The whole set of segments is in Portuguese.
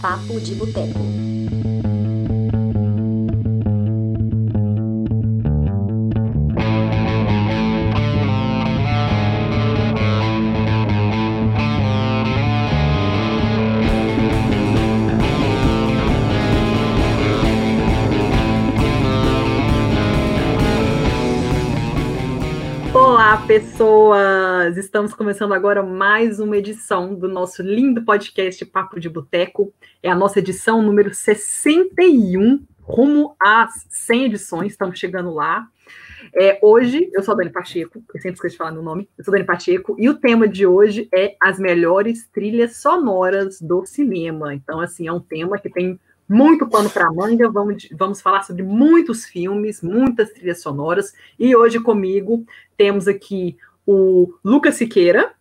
Papo de Boteco. Estamos começando agora mais uma edição do nosso lindo podcast Papo de Boteco. É a nossa edição número 61, rumo às 100 edições, estamos chegando lá. É, hoje, eu sou a Dani Pacheco, eu sempre esqueço de falar meu nome, eu sou Dani Pacheco, e o tema de hoje é as melhores trilhas sonoras do cinema. Então, assim, é um tema que tem muito pano para manga. Vamos, vamos falar sobre muitos filmes, muitas trilhas sonoras. E hoje comigo temos aqui o Lucas Siqueira.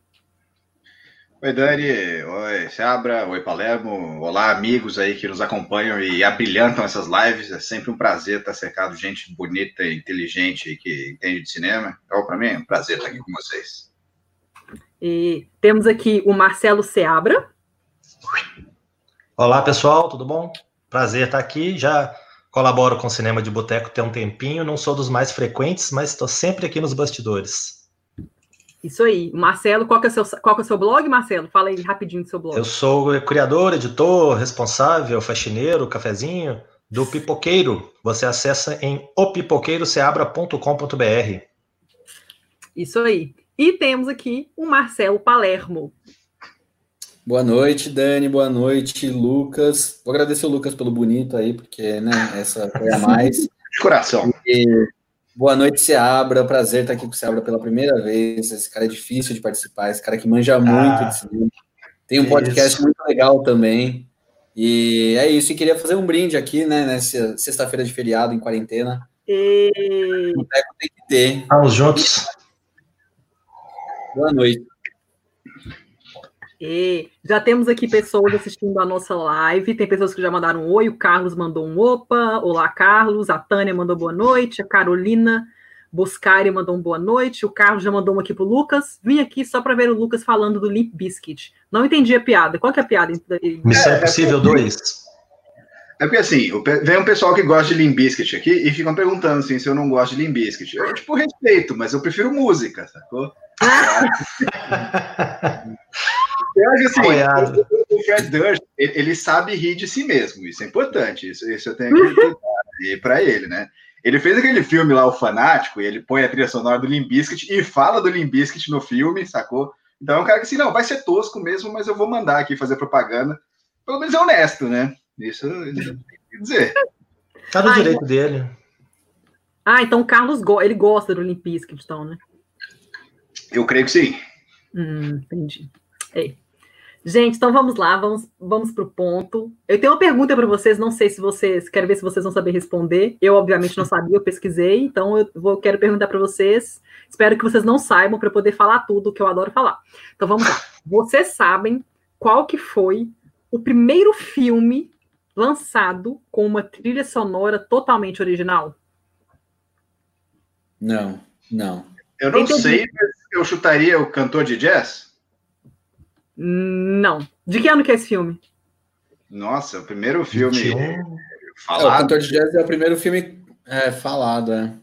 Oi, Dani. Oi, Seabra. Oi, Palermo. Olá, amigos aí que nos acompanham e abrilhantam essas lives. É sempre um prazer estar cercado de gente bonita, inteligente e que entende de cinema. Então, para mim, é um prazer estar aqui com vocês. E temos aqui o Marcelo Seabra. Olá, pessoal, tudo bom? Prazer estar aqui. Já colaboro com o Cinema de Boteco tem um tempinho. Não sou dos mais frequentes, mas estou sempre aqui nos bastidores. Isso aí. Marcelo, qual que, é o seu, qual que é o seu blog, Marcelo? Fala aí rapidinho do seu blog. Eu sou criador, editor, responsável, faxineiro, cafezinho do Pipoqueiro. Você acessa em opipoqueiroceabra.com.br. Isso aí. E temos aqui o Marcelo Palermo. Boa noite, Dani. Boa noite, Lucas. Vou agradecer o Lucas pelo bonito aí, porque, né, essa foi a mais. De coração. E boa noite, Seabra. Prazer estar aqui com o Seabra pela primeira vez. Esse cara é difícil de participar, esse cara que manja muito Ah, de cinema. Tem um podcast isso. muito legal também. E é isso. E queria fazer um brinde aqui, né, nessa sexta-feira de feriado, em quarentena. E... O boteco tem que ter. Estamos juntos. Boa noite. E já temos aqui pessoas assistindo a nossa live. Tem pessoas que já mandaram um oi. O Carlos mandou um opa. Olá, Carlos. A Tânia mandou boa noite. A Carolina Boscari mandou um boa noite. O Carlos já mandou uma aqui pro Lucas. Vim aqui só para ver o Lucas falando do Limp Biscuit. Não entendi a piada. Qual que é a piada? Missão É, é Impossível porque- 2. É porque assim, vem um pessoal que gosta de Limbiskit aqui e ficam perguntando assim, se eu não gosto de Limbiskit. Eu, tipo, respeito, mas eu prefiro música, sacou? Eu acho assim, Apoiado. o Fred Durst, ele, sabe rir de si mesmo, isso é importante, isso, isso eu tenho que para ele, né? Ele fez aquele filme lá, O Fanático, e ele põe a trilha sonora do Limbiskit e fala do Limbiskit no filme, sacou? Então é um cara que assim, não, vai ser tosco mesmo, mas eu vou mandar aqui fazer propaganda. Pelo menos é honesto, né? Isso, isso que dizer. Tá no Ai, direito dele. Ah, então o Carlos go ele gosta do Limp Bizkit, então, né? Eu creio que sim. Hum, entendi. É. Gente, então vamos lá, vamos, vamos para o ponto. Eu tenho uma pergunta para vocês, não sei se vocês, quero ver se vocês vão saber responder. Eu, obviamente, não sabia, eu pesquisei, então eu vou, quero perguntar para vocês. Espero que vocês não saibam para poder falar tudo que eu adoro falar. Então vamos lá. Vocês sabem qual que foi o primeiro filme lançado com uma trilha sonora totalmente original? Não, não. Eu não Entendi. sei, mas eu chutaria o cantor de jazz. Não. De que ano que é esse filme? Nossa, o primeiro filme 21. É, o falado. Cantor de Jazz é o primeiro filme é, falado, é.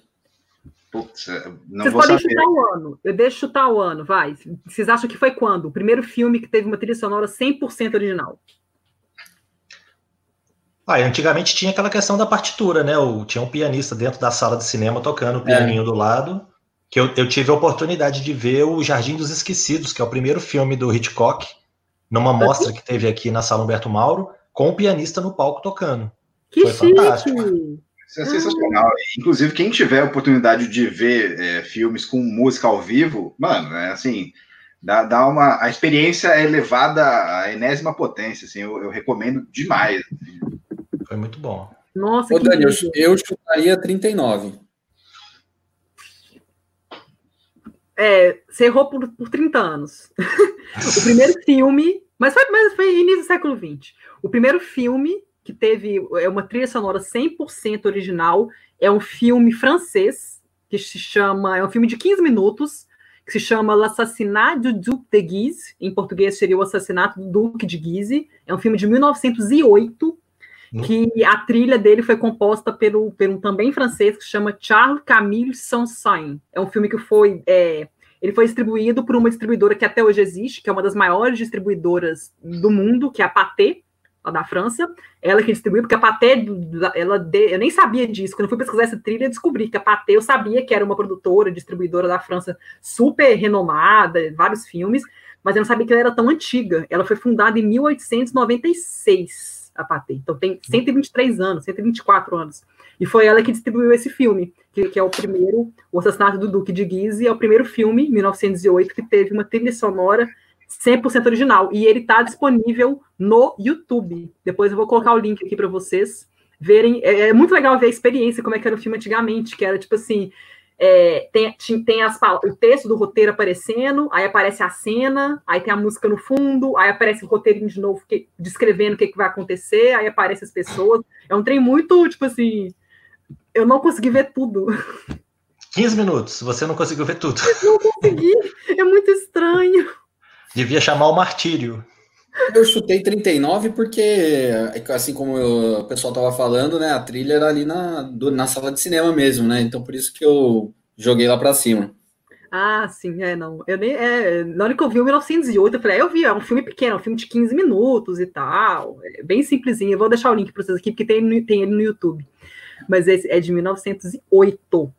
Putz, não Vocês vou podem saber. chutar o ano. Eu deixo chutar o ano, vai. Vocês acham que foi quando? O primeiro filme que teve uma trilha sonora 100% original. Ah, antigamente tinha aquela questão da partitura, né? O, tinha um pianista dentro da sala de cinema tocando o pianinho do lado. Que eu, eu tive a oportunidade de ver o Jardim dos Esquecidos, que é o primeiro filme do Hitchcock, numa mostra que teve aqui na sala Humberto Mauro, com o pianista no palco tocando. Que Foi chique! fantástico. Isso é sensacional. Inclusive, quem tiver a oportunidade de ver é, filmes com música ao vivo, mano, é assim, dá, dá uma. A experiência é elevada à enésima potência, assim, eu, eu recomendo demais. Foi muito bom. Nossa, Ô, que Dani, eu, eu chutaria 39. É, você errou por, por 30 anos. o primeiro filme, mas foi, mas foi início do século XX. O primeiro filme que teve é uma trilha sonora 100% original é um filme francês que se chama, é um filme de 15 minutos que que se chama L'Assassinat du Duc de Guise, em português seria O Assassinato do Duque de Guise. É um filme de 1908, que a trilha dele foi composta pelo, pelo também francês que chama Charles Camille Sansain. É um filme que foi é, ele foi distribuído por uma distribuidora que até hoje existe, que é uma das maiores distribuidoras do mundo, que é a Pathé, lá da França. Ela que distribuiu, porque a Pathé, ela eu nem sabia disso. Quando eu fui pesquisar essa trilha, eu descobri que a Pathé, eu sabia que era uma produtora, distribuidora da França super renomada, vários filmes, mas eu não sabia que ela era tão antiga. Ela foi fundada em 1896 a Pathé. Então tem 123 anos, 124 anos. E foi ela que distribuiu esse filme, que, que é o primeiro, O Assassinato do Duque de Guise, é o primeiro filme, 1908, que teve uma trilha sonora 100% original. E ele está disponível no YouTube. Depois eu vou colocar o link aqui para vocês verem. É, é, muito legal ver a experiência, como é que era o filme antigamente, que era tipo assim. É, tem, tem as, o texto do roteiro aparecendo, aí aparece a cena, aí tem a música no fundo, aí aparece o roteirinho de novo que, descrevendo o que, que vai acontecer, aí aparecem as pessoas. É um trem muito, tipo assim, eu não consegui ver tudo. 15 minutos, você não conseguiu ver tudo. Eu não consegui, é muito estranho. Devia chamar o martírio. Eu chutei 39 porque, assim como eu, o pessoal estava falando, né, a trilha era ali na, do, na sala de cinema mesmo, né? Então por isso que eu joguei lá para cima. Ah, sim, é, não. Eu nem, é, na hora que eu vi o 1908, eu falei, é, eu vi, é um filme pequeno, é um filme de 15 minutos e tal, é bem simplesinho. Eu vou deixar o link para vocês aqui, porque tem, tem ele no YouTube. Mas esse é de 1908.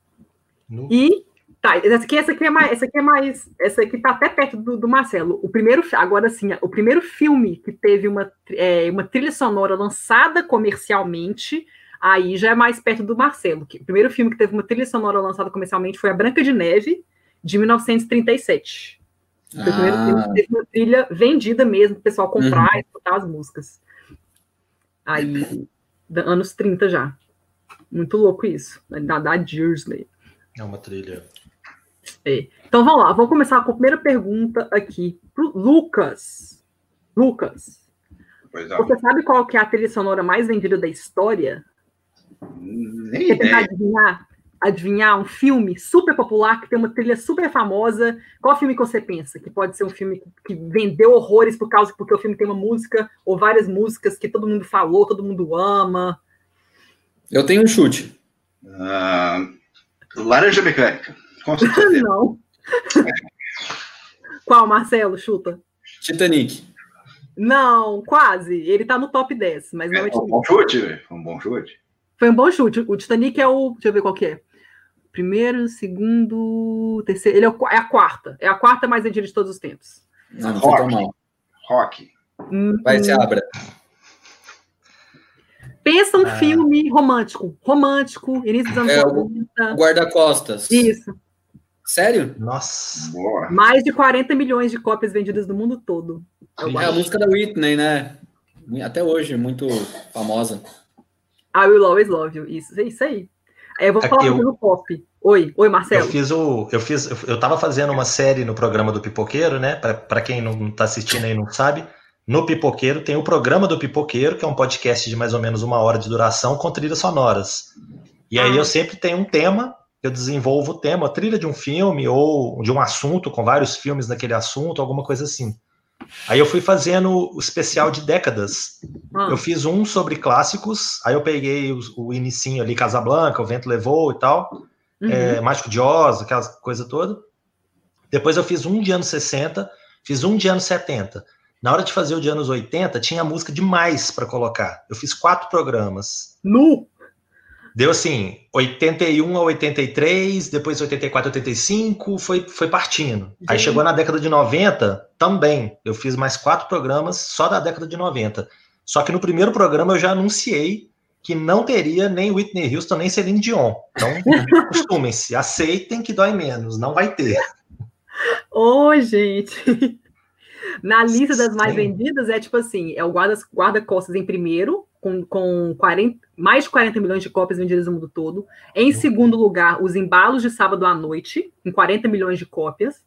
No... E Tá, essa aqui, essa aqui é mais, essa aqui é mais, essa aqui tá até perto do, do Marcelo. O primeiro, agora sim, o primeiro filme que teve uma, é, uma trilha sonora lançada comercialmente, aí já é mais perto do Marcelo. Que, o primeiro filme que teve uma trilha sonora lançada comercialmente foi A Branca de Neve, de 1937. Foi ah. o primeiro filme que teve uma trilha vendida mesmo, para o pessoal comprar uhum. e escutar as músicas. Aí, anos 30 já. Muito louco isso. Da, da Disney. É uma trilha é. Então vamos lá, vamos começar com a primeira pergunta aqui pro Lucas. Lucas, é. você sabe qual que é a trilha sonora mais vendida da história? Nem Quer tentar adivinhar? Adivinhar um filme super popular que tem uma trilha super famosa. Qual filme que você pensa? Que pode ser um filme que vendeu horrores por causa porque o filme tem uma música ou várias músicas que todo mundo falou, todo mundo ama. Eu tenho um chute. Uh, laranja mecânica. Com certeza. Não. Qual, Marcelo? Chuta. Titanic. Não, quase. Ele tá no top 10, mas não é, é um bom chute, foi um bom chute. Foi um bom chute. O Titanic é o. Deixa eu ver qual que é. Primeiro, segundo, terceiro. Ele é, o, é a quarta. É a quarta mais vendida de todos os tempos. Não, não Rock. Rock. Hum, Vai, se abra. Pensa um ah. filme romântico. Romântico, início dos anos é, 90. Guarda-costas. Isso. Sério? Nossa. Boa. Mais de 40 milhões de cópias vendidas no mundo todo. É a música da Whitney, né? Até hoje, muito famosa. I Will Always Love You. Isso, é isso aí. aí eu vou falar eu... no pop. Oi, oi, Marcelo. Eu fiz o. Eu fiz. Eu tava fazendo uma série no programa do Pipoqueiro, né? Para quem não tá assistindo aí não sabe. No Pipoqueiro tem o programa do Pipoqueiro, que é um podcast de mais ou menos uma hora de duração com trilhas sonoras. E aí ah. eu sempre tenho um tema eu desenvolvo o tema, a trilha de um filme ou de um assunto, com vários filmes naquele assunto, alguma coisa assim. Aí eu fui fazendo o especial de décadas. Ah. Eu fiz um sobre clássicos, aí eu peguei o, o inicinho ali, Casablanca, O Vento Levou e tal, uhum. é, Mágico de Oz, aquela coisa toda. Depois eu fiz um de anos 60, fiz um de anos 70. Na hora de fazer o de anos 80, tinha música demais para colocar. Eu fiz quatro programas. Nu! Deu assim, 81 a 83, depois 84 a 85, foi, foi partindo. Aí chegou na década de 90, também. Eu fiz mais quatro programas só da década de 90. Só que no primeiro programa eu já anunciei que não teria nem Whitney Houston, nem Celine Dion. Então, acostumem-se, aceitem que dói menos, não vai ter. Ô, oh, gente! Na lista das mais Sim. vendidas é tipo assim: é o guarda-costas guarda em primeiro, com, com 40, mais de 40 milhões de cópias vendidas no mundo todo. Em uhum. segundo lugar, Os Embalos de Sábado à Noite, com 40 milhões de cópias.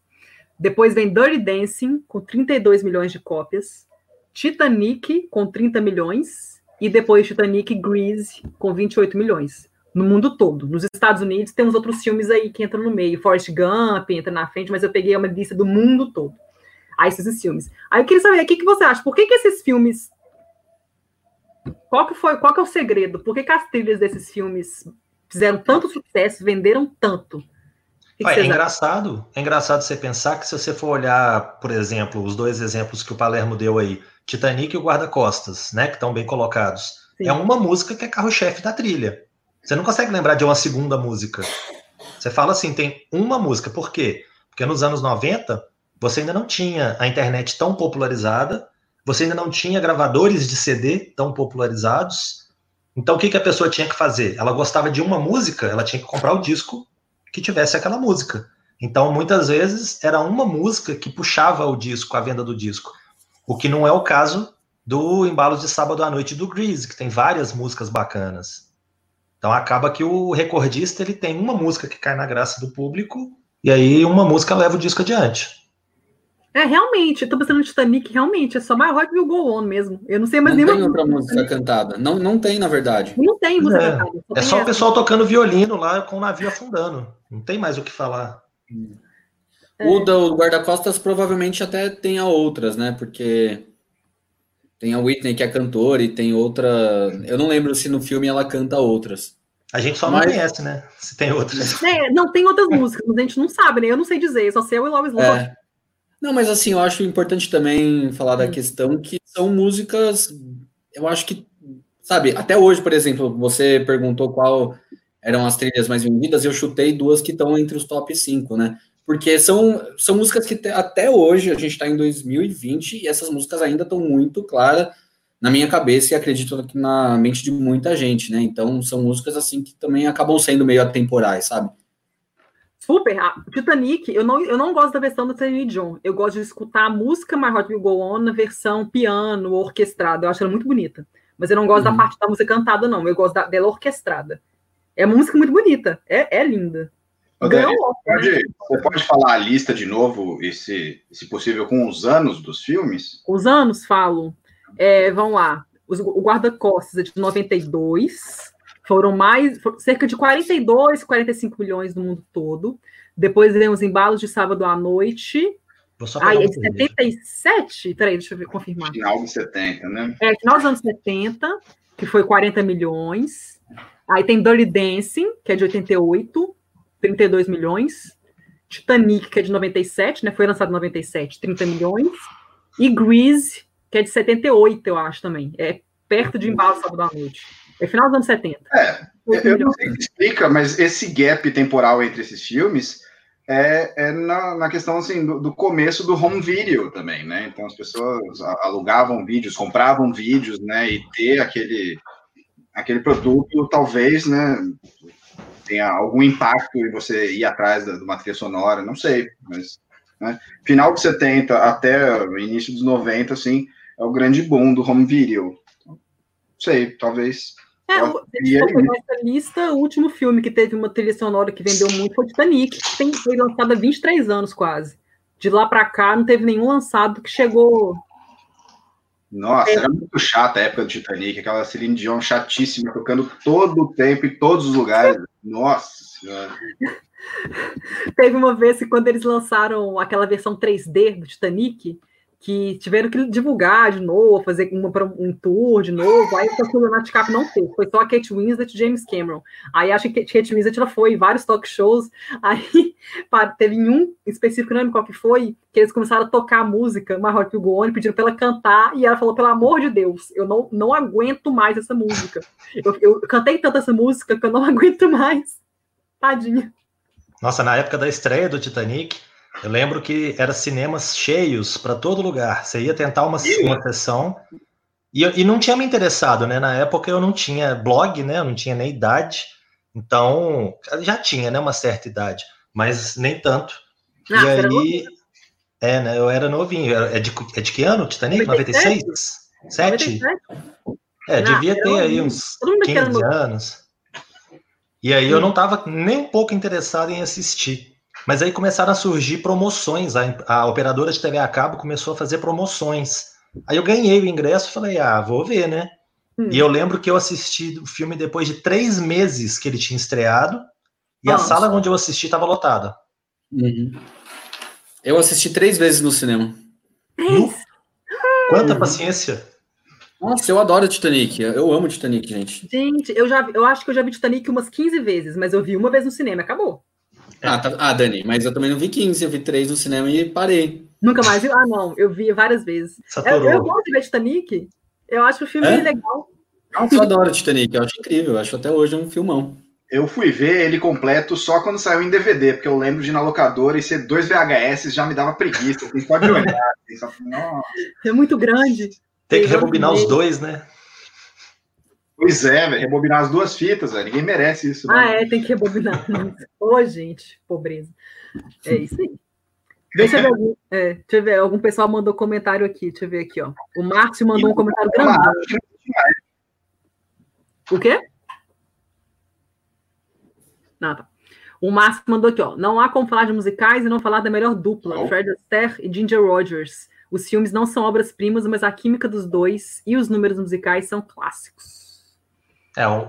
Depois vem Dirty Dancing, com 32 milhões de cópias. Titanic, com 30 milhões. E depois Titanic Grease, com 28 milhões. no mundo todo. Nos Estados Unidos tem uns outros filmes aí que entram no meio. Forrest Gump entra na frente, mas eu peguei uma lista do mundo todo. Aí esses filmes. Aí eu queria saber, o que, que você acha? Por que, que esses filmes. Qual que foi, qual que é o segredo? Por que, que as trilhas desses filmes fizeram tanto sucesso, venderam tanto? Que que é engraçado, é engraçado você pensar que se você for olhar, por exemplo, os dois exemplos que o Palermo deu aí, Titanic e o Guarda-Costas, né, que estão bem colocados. Sim. É uma música que é carro-chefe da trilha. Você não consegue lembrar de uma segunda música. Você fala assim, tem uma música. Por quê? Porque nos anos 90, você ainda não tinha a internet tão popularizada, você ainda não tinha gravadores de CD tão popularizados. Então, o que, que a pessoa tinha que fazer? Ela gostava de uma música, ela tinha que comprar o disco que tivesse aquela música. Então, muitas vezes, era uma música que puxava o disco, a venda do disco. O que não é o caso do Embalos de Sábado à Noite do Grease, que tem várias músicas bacanas. Então, acaba que o recordista ele tem uma música que cai na graça do público, e aí uma música leva o disco adiante. É, realmente, eu tô pensando no Titanic, realmente, é só My Heart Will Go On mesmo. Eu não sei mais não nenhuma. Não tem outra música cantada. Não, não tem, na verdade. Não tem música é. cantada. Só é só essa. o pessoal tocando violino lá com o navio afundando. Não tem mais o que falar. É. O do guarda-costas provavelmente até tenha outras, né? Porque tem a Whitney que é cantora e tem outra. Eu não lembro se no filme ela canta outras. A gente só mas... não conhece, né? Se tem outras. É, não, tem outras músicas, mas a gente não sabe, né? Eu não sei dizer, só sei o Love Love. É. Não, mas assim, eu acho importante também falar da hum. questão que são músicas, eu acho que, sabe, até hoje, por exemplo, você perguntou qual eram as trilhas mais vendidas, eu chutei duas que estão entre os top 5, né? Porque são, são músicas que até hoje, a gente está em 2020, e essas músicas ainda estão muito claras na minha cabeça e acredito que na mente de muita gente, né? Então são músicas assim que também acabam sendo meio atemporais, sabe? Super. A Titanic, eu não, eu não gosto da versão do Celine John. Eu gosto de escutar a música My Heart Will Go On na versão piano, orquestrada. Eu acho ela muito bonita. Mas eu não gosto uhum. da parte da música cantada, não. Eu gosto da, dela orquestrada. É uma música muito bonita. É, é linda. Dani, pode, né? Você pode falar a lista de novo, e se, se possível, com os anos dos filmes? Os anos, falo. É, vamos lá. o Guarda-Costas é de 92. Foram mais, cerca de 42, 45 milhões no mundo todo. Depois vem os embalos de sábado à noite. Aí, é de 77? Peraí, deixa eu ver, confirmar. Final dos 70, né? É, final dos anos 70, que foi 40 milhões. Aí tem Dirty Dancing, que é de 88, 32 milhões. Titanic, que é de 97, né? Foi lançado em 97, 30 milhões. E Grease, que é de 78, eu acho também. É perto de Embalo Sábado à Noite. É final dos anos 70. É, eu não sei se explica, mas esse gap temporal entre esses filmes é, é na, na, questão assim, do, do, começo do home video também, né? Então as pessoas alugavam vídeos, compravam vídeos, né? E ter aquele, aquele produto, talvez, né? Tenha algum impacto em você ir atrás de uma trilha sonora, não sei, mas né? final dos 70 até início dos 90, assim, é o grande boom do home video. Não sei, talvez é, nessa lista, o último filme que teve uma trilha sonora que vendeu muito foi Titanic, que tem, foi lançado há 23 anos quase. De lá para cá, não teve nenhum lançado que chegou. Nossa, é. era muito chata a época do Titanic, aquela Celine Dion chatíssima, tocando todo o tempo em todos os lugares. Nossa Senhora. Teve uma vez que quando eles lançaram aquela versão 3D do Titanic, que tiveram que divulgar de novo, fazer uma, um tour de novo, aí o Leonardo DiCaprio não fez, foi só a Kate Winslet e James Cameron. Aí acho que Kate Winslet ela foi em vários talk shows, aí teve um específico, não lembro qual que foi, que eles começaram a tocar a música, My Heart Will pediram para ela cantar, e ela falou, pelo amor de Deus, eu não, não aguento mais essa música. Eu, eu cantei tanto essa música que eu não aguento mais. Tadinha. Nossa, na época da estreia do Titanic, eu lembro que era cinemas cheios para todo lugar. Você ia tentar uma, uma sessão e, e não tinha me interessado, né? Na época eu não tinha blog, né? Eu não tinha nem idade. Então, já tinha, né? Uma certa idade, mas nem tanto. Ah, e aí, é, né? Eu era novinho. É de, é de que ano, Titanic? 96? 7? É, devia ter aí uns 15 anos. E aí eu não estava nem um pouco interessado em assistir. Mas aí começaram a surgir promoções. A, a, operadora de TV a cabo começou a fazer promoções. Aí eu ganhei o ingresso e falei, ah, vou ver, né? Hum. E eu lembro que eu assisti o filme depois de três meses que ele tinha estreado, e Nossa. a sala onde eu assisti estava lotada. Uhum. Eu assisti três vezes no cinema. Quanta uhum. paciência! Nossa, eu adoro Titanic. Eu amo Titanic, gente. Gente, eu já eu acho que eu já vi Titanic umas 15 vezes, mas eu vi uma vez no cinema, acabou. Ah, tá, ah, Dani, mas eu também não vi 15, eu vi três no cinema e parei. Nunca mais vi? Ah, não, eu vi várias vezes. Eu, eu, gosto de ver Titanic. Eu acho o filme é? legal. Nossa, eu adoro Titanic, eu acho incrível, eu acho até hoje um filmão. Eu fui ver ele completo só quando saiu em DVD, porque eu lembro de ir na locadora e ser dois VHS já me dava preguiça. Tem só de olhar. Só... É muito grande. Tem que rebobinar os dois, né? Pois é, véio, rebobinar as duas fitas, véio. ninguém merece isso. Ah, é, tem que rebobinar. Ô, oh, gente, pobreza. É isso aí. Deixa eu ver, algum, é, deixa eu ver, algum pessoal mandou comentário aqui, deixa eu ver aqui, ó. O Márcio mandou um comentário grande. O quê? Nada. O Márcio mandou aqui, ó. Não há como falar de musicais e não falar da melhor dupla, oh. Fred Astaire e Ginger Rogers. Os filmes não são obras-primas, mas a química dos dois e os números musicais são clássicos. É, o,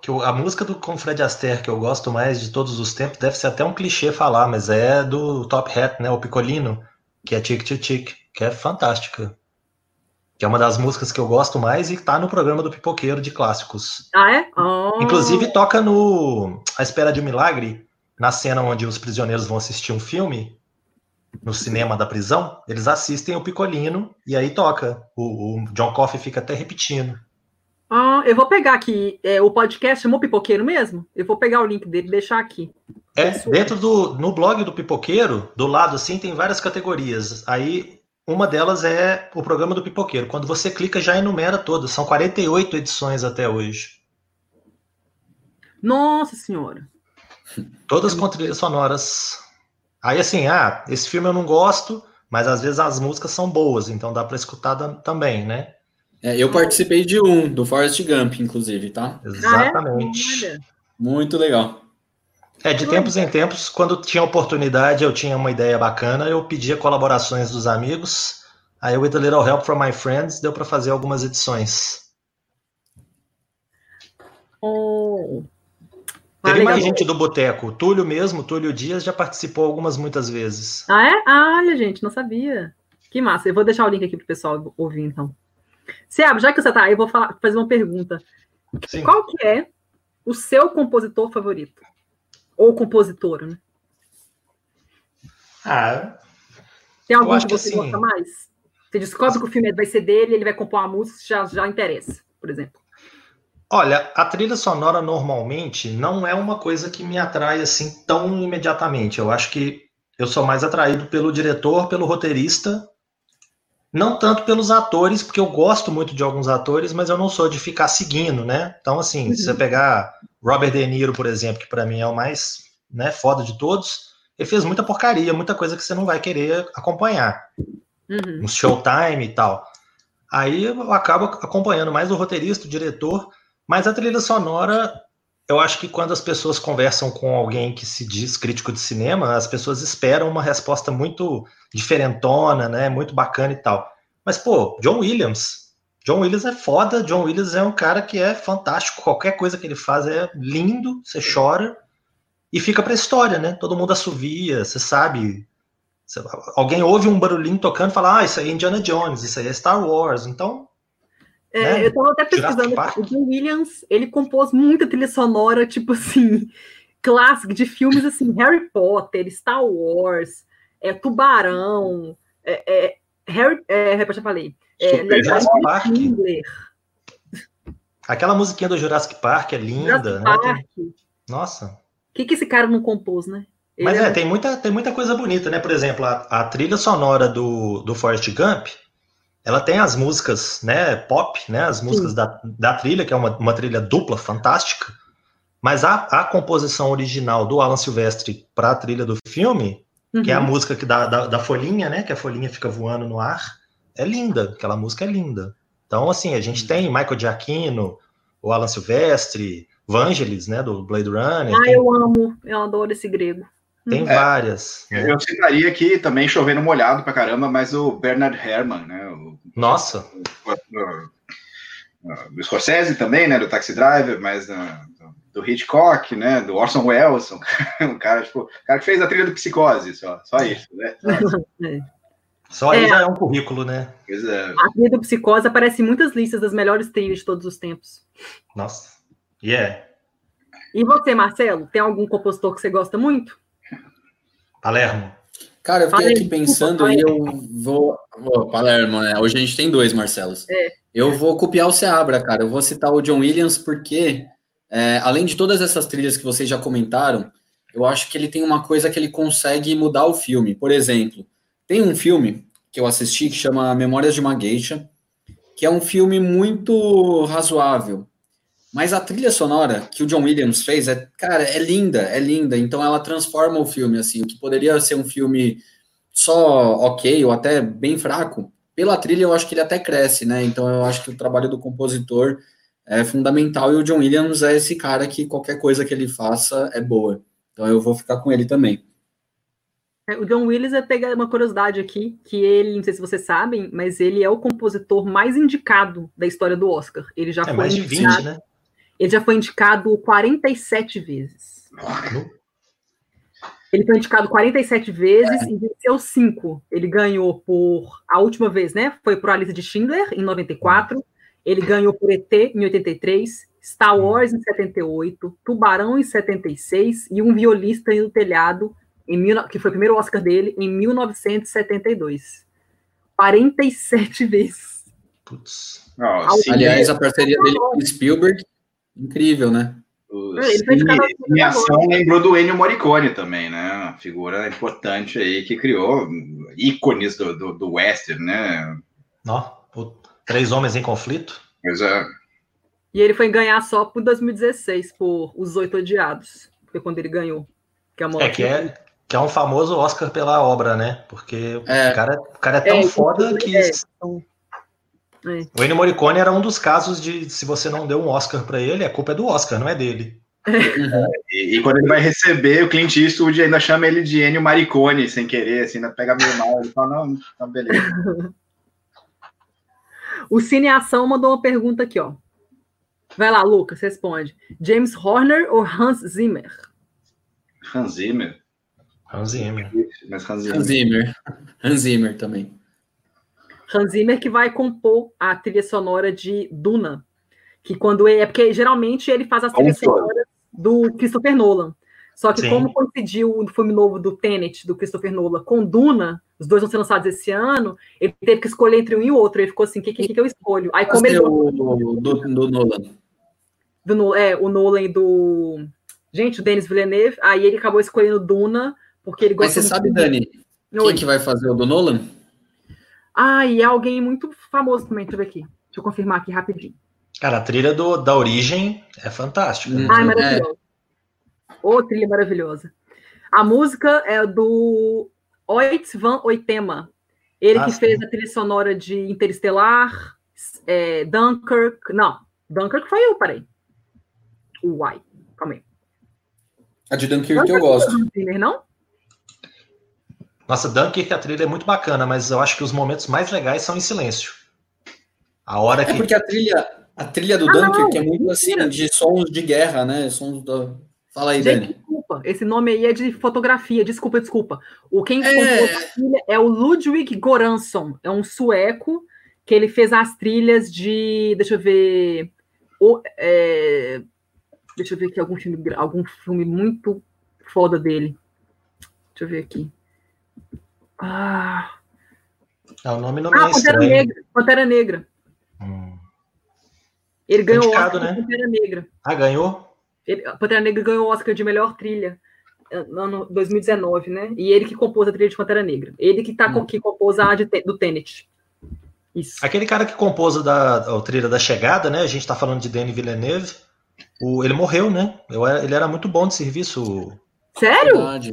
que a música do com Fred Astaire que eu gosto mais de todos os tempos deve ser até um clichê falar, mas é do Top Hat, né? O Picolino, que é Tic Tic Tic, que é fantástica. Que é uma das músicas que eu gosto mais e tá no programa do Pipoqueiro de clássicos. Ah, é? Oh. Inclusive toca no A Espera de um Milagre, na cena onde os prisioneiros vão assistir um filme no cinema da prisão, eles assistem o Picolino e aí toca. O, o John Coffey fica até repetindo. Ah, eu vou pegar aqui. É, o podcast chamou Pipoqueiro mesmo? Eu vou pegar o link dele e deixar aqui. É, dentro do. No blog do Pipoqueiro, do lado assim, tem várias categorias. Aí, uma delas é o programa do Pipoqueiro. Quando você clica, já enumera todas. São 48 edições até hoje. Nossa Senhora! Todas com trilhas sonoras Aí assim, ah, esse filme eu não gosto, mas às vezes as músicas são boas, então dá para escutar também, né? É, eu participei de um, do Forrest Gump, inclusive, tá? Exatamente. Ah, é? Muito legal. É, de tempos em tempos, quando tinha oportunidade, eu tinha uma ideia bacana, eu pedia colaborações dos amigos. Aí, with a little help from my friends, deu para fazer algumas edições. Oh, Teve ah, mais gente do Boteco. Túlio mesmo, Túlio Dias, já participou algumas muitas vezes. Ah, é? Ah, olha, gente, não sabia. Que massa. Eu vou deixar o link aqui pro pessoal ouvir, então. Seab, já que você tá aí, eu vou falar, fazer uma pergunta. Sim. Qual que é o seu compositor favorito? Ou compositor, né? Ah, Tem algum que você que, assim, gosta mais? Você descobre que o filme vai ser dele, ele vai compor a música, já, já interessa, por exemplo. Olha, a trilha sonora normalmente não é uma coisa que me atrai assim tão imediatamente. Eu acho que eu sou mais atraído pelo diretor, pelo roteirista, não tanto pelos atores, porque eu gosto muito de alguns atores, mas eu não sou de ficar seguindo, né? Então, assim, uhum. se você pegar Robert De Niro, por exemplo, que para mim é o mais né, foda de todos, ele fez muita porcaria, muita coisa que você não vai querer acompanhar. Uhum. Um showtime e tal. Aí eu acabo acompanhando mais o roteirista, o diretor, mas a trilha sonora, eu acho que quando as pessoas conversam com alguém que se diz crítico de cinema, as pessoas esperam uma resposta muito diferentona, né? Muito bacana e tal. Mas, pô, John Williams. John Williams é foda, John Williams é um cara que é fantástico, qualquer coisa que ele faz é lindo, você chora e fica pra história, né? Todo mundo assovia, você sabe. Alguém ouve um barulhinho tocando e fala, ah, isso aí é Indiana Jones, isso aí é Star Wars. Então, é, né? Eu estava até pesquisando, o John Williams, ele compôs muita trilha sonora, tipo assim, clássica, de filmes assim, Harry Potter, Star Wars, é, Tubarão, é, é, Harry, é, eu já falei, é, Jurassic Park. Aquela musiquinha do Jurassic Park é linda, né? Park. Nossa. O que, que esse cara não compôs, né? Ele Mas é, é, tem, muita, tem muita coisa bonita, né? Por exemplo, a, a trilha sonora do, do Forrest Gump, ela tem as músicas, né, pop, né, as músicas da, da trilha, que é uma, uma trilha dupla fantástica, mas a, a composição original do Alan Silvestre para a trilha do filme, uhum. que é a uhum. música que dá, da, da folhinha, né, que a folhinha fica voando no ar, é linda, aquela música é linda. Então, assim, a gente tem Michael Giacchino, o Alan Silvestre, Vangelis, né, do Blade Runner. Ah, tem... eu amo, eu adoro esse grego. Tem é, várias. Eu citaria aqui também chovendo molhado pra caramba, mas o Bernard Herrmann, né? O, Nossa! do Scorsese também, né? Do Taxi Driver, mas uh, do Hitchcock, né? Do Orson Welles, um cara, tipo, cara que fez a trilha do Psicose, só, só isso, né? Só aí é. já é um currículo, né? É. A trilha do Psicose aparece em muitas listas das melhores trilhas de todos os tempos. Nossa. E yeah. é. E você, Marcelo, tem algum compositor que você gosta muito? Palermo. Cara, eu fiquei aqui pensando e eu vou. Oh, Palermo, né? Hoje a gente tem dois Marcelos. É. Eu vou copiar o Seabra, cara. Eu vou citar o John Williams porque, é, além de todas essas trilhas que vocês já comentaram, eu acho que ele tem uma coisa que ele consegue mudar o filme. Por exemplo, tem um filme que eu assisti que chama Memórias de uma Geisha, que é um filme muito razoável. Mas a trilha sonora que o John Williams fez é, cara, é linda, é linda. Então ela transforma o filme, assim, o que poderia ser um filme só ok ou até bem fraco. Pela trilha eu acho que ele até cresce, né? Então eu acho que o trabalho do compositor é fundamental e o John Williams é esse cara que qualquer coisa que ele faça é boa. Então eu vou ficar com ele também. É, o John Williams é pegar uma curiosidade aqui, que ele, não sei se vocês sabem, mas ele é o compositor mais indicado da história do Oscar. Ele já é foi mais de 20, né? Ele já foi indicado 47 vezes. Ele foi indicado 47 vezes é. e venceu 5. Ele ganhou por. A última vez, né? Foi por Alice de Schindler, em 94. Ele ganhou por ET, em 83. Star Wars, em 78. Tubarão, em 76. E Um Violista no Telhado, em mil, que foi o primeiro Oscar dele, em 1972. 47 vezes. Putz. Oh, Aliás, a parceria dele com Spielberg Incrível, né? Em ação lembrou do Ennio Morricone também, né? Uma figura importante aí que criou ícones do, do, do western, né? Ó, Três Homens em Conflito. Pois é. E ele foi ganhar só por 2016, por Os Oito Odiados. Foi quando ele ganhou. Que é, é, que é, que é um famoso Oscar pela obra, né? Porque é. O, cara, o cara é tão é, foda que é. são é. O Ennio Morricone era um dos casos de se você não deu um Oscar para ele, a culpa é do Oscar, não é dele. Uhum. E, e, quando ele vai receber, o Clint Eastwood ainda chama ele de Ennio Maricone, sem querer, assim, ainda pega meio mal. Ele fala, não, tá beleza. o Cineação mandou uma pergunta aqui, ó. Vai lá, Lucas, responde. James Horner ou Hans Zimmer? Hans Zimmer. Hans Zimmer. Mas Hans Zimmer. Hans Zimmer, Hans Zimmer também. Hans Zimmer que vai compor a trilha sonora de Duna, que quando ele, é porque geralmente ele faz as trilhas sonoras do Christopher Nolan. Só que Sim. como coincidiu o filme novo do Tenet, do Christopher Nolan, com Duna, os dois vão ser lançados esse ano, ele teve que escolher entre um e outro. Ele ficou assim, o que, que, que, eu escolho? Aí como ele... O, do, do Nolan. Do, é, o Nolan do... Gente, o Denis Villeneuve, aí ele acabou escolhendo Duna, porque ele gosta Mas você sabe, Dani, quem que vai fazer o do Nolan? Ah, e é alguém muito famoso também, deixa eu ver aqui. Deixa eu confirmar aqui rapidinho. Cara, a trilha do, da origem é fantástica. Né? Ah, é maravilhosa. É. Ô, trilha maravilhosa. A música é do Oitz van Oitema. Ele ah, que sim. fez a trilha sonora de Interestelar, é, Dunkirk. Não, Dunkirk foi eu, parei. Uai, calma aí. A de Dunkirk, Dunkirk eu gosto. Não? Nossa, Dunkirk, a trilha é muito bacana, mas eu acho que os momentos mais legais são em silêncio. A hora é que. É porque a trilha, a trilha do ah, Dunkirk não, é muito assim, de sons de guerra, né? Sons da. Fala aí, Gente, Dani. Desculpa, esse nome aí é de fotografia, desculpa, desculpa. O quem é... a trilha é o Ludwig Goransson, é um sueco que ele fez as trilhas de. Deixa eu ver. O, é, deixa eu ver aqui algum filme, algum filme muito foda dele. Deixa eu ver aqui. Ah. ah o nome não ah, é Pantera Negra. Pantera Negra. Hum. Ele ganhou o Oscar né? Pantera Negra. Ah, ganhou? Ele, Pantera Negra ganhou o Oscar de melhor trilha eh, no ano 2019, né? E ele que compôs a trilha de Pantera Negra. Ele que, tá, hum. que compôs a de, do Tenet. Isso. Aquele cara que compôs da, a trilha da chegada, né? A gente tá falando de Denis Villeneuve. O, ele morreu, né? Eu, ele era muito bom de serviço. Sério? Verdade.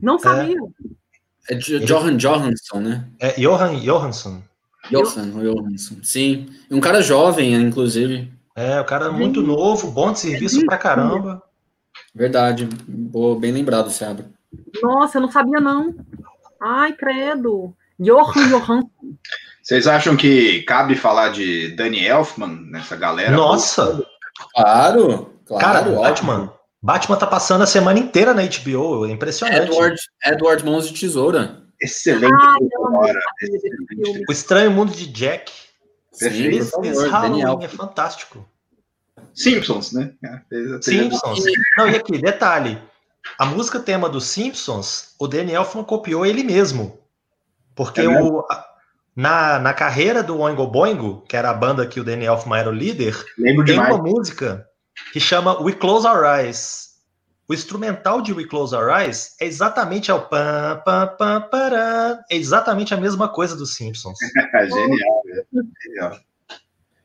Não sabia. É. É Johan Johansson, né? É Johan Johansson. Johan Johansson, sim. Um cara jovem, inclusive. É, o cara muito novo, bom de serviço pra caramba. Verdade. Boa, bem lembrado, Seabra. Nossa, eu não sabia, não. Ai, credo. Johan Johansson. Vocês acham que cabe falar de Danny Elfman nessa galera? Nossa! Claro, claro. Cara, Batman. Batman tá passando a semana inteira na HBO, é impressionante. Edward, Edward Mãos de Tesoura. Excelente. Ah, excelente. O Estranho Mundo de Jack. Sim, por favor, Esse Halloween Daniel. é fantástico. Simpsons, né? É, Simpsons. Não, e aqui, detalhe. A música tema dos Simpsons, o Danny Elfman copiou ele mesmo. Porque É mesmo? o, na, na carreira do Oingo Boingo, que era a banda que o Danny Elfman era o líder, Lembro tem demais. uma música que chama We Close Our Eyes. O instrumental de We Close Our Eyes é exatamente é o pam, pam, pam, pará. É exatamente a mesma coisa dos Simpsons. Genial. Genial.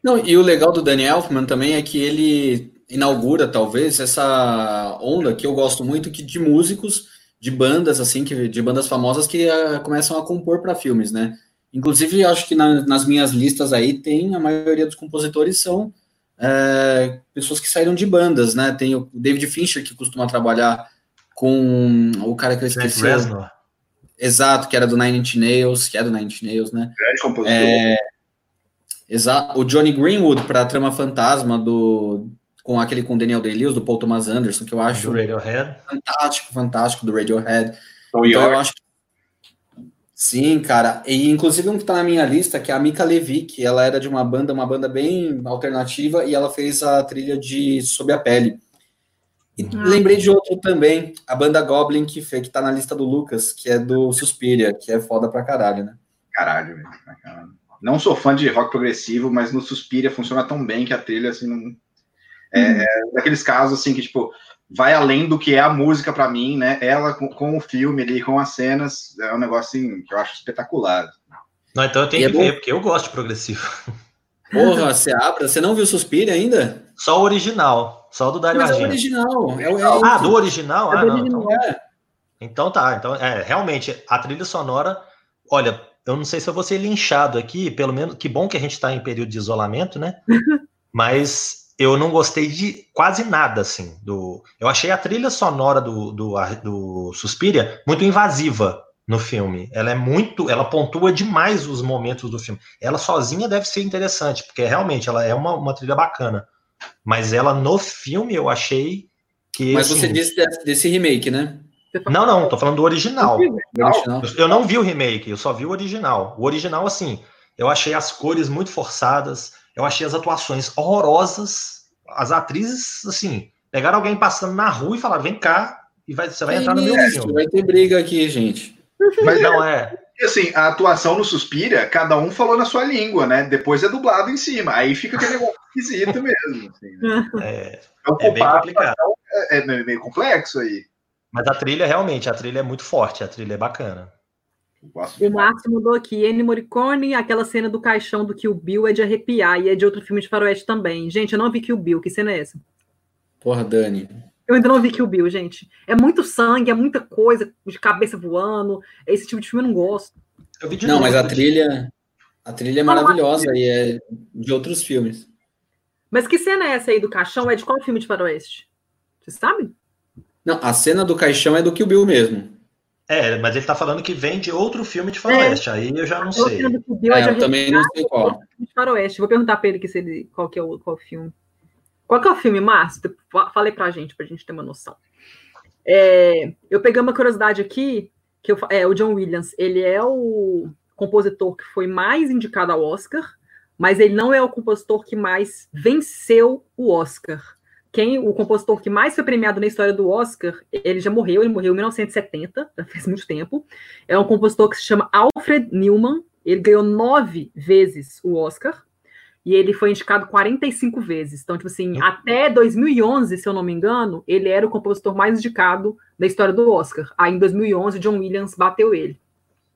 Não, e o legal do Danny Elfman também é que ele inaugura, talvez, essa onda que eu gosto muito que de músicos, de bandas, assim, que, de bandas famosas que ah, começam a compor para filmes, né? Inclusive, eu acho que na- nas minhas listas aí tem a maioria dos compositores são é, pessoas que saíram de bandas, né? Tem o David Fincher, que costuma trabalhar com o cara que eu esqueci. Exato, que era do Nine Inch Nails, que é do Nine Inch Nails, né? Grande compositor. É, exato. O Johnny Greenwood para a trama fantasma do com aquele com Daniel Day-Lewis do Paul Thomas Anderson que eu acho Do Radiohead. fantástico, fantástico do Radiohead. Tom Então, eu acho que- Sim, cara. E inclusive um que tá na minha lista, que é a Mika Levi, que ela era de uma banda, uma banda bem alternativa, e ela fez a trilha de Sob a Pele. E Ah. lembrei de outro também, a banda Goblin, que, fe- que tá na lista do Lucas, que é do Suspiria, que é foda pra caralho, né? Caralho, velho. Caralho. Não sou fã de rock progressivo, mas no Suspiria funciona tão bem que a trilha, assim, não. É, é daqueles casos, assim, que, tipo, vai além do que é a música pra mim, né? Ela com, com o filme ali, com as cenas, é um negócio, assim, que eu acho espetacular. Não, então eu tenho E é que bom- ver, porque eu gosto de progressivo. Porra, você abra, você não viu Suspiria ainda? Só o original. Só o do Dario Mas é o Argento. original. É o, é Ah, do original? É Ah, do não. original. Então, É. então tá. Então, é, realmente, a trilha sonora. Olha, eu não sei se eu vou ser linchado aqui, pelo menos. Que bom que a gente está em período de isolamento, né? Mas eu não gostei de quase nada, assim. Do, eu achei a trilha sonora do, do, Ar- do Suspiria muito invasiva no filme. Ela é muito. Ela pontua demais os momentos do filme. Ela sozinha deve ser interessante, porque realmente ela é uma, uma trilha bacana. Mas ela no filme eu achei que. Mas assim, você disse desse, desse remake, né? Não, não, tô falando do original. Original. Eu- Eu não vi o remake, eu só vi o original. O original, assim, eu achei as cores muito forçadas, eu achei as atuações horrorosas. As atrizes, assim, pegaram alguém passando na rua e falaram: vem cá, e vai, você vai entrar no meu filme. Vai ter briga aqui, gente. Mas, Não, é. e, assim, a atuação no Suspiria, cada um falou na sua língua, né? Depois é dublado em cima. Aí fica aquele negócio esquisito mesmo. Assim, né? É, Então, é bem complicado. é, é meio complexo aí. Mas a trilha, realmente, a trilha é muito forte, a trilha é bacana. O. Márcio mudou aqui. Ennio Morricone, aquela cena do caixão do Kill Bill é de arrepiar e é de outro filme de faroeste também. Gente, eu não vi Kill Bill. Que cena é essa? Porra, Dani. Eu ainda não vi Kill Bill, gente. É muito sangue, é muita coisa, de cabeça voando. Esse tipo de filme eu não gosto. Eu vi de Não, novo, mas a trilha. A trilha é maravilhosa e é de outros filmes. Mas que cena é essa aí do caixão? É de qual filme de faroeste? Você sabe? Não, a cena do caixão é do Kill Bill mesmo. É, mas ele tá falando que vem de outro filme de faroeste, aí eu já não Aquela sei. É, é de eu também não sei qual. de faroeste. Vou perguntar pra ele que se ele, qual que é o qual filme. Qual que é o filme, Márcio? Fa- Fala aí pra gente, pra gente ter uma noção. É, eu peguei uma curiosidade aqui, que eu é, o John Williams, ele é o compositor que foi mais indicado ao Oscar, mas ele não é o compositor que mais venceu o Oscar. Quem, o compositor que mais foi premiado na história do Oscar, ele já morreu, ele morreu em 1970, já faz muito tempo. É um compositor que se chama Alfred Newman, ele ganhou nove vezes o Oscar, e ele foi indicado 45 vezes. Então, tipo assim, até 2011, se eu não me engano, ele era o compositor mais indicado da história do Oscar. Aí, em 2011, John Williams bateu ele.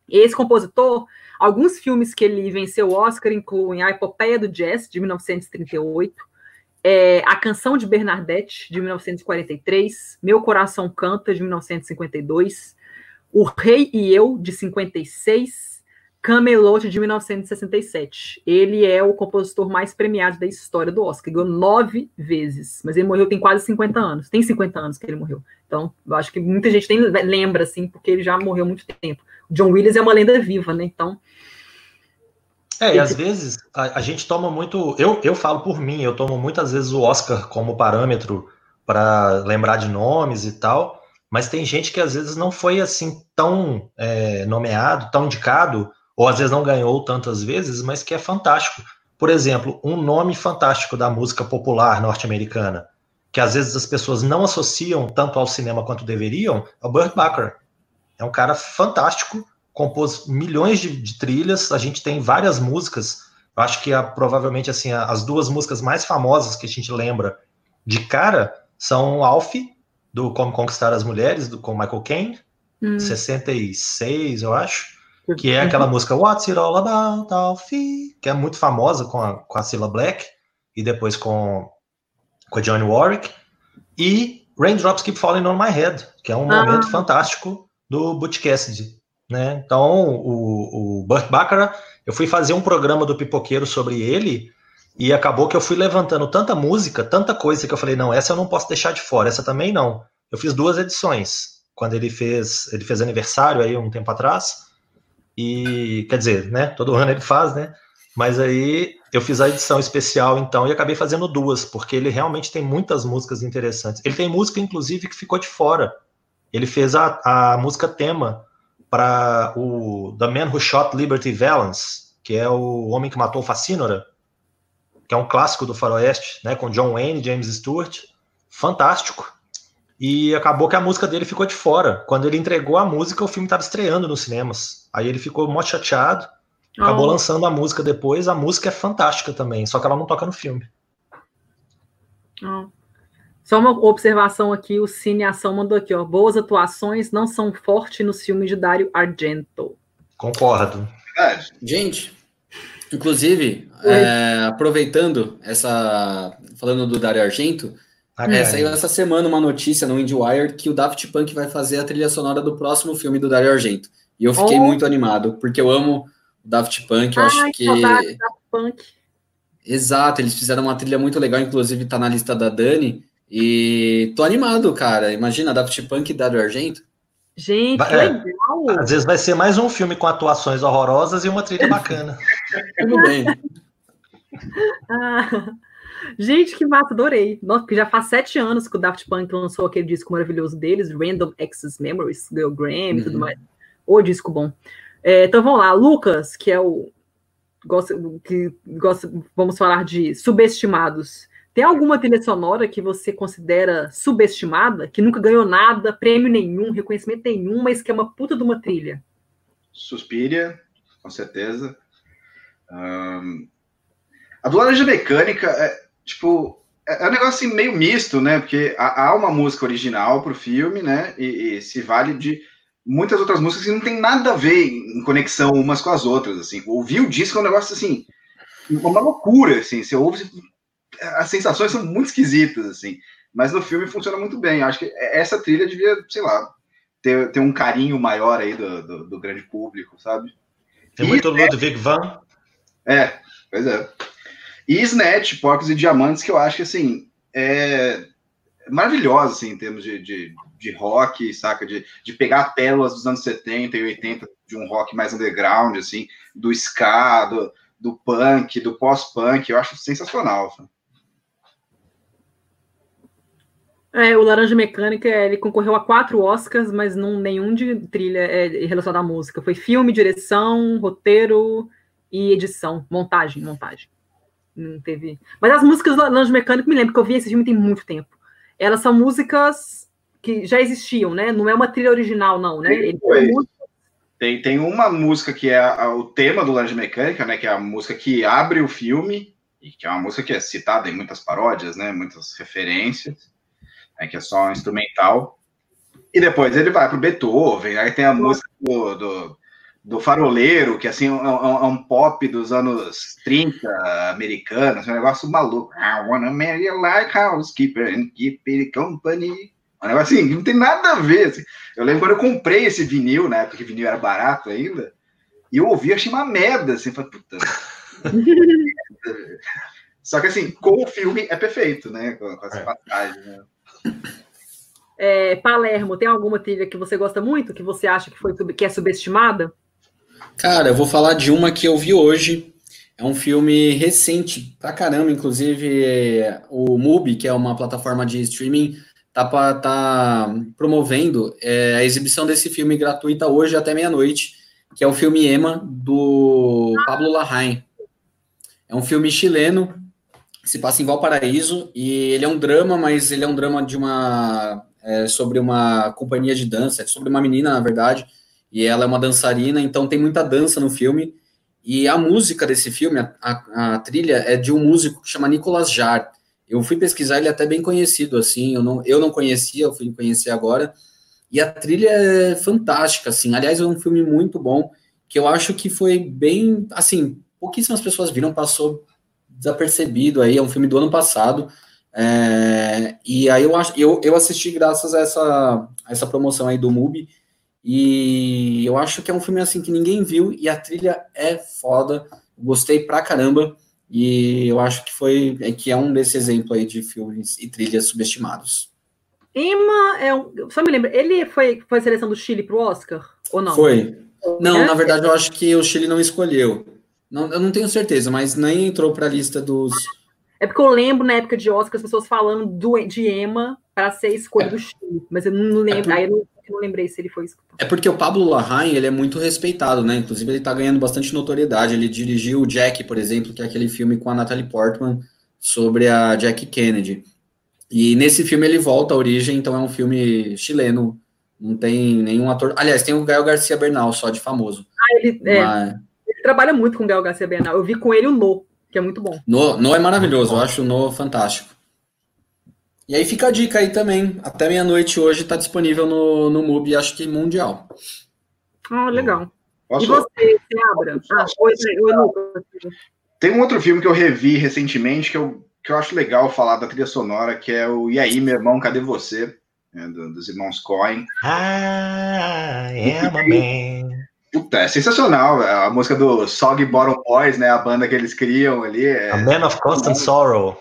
Esse compositor, alguns filmes que ele venceu o Oscar incluem A Epopeia do Jazz, de 1938, é, A Canção de Bernadette, de 1943, Meu Coração Canta, de 1952, O Rei e Eu, de 56, Camelot, de 1967. Ele é o compositor mais premiado da história do Oscar, ganhou nove vezes, mas ele morreu tem quase 50 anos, tem 50 anos que ele morreu. Então, eu acho que muita gente nem lembra, assim, porque ele já morreu muito tempo. John Williams é uma lenda viva, né? Então, É, e às vezes a, a, gente toma muito. Eu, eu falo por mim, eu tomo muitas vezes o Oscar como parâmetro para lembrar de nomes e tal, mas tem gente que às vezes não foi assim tão é, nomeado, tão indicado, ou às vezes não ganhou tantas vezes, mas que é fantástico. Por exemplo, um nome fantástico da música popular norte-americana, que às vezes as pessoas não associam tanto ao cinema quanto deveriam, é o Burt Bacharach. É um cara fantástico, compôs milhões de, de trilhas, a gente tem várias músicas, eu acho que a, provavelmente assim as duas músicas mais famosas que a gente lembra de cara são Alf, do Como Conquistar as Mulheres, do, com Michael Caine, hum. 66, eu acho, que é aquela música What's It All About, Alfie, que é muito famosa com a, com a Cilla Black, e depois com, com a Johnny Warwick, e Raindrops Keep Falling On My Head, que é um ah. momento fantástico do Butch Cassidy. Né? Então, o, o Burt Bacharach, eu fui fazer um programa do Pipoqueiro sobre ele, e acabou que eu fui levantando tanta música, tanta coisa, que eu falei, não, essa eu não posso deixar de fora, essa também não. Eu fiz duas edições, quando ele fez, ele fez aniversário aí um tempo atrás, e quer dizer, né? Todo ano ele faz, né? Mas aí eu fiz a edição especial então e acabei fazendo duas, porque ele realmente tem muitas músicas interessantes. Ele tem música, inclusive, que ficou de fora. Ele fez a, a música tema para o The Man Who Shot Liberty Valance, que é o Homem que Matou Facínora, que é um clássico do faroeste, né? Com John Wayne, James Stewart, fantástico. E acabou que a música dele ficou de fora. Quando ele entregou a música, o filme estava estreando nos cinemas. Aí ele ficou mó chateado, acabou oh. lançando a música depois. A música é fantástica também, só que ela não toca no filme. Oh. Só uma observação aqui, o Cine Ação mandou aqui, ó. Boas atuações não são fortes nos filmes de Dario Argento. Concordo. Gente, inclusive, é, aproveitando essa. Falando do Dario Argento, é, saiu essa semana uma notícia no IndieWire que o Daft Punk vai fazer a trilha sonora do próximo filme do Dario Argento. E eu fiquei oh. muito animado, porque eu amo o Daft Punk, eu Ai, acho que. Daft Punk. Exato, eles fizeram uma trilha muito legal, inclusive tá na lista da Dani. E tô animado, cara. Imagina, Daft Punk e Dario Argento. Gente, que é, legal! Às vezes vai ser mais um filme com atuações horrorosas e uma trilha bacana. Tudo bem. ah. Gente, que massa, adorei. Nossa, porque já faz sete anos que o Daft Punk lançou aquele disco maravilhoso deles, Random Access Memories, ganhou Grammy e uhum. tudo mais. O disco bom. É, então vamos lá, Lucas, que é o. Gosta, que gosta, vamos falar de subestimados. Tem alguma trilha sonora que você considera subestimada, que nunca ganhou nada, prêmio nenhum, reconhecimento nenhum, mas que é uma puta de uma trilha? Suspiria, com certeza. Um, a do Laranja Mecânica, é, tipo, é, é um negócio assim, meio misto, né? Porque há, uma música original para o filme, né? E, e, se vale de muitas outras músicas que não tem nada a ver em conexão umas com as outras, assim. Ouvir o disco é um negócio assim, uma loucura, assim. Você ouve, as sensações são muito esquisitas, assim. Mas no filme funciona muito bem. Acho que essa trilha devia, sei lá, ter, ter um carinho maior aí do, do, do grande público, sabe? Tem muito e, Ludwig Van. É, pois é. E Snatch, Porcos e Diamantes, que eu acho que, assim, é maravilhosa, assim, em termos de, de, de rock, saca? De, de pegar pérolas dos anos 70 e 80 de um rock mais underground, assim, do ska, do, do punk, do pós-punk, eu acho sensacional. Assim. É, o Laranja Mecânica, ele concorreu a quatro Oscars, mas não nenhum de trilha é relacionado à música. Foi filme, direção, roteiro e edição, montagem, montagem. Não teve. Mas as músicas do Laranja Mecânica, me lembro que eu vi esse filme tem muito tempo. Elas são músicas que já existiam, né? Não é uma trilha original, não, né? Ele tem, tem uma música que é a, o tema do Laranja Mecânica, né? Que é a música que abre o filme, e que é uma música que é citada em muitas paródias, né? Muitas referências né, que é só um instrumental. E depois ele vai para o Beethoven, aí tem a música do, do, do Faroleiro, que assim, é um, é um, pop dos anos 30 americanos, um negócio maluco. I wanna marry a like housekeeper and keep it company. Um negócio assim, não tem nada a ver. Assim. Eu lembro quando eu comprei esse vinil, né, porque vinil era barato ainda, e eu ouvi, achei uma merda, assim, falei, puta. Só que assim, com o filme é perfeito, né, com, com essa é. passagem, né? É, Palermo, tem alguma trilha que você gosta muito, que você acha que, foi, que é subestimada? Cara, eu vou falar de uma que eu vi hoje, É um filme recente pra caramba, inclusive o MUBI, que é uma plataforma de streaming, tá, tá promovendo é, a exibição desse filme gratuita hoje até meia-noite, que é o filme Ema, do Pablo Larraín. É um filme chileno, se passa em Valparaíso, e ele é um drama, mas ele é um drama de uma... É, sobre uma companhia de dança, sobre uma menina, na verdade, e ela é uma dançarina, então tem muita dança no filme, e a música desse filme, a, a, a trilha, é de um músico que chama Nicolas Jarre, eu fui pesquisar, ele é até bem conhecido, assim, eu não, eu não conhecia, eu fui conhecer agora, e a trilha é fantástica, assim, aliás, é um filme muito bom, que eu acho que foi bem, assim, pouquíssimas pessoas viram, passou desapercebido aí, é um filme do ano passado, é, e aí eu, acho, eu, eu assisti graças a essa, a essa promoção aí do MUBI, e eu acho que é um filme, assim, que ninguém viu, e a trilha é foda, gostei pra caramba, e eu acho que foi é que é um desse exemplo aí de filmes e trilhas subestimados. Emma é um, só me lembra, ele foi foi a seleção do Chile para o Oscar ou não? Foi. Não, é? na verdade eu acho que o Chile não escolheu. Não, eu não tenho certeza, mas nem entrou para a lista dos. É porque eu lembro na época de Oscar as pessoas falando do, de Emma para ser escolha é. do Chile, mas eu não lembro. É por... Aí eu não não lembrei se ele foi escutado. É porque o Pablo Larraín, ele é muito respeitado, né? Inclusive, ele tá ganhando bastante notoriedade. Ele dirigiu o Jack, por exemplo, que é aquele filme com a Natalie Portman sobre a Jack Kennedy. E nesse filme ele volta à origem, então é um filme chileno. Não tem nenhum ator. Aliás, tem o Gael Garcia Bernal, só de famoso. Ah, ele, é, Mas... trabalha muito com o Gael Garcia Bernal. Eu vi com ele o No, que é muito bom. No, no é maravilhoso, eu acho o No fantástico. E aí fica a dica aí também. Até meia-noite hoje está disponível no, no MUBI, acho que mundial. Ah, legal. Posso... E você, Seabra? Ah, oi, oi, Lucas. Tem um outro filme que eu revi recentemente que eu, que eu acho legal falar da trilha sonora, que é o E aí, meu irmão, cadê você? É, do, dos irmãos Coen. Ah, é, man. Puta, é sensacional. A música do Sog Bottom Boys, né? A banda que eles criam ali. É... A Man of Constant Sorrow.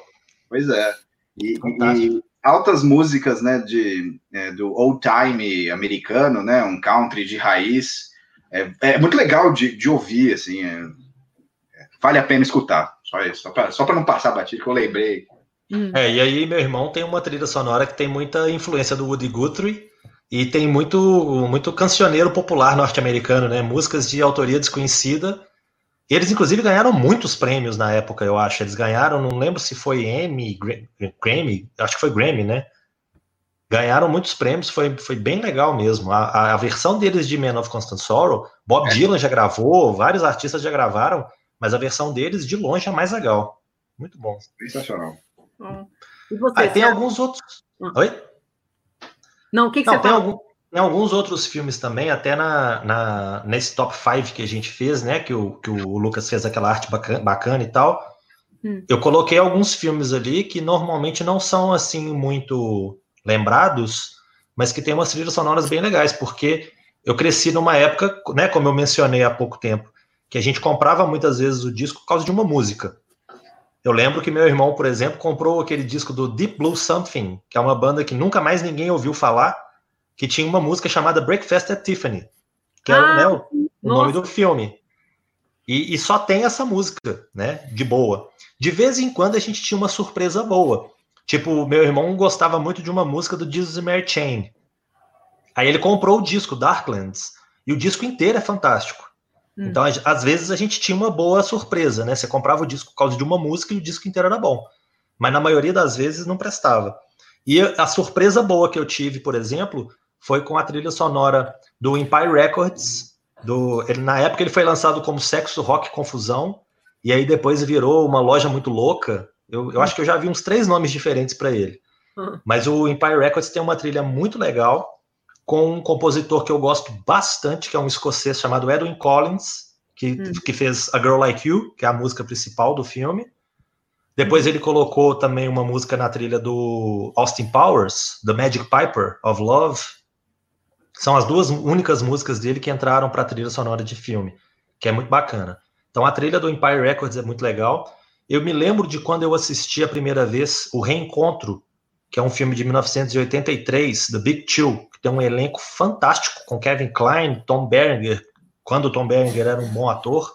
Pois é. E, e, altas músicas, né, de, é, do old time americano, né, um country de raiz. É, é muito legal de, de ouvir, assim, é, é vale a pena escutar. Só isso, só para só não passar batido, que eu lembrei. Hum. É, e aí meu irmão tem uma trilha sonora que tem muita influência do Woody Guthrie e tem muito, muito cancioneiro popular norte-americano, né, músicas de autoria desconhecida eles, inclusive, ganharam muitos prêmios na época, eu acho. Eles ganharam, não lembro se foi Emmy, Grammy, acho que foi Grammy, né? Ganharam muitos prêmios, foi, foi bem legal mesmo. A, a versão deles de Man of Constant Sorrow, Bob é. Dylan já gravou, vários artistas já gravaram, mas a versão deles, de longe, é mais legal. Muito bom. Sensacional. Hum. E você, ah, tem alguns outros. Hum. Oi? Não, o que, que não, você tem algum... Tem alguns outros filmes também, até na, na, nesse top 5 que a gente fez, né? Que o, que o Lucas fez aquela arte bacana, bacana e tal. Hum. Eu coloquei alguns filmes ali que normalmente não são assim muito lembrados, mas que tem umas trilhas sonoras bem legais, porque eu cresci numa época, né, como eu mencionei há pouco tempo, que a gente comprava muitas vezes o disco por causa de uma música. Eu lembro que meu irmão, por exemplo, comprou aquele disco do Deep Blue Something, que é uma banda que nunca mais ninguém ouviu falar, que tinha uma música chamada Breakfast at Tiffany, que é ah, né, o, o nome do filme. E, e, só tem essa música, né, de boa. De vez em quando a gente tinha uma surpresa boa. Tipo, meu irmão gostava muito de uma música do Jesus Mary Chain. Aí ele comprou o disco Darklands, e o disco inteiro é fantástico. Hum. Então, às vezes a gente tinha uma boa surpresa, né? Você comprava o disco por causa de uma música e o disco inteiro era bom. Mas na maioria das vezes não prestava. E a surpresa boa que eu tive, por exemplo, foi com a trilha sonora do Empire Records. Do, ele, na época ele foi lançado como Sexo Rock Confusão, e aí depois virou uma loja muito louca. Eu, eu acho que eu já vi uns três nomes diferentes para ele. Uhum. Mas o Empire Records tem uma trilha muito legal, com um compositor que eu gosto bastante, que é um escocês chamado Edwin Collins, que, uhum. que fez A Girl Like You, que é a música principal do filme. Depois uhum. ele colocou também uma música na trilha do Austin Powers, The Magic Piper of Love, são as duas únicas músicas dele que entraram para a trilha sonora de filme, que é muito bacana. Então a trilha do Empire Records é muito legal. Eu me lembro de quando eu assisti a primeira vez o Reencontro, que é um filme de 1983, The Big Chill, tem um elenco fantástico com Kevin Kline, Tom Berenger, quando o Tom Berenger era um bom ator.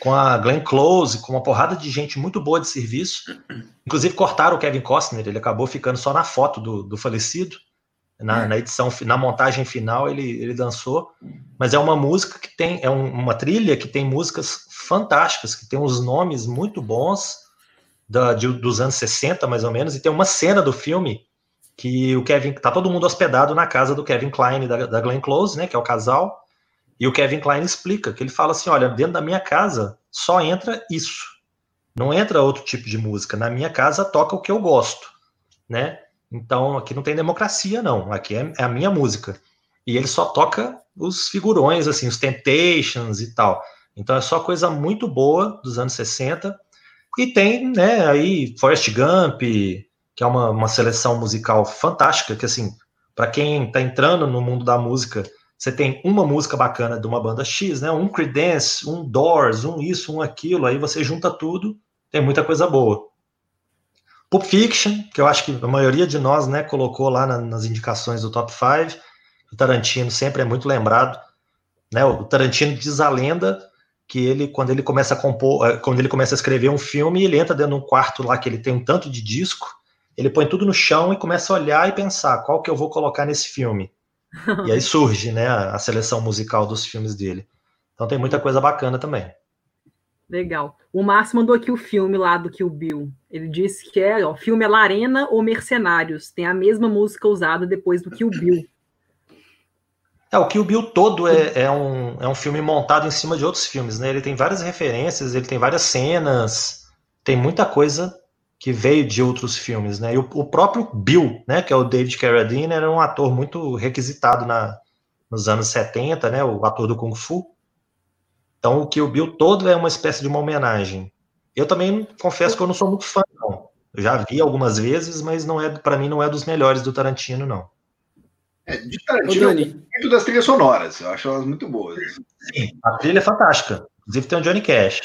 com a Glenn Close, com uma porrada de gente muito boa de serviço. Inclusive cortaram o Kevin Costner, ele acabou ficando só na foto do, do falecido. Na, na, edição, na montagem final, ele, ele dançou. Mas é uma música que tem, é um, uma trilha que tem músicas fantásticas, que tem uns nomes muito bons da, de, dos anos 60, mais ou menos, e tem uma cena do filme que o Kevin, tá todo mundo hospedado na casa do Kevin Klein da, da Glenn Close, né, que é o casal, e o Kevin Klein explica que ele fala assim: olha, dentro da minha casa só entra isso. Não entra outro tipo de música. Na minha casa toca o que eu gosto, né? Então aqui não tem democracia, não. Aqui é, é a minha música. E ele só toca os figurões, assim, os Temptations e tal. Então é só coisa muito boa dos anos 60. E tem, né, aí Forrest Gump, que é uma, uma seleção musical fantástica, que assim, para quem está entrando no mundo da música você tem uma música bacana de uma banda X, né? Um Creedence, um Doors, um isso, um aquilo, aí você junta tudo, tem muita coisa boa. Pulp Fiction, que eu acho que a maioria de nós, né, colocou lá na, nas indicações do Top 5. O Tarantino sempre é muito lembrado, né? O Tarantino diz a lenda que ele, quando ele começa a compor, eh, quando ele começa a escrever um filme, ele entra dentro de um quarto lá que ele tem um tanto de disco, ele põe tudo no chão e começa a olhar e pensar qual que eu vou colocar nesse filme e aí surge, né, a, seleção musical dos filmes dele. Então tem muita coisa bacana também. Legal. O Márcio mandou aqui o filme lá do Kill Bill. Ele disse que é, o filme é Larena ou Mercenários. Tem a mesma música usada depois do Kill Bill. É, o Kill Bill todo é, é, um, é um filme montado em cima de outros filmes, né? Ele tem várias referências, ele tem várias cenas, tem muita coisa que veio de outros filmes, né? E o, o, próprio Bill, né, que é o David Carradine, era um ator muito requisitado na, nos anos 70, né, o ator do Kung Fu. Então, o que o Bill todo é uma espécie de uma homenagem. Eu também confesso que eu não sou muito fã, não. Eu já vi algumas vezes, mas não é para mim não é dos melhores do Tarantino, não. É, de Tarantino, muito das trilhas sonoras, eu acho elas muito boas. Sim, a trilha é fantástica. Inclusive tem o Johnny Cash.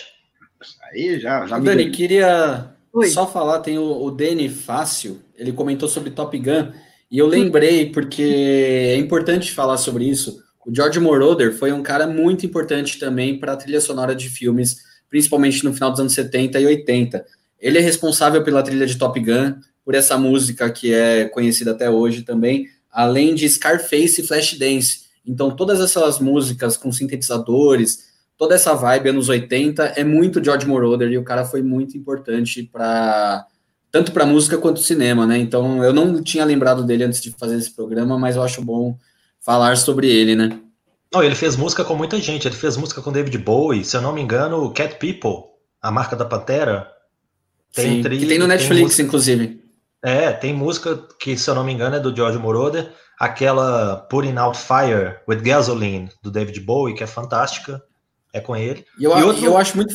Aí já, já Dani, queria Oi. Só falar, tem o, o Dani Fácil, ele comentou sobre Top Gun, e eu lembrei, porque é importante falar sobre isso. O George Moroder foi um cara muito importante também para a trilha sonora de filmes, principalmente no final dos anos 70 e 80. Ele é responsável pela trilha de Top Gun, por essa música que é conhecida até hoje também, além de Scarface e Flashdance. Então, todas essas músicas com sintetizadores, toda essa vibe anos 80 é muito George Moroder e o cara foi muito importante para tanto para música quanto cinema, né? Então eu não tinha lembrado dele antes de fazer esse programa, mas eu acho bom falar sobre ele, né? Não, ele fez música com muita gente. Ele fez música com David Bowie, se eu não me engano, Cat People, a marca da Pantera. Tem Sim, tri... que tem no Netflix, tem inclusive. É, tem música que, se eu não me engano, é do George Moroder. Aquela Putting Out Fire with Gasoline, do David Bowie, que é fantástica é com ele. E eu, e outro, eu acho muito.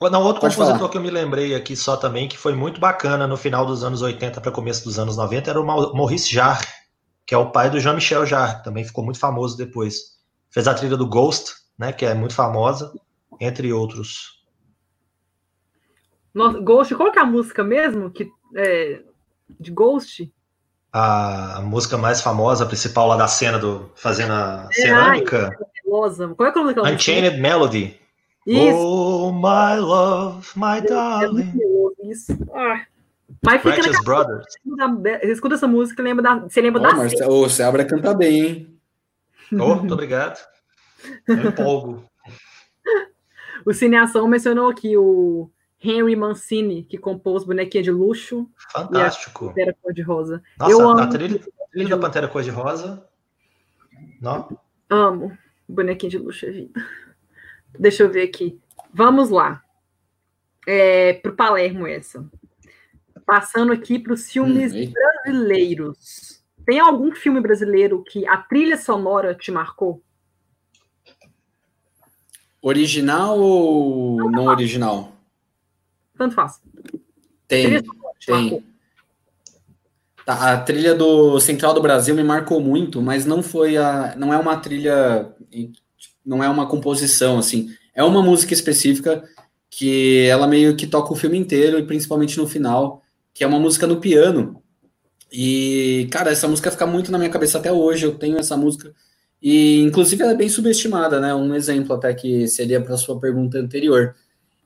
Não, outro Pode compositor falar. que eu me lembrei aqui só também, que foi muito bacana no final dos anos 80 para começo dos anos 90, era o Maurice Jarre, que é o pai do Jean-Michel Jarre, que também ficou muito famoso depois. Fez a trilha do Ghost, né, que é muito famosa, entre outros. Nossa, Ghost, qual que é a música mesmo que, é, de Ghost? A, música mais famosa, a principal lá da cena do fazendo a é, cerâmica. Ai. Qual é, é o nome daquela Unchained Melody. Isso. Oh, my love, my darling. Isso. Ah. Mas fica Precious Brothers. Escuta essa música, lembra da, você lembra oh, da Marcia, oh, Você abre canta bem, hein? Oh, muito obrigado. Eu empolgo. o Cineação mencionou aqui o Henry Mancini, que compôs Bonequinha de Luxo. Fantástico. Pantera Cor-de-Rosa. Nossa, Eu a amo... trilha, a trilha da Pantera Cor-de-Rosa. Não? Amo. Bonequinho de luxo é vida. Deixa eu ver aqui. Vamos lá. É, para o Palermo, essa. Passando aqui para os filmes hum, brasileiros. Tem algum filme brasileiro que a trilha sonora te marcou? Original ou não, não original? Tanto faz. Tem. Tem. Tá, a trilha do Central do Brasil me marcou muito, mas não foi a. Não é uma trilha. Não é uma composição, assim. É uma música específica que ela meio que toca o filme inteiro, e principalmente no final, que é uma música no piano. E, cara, essa música fica muito na minha cabeça até hoje. Eu tenho essa música. E, inclusive, ela é bem subestimada, né? Um exemplo até que seria para sua pergunta anterior.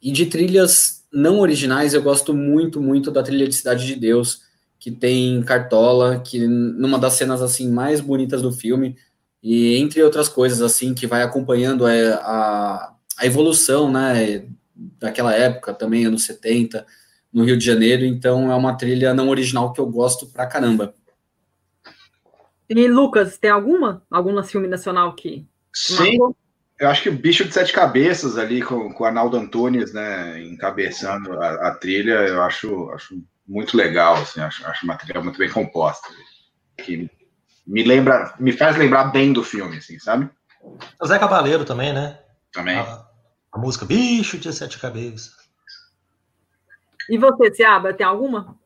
E de trilhas não originais, eu gosto muito, muito da trilha de Cidade de Deus, que tem Cartola, que numa das cenas assim mais bonitas do filme, e entre outras coisas assim que vai acompanhando a, é, a, a evolução, né, daquela época, também anos 70, no Rio de Janeiro, então é uma trilha não original que eu gosto pra caramba. E Lucas, tem alguma? Algum filme nacional que Sim. Marcou? Eu acho que o Bicho de Sete Cabeças ali com, com o Arnaldo Antunes, né, encabeçando a, a, trilha, eu acho, acho muito legal, assim, acho, acho uma trilha muito bem composta, que me lembra, me faz lembrar bem do filme, assim, sabe? O Zé Cavaleiro também, né? Também. A, a música Bicho de Sete Cabeças. E você, Ciaba, tem alguma?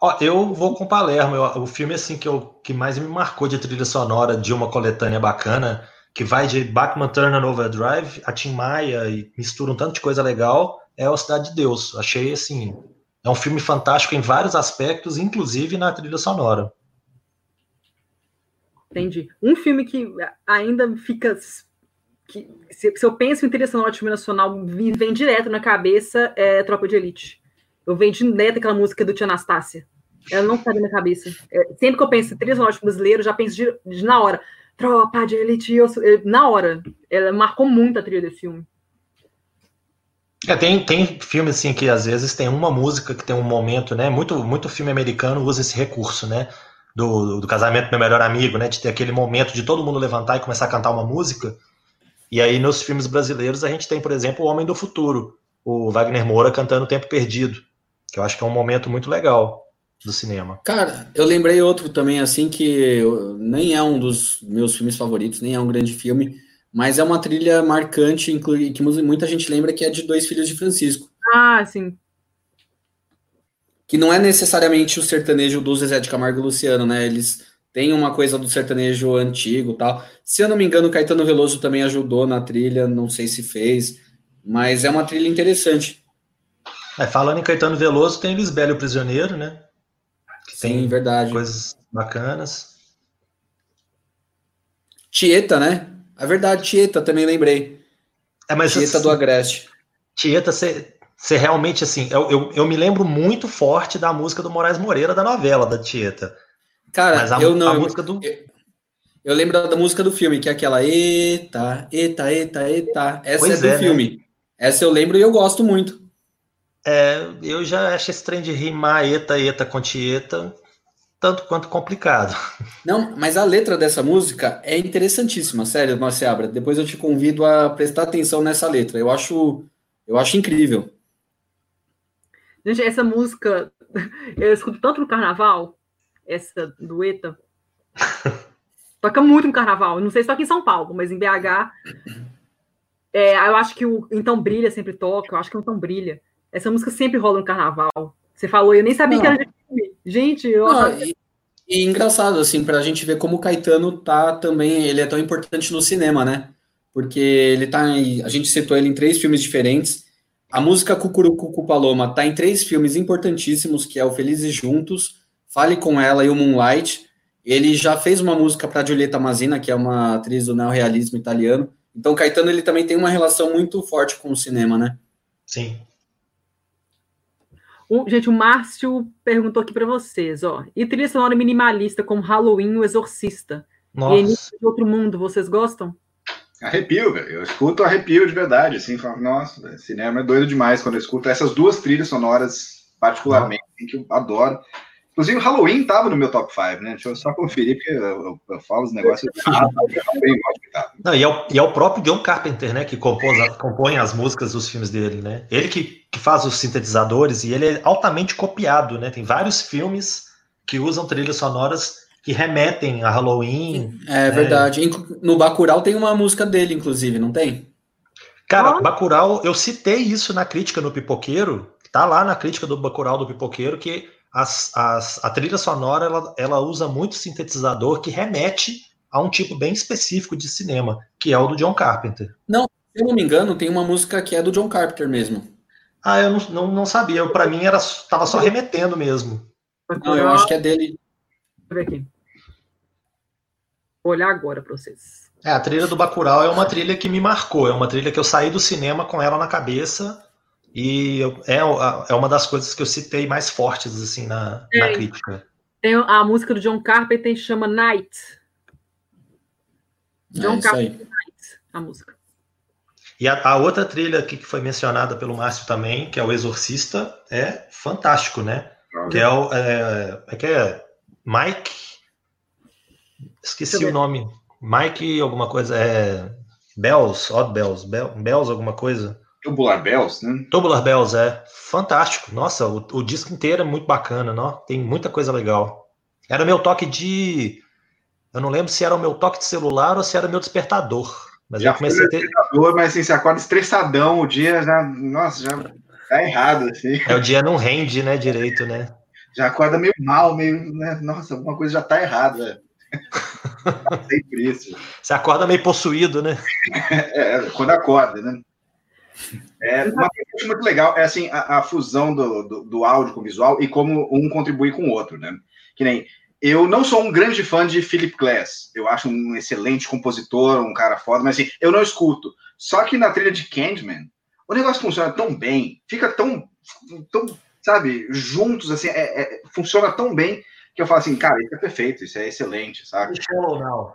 Ó, eu vou com Palermo. Eu, o filme assim que, eu, que mais me marcou de trilha sonora de uma coletânea bacana que vai de Bachman Turner Overdrive a Tim Maia e mistura um tanto de coisa legal, é o Cidade de Deus. Achei assim, é um filme fantástico em vários aspectos, inclusive na trilha sonora. Entendi. Um filme que ainda fica. Que, se, se, eu penso em trilha sonora de filme nacional, vem direto na cabeça é Tropa de Elite. Eu venho direto aquela música do Tia Anastácia. Ela não sai da minha cabeça. É, sempre que eu penso em trilha sonora brasileiro, já penso de, de, na hora. Tropa de Elite, eu, na hora. Ela marcou muito a trilha desse filme. É, tem, tem filme assim que às vezes tem uma música que tem um momento, né? Muito, muito filme americano usa esse recurso, né? Do, do casamento do meu melhor amigo, né? De ter aquele momento de todo mundo levantar e começar a cantar uma música. E aí nos filmes brasileiros a gente tem, por exemplo, O Homem do Futuro, o Wagner Moura cantando Tempo Perdido, que eu acho que é um momento muito legal do cinema. Cara, eu lembrei outro também, assim, que nem é um dos meus filmes favoritos, nem é um grande filme, mas é uma trilha marcante, inclui, que muita gente lembra que é de Dois Filhos de Francisco. Ah, sim. Que não é necessariamente o sertanejo do Zezé de Camargo e Luciano, né? Eles têm uma coisa do sertanejo antigo tal. Se eu não me engano, Caetano Veloso também ajudou na trilha, não sei se fez, mas é uma trilha interessante. É, falando em Caetano Veloso, tem Lisbelo o Prisioneiro, né? Que Sim, tem verdade. Coisas bacanas. Tieta, né? É verdade, Tieta, também lembrei. É, mas Tieta assim, do Agreste. Tieta, você realmente, assim, eu, eu, eu, me lembro muito forte da música do Moraes Moreira, da novela da Tieta. Cara, mas a, eu não. A música do... Eu, eu, lembro da música do filme, que é aquela Eita, Eita, Eita, Eita. Essa pois é do é, né? filme. Né? Essa eu lembro e eu gosto muito. É, eu já acho esse trem de rimar eta, eta com tieta tanto quanto complicado. Não, mas a letra dessa música é interessantíssima, sério, Marciabra. Depois eu te convido a prestar atenção nessa letra. Eu acho, eu acho incrível. Gente, essa música eu escuto tanto no carnaval, essa dueta. Toca muito no carnaval. Não sei se toca em São Paulo, mas em BH. É, eu acho que o Então Brilha sempre toca. Eu acho que o Então Brilha. Essa música sempre rola no carnaval. Você falou, eu nem sabia não. que era de filme. Gente, eu. Não, e, e engraçado, assim, pra gente ver como o Caetano tá também. Ele é tão importante no cinema, né? Porque ele tá. Em, a gente citou ele em três filmes diferentes. A música Cucurucucu Paloma tá em três filmes importantíssimos, que é o Felizes Juntos, Fale com Ela e o Moonlight. Ele já fez uma música para Giulietta Mazina, que é uma atriz do neorrealismo italiano. Então, Caetano ele também tem uma relação muito forte com o cinema, né? Sim. Um, gente, o Márcio perguntou aqui para vocês, ó. E trilha sonora minimalista como Halloween, o Exorcista. Nossa. E Início de Outro Mundo, vocês gostam? Arrepio, velho. Eu escuto arrepio de verdade, assim, falo, nossa, véio, cinema é doido demais quando eu escuto essas duas trilhas sonoras, particularmente, que eu adoro. Inclusive, o Halloween estava no meu top 5, né? Deixa eu só conferir, porque eu, eu, eu falo os negócios. Ah, Não, e, é o, e é o próprio John Carpenter, né? Que compôs, compõe as músicas dos filmes dele, né? Ele que, que faz os sintetizadores e ele é altamente copiado, né? Tem vários filmes que usam trilhas sonoras que remetem a Halloween. É verdade. No Bacurau tem uma música dele, inclusive, não tem? Cara, oh. Bacurau, eu citei isso na crítica no Pipoqueiro, tá lá na crítica do Bacurau do Pipoqueiro, que as, as, a trilha sonora ela, ela usa muito sintetizador que remete a um tipo bem específico de cinema, que é o do John Carpenter. Não, se eu não me engano, tem uma música que é do John Carpenter mesmo. Ah, eu não, não, não sabia. Para mim era tava só remetendo mesmo. Não, eu acho que é dele. Deixa eu ver aqui. Vou olhar agora para vocês. É, a trilha do Bacurau é uma trilha que me marcou, é uma trilha que eu saí do cinema com ela na cabeça e é, é uma das coisas que eu citei mais fortes assim na, na crítica. Tem a música do John Carpenter chama Night. É John é Carpenter Night, a música. E a, a, outra trilha aqui que foi mencionada pelo Márcio também, que é o Exorcista, é fantástico, né? Que é o é, é que é Mike, esqueci o nome. Mike alguma coisa, é Bells, Odd Bells, Bells alguma coisa. Tubular Bells, né? Tubular Bells, é. Fantástico. Nossa, o, o disco inteiro é muito bacana, não? tem muita coisa legal. Era meu toque de... Eu não lembro se era o meu toque de celular ou se era o meu despertador. Mas já eu comecei a ter... despertador, mas assim, você acorda estressadão, o dia já... Nossa, já tá errado, assim. É, o dia não rende, né, direito, né? Já acorda meio mal, meio... Né? Nossa, alguma coisa já tá errada, Sempre isso. Você acorda meio possuído, né? É, quando acorda, né? É, uma coisa muito legal é assim a, a fusão do, do, do, áudio com o visual e como um contribui com o outro, né? Que nem eu não sou um grande fã de Philip Glass, eu acho um excelente compositor, um cara foda, mas assim, eu não escuto. Só que na trilha de Candyman, o negócio funciona tão bem, fica tão, tão sabe, juntos, assim, é, é, funciona tão bem que eu falo assim, cara, isso é perfeito, isso é excelente, sabe? não.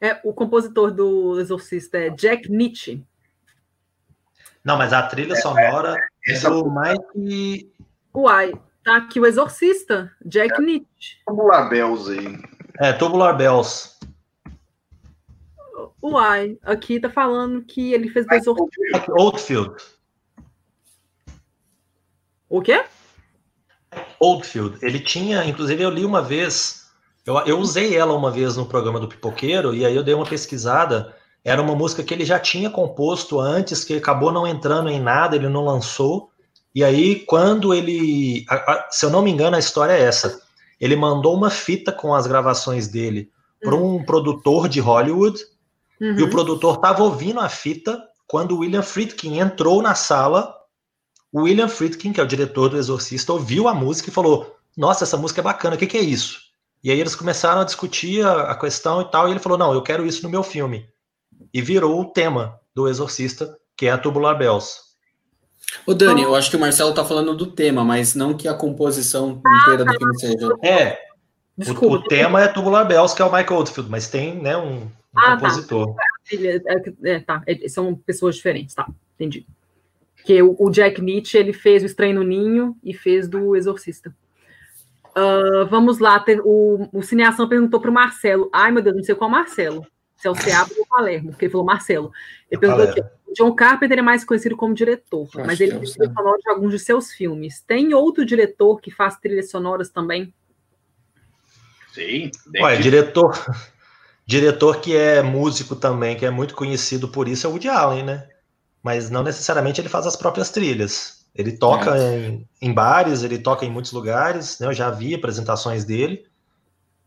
É, o compositor do Exorcista é Jack Nietzsche. Não, mas a trilha sonora é, é, é do Mike. Uai, tá aqui o Exorcista, Jack é, Nietzsche. Tubular Bells aí. É, Tubular Bells. Uai, aqui tá falando que ele fez o Exorcista. Oldfield. O quê? Oldfield. Ele tinha, inclusive eu li uma vez eu, eu usei ela uma vez no programa do Pipoqueiro, e aí eu dei uma pesquisada. Era uma música que ele já tinha composto antes, que acabou não entrando em nada, ele não lançou. E aí, quando ele. Se eu não me engano, a história é essa. Ele mandou uma fita com as gravações dele para um uhum. produtor de Hollywood, uhum. e o produtor estava ouvindo a fita quando o William Friedkin entrou na sala. O William Friedkin, que é o diretor do Exorcista, ouviu a música e falou: Nossa, essa música é bacana, o que, que é isso? E aí eles começaram a discutir a, a, questão e tal, e ele falou: não, eu quero isso no meu filme. E virou o tema do Exorcista, que é a Tubular Bells. Ô Dani, eu acho que o Marcelo tá falando do tema, mas não que a composição inteira do filme seja. É. Desculpa, o, o tema é Tubular Bells, que é o Michael Oldfield, mas tem, né, um, um ah, tá. compositor. Tá. É, tá. É, são pessoas diferentes, tá. Entendi. Que o, o Jack Nietzsche, ele fez o Estranho no Ninho e fez do Exorcista. Uh, vamos lá, ter, o, o Cineação perguntou para o Marcelo. Ai, meu Deus, não sei qual Marcelo. Se é o Seabra ou o Palermo, porque ele falou Marcelo. Ele é perguntou que John Carpenter é mais conhecido como diretor, Acho mas ele fez trilha sonora de alguns de seus filmes. Tem outro diretor que faz trilhas sonoras também? Sim. Ué, diretor, diretor que é músico também, que é muito conhecido por isso, é o Woody Allen, né? Mas não necessariamente ele faz as próprias trilhas. Ele toca é. em, em, bares, ele toca em muitos lugares, né? Eu já vi apresentações dele,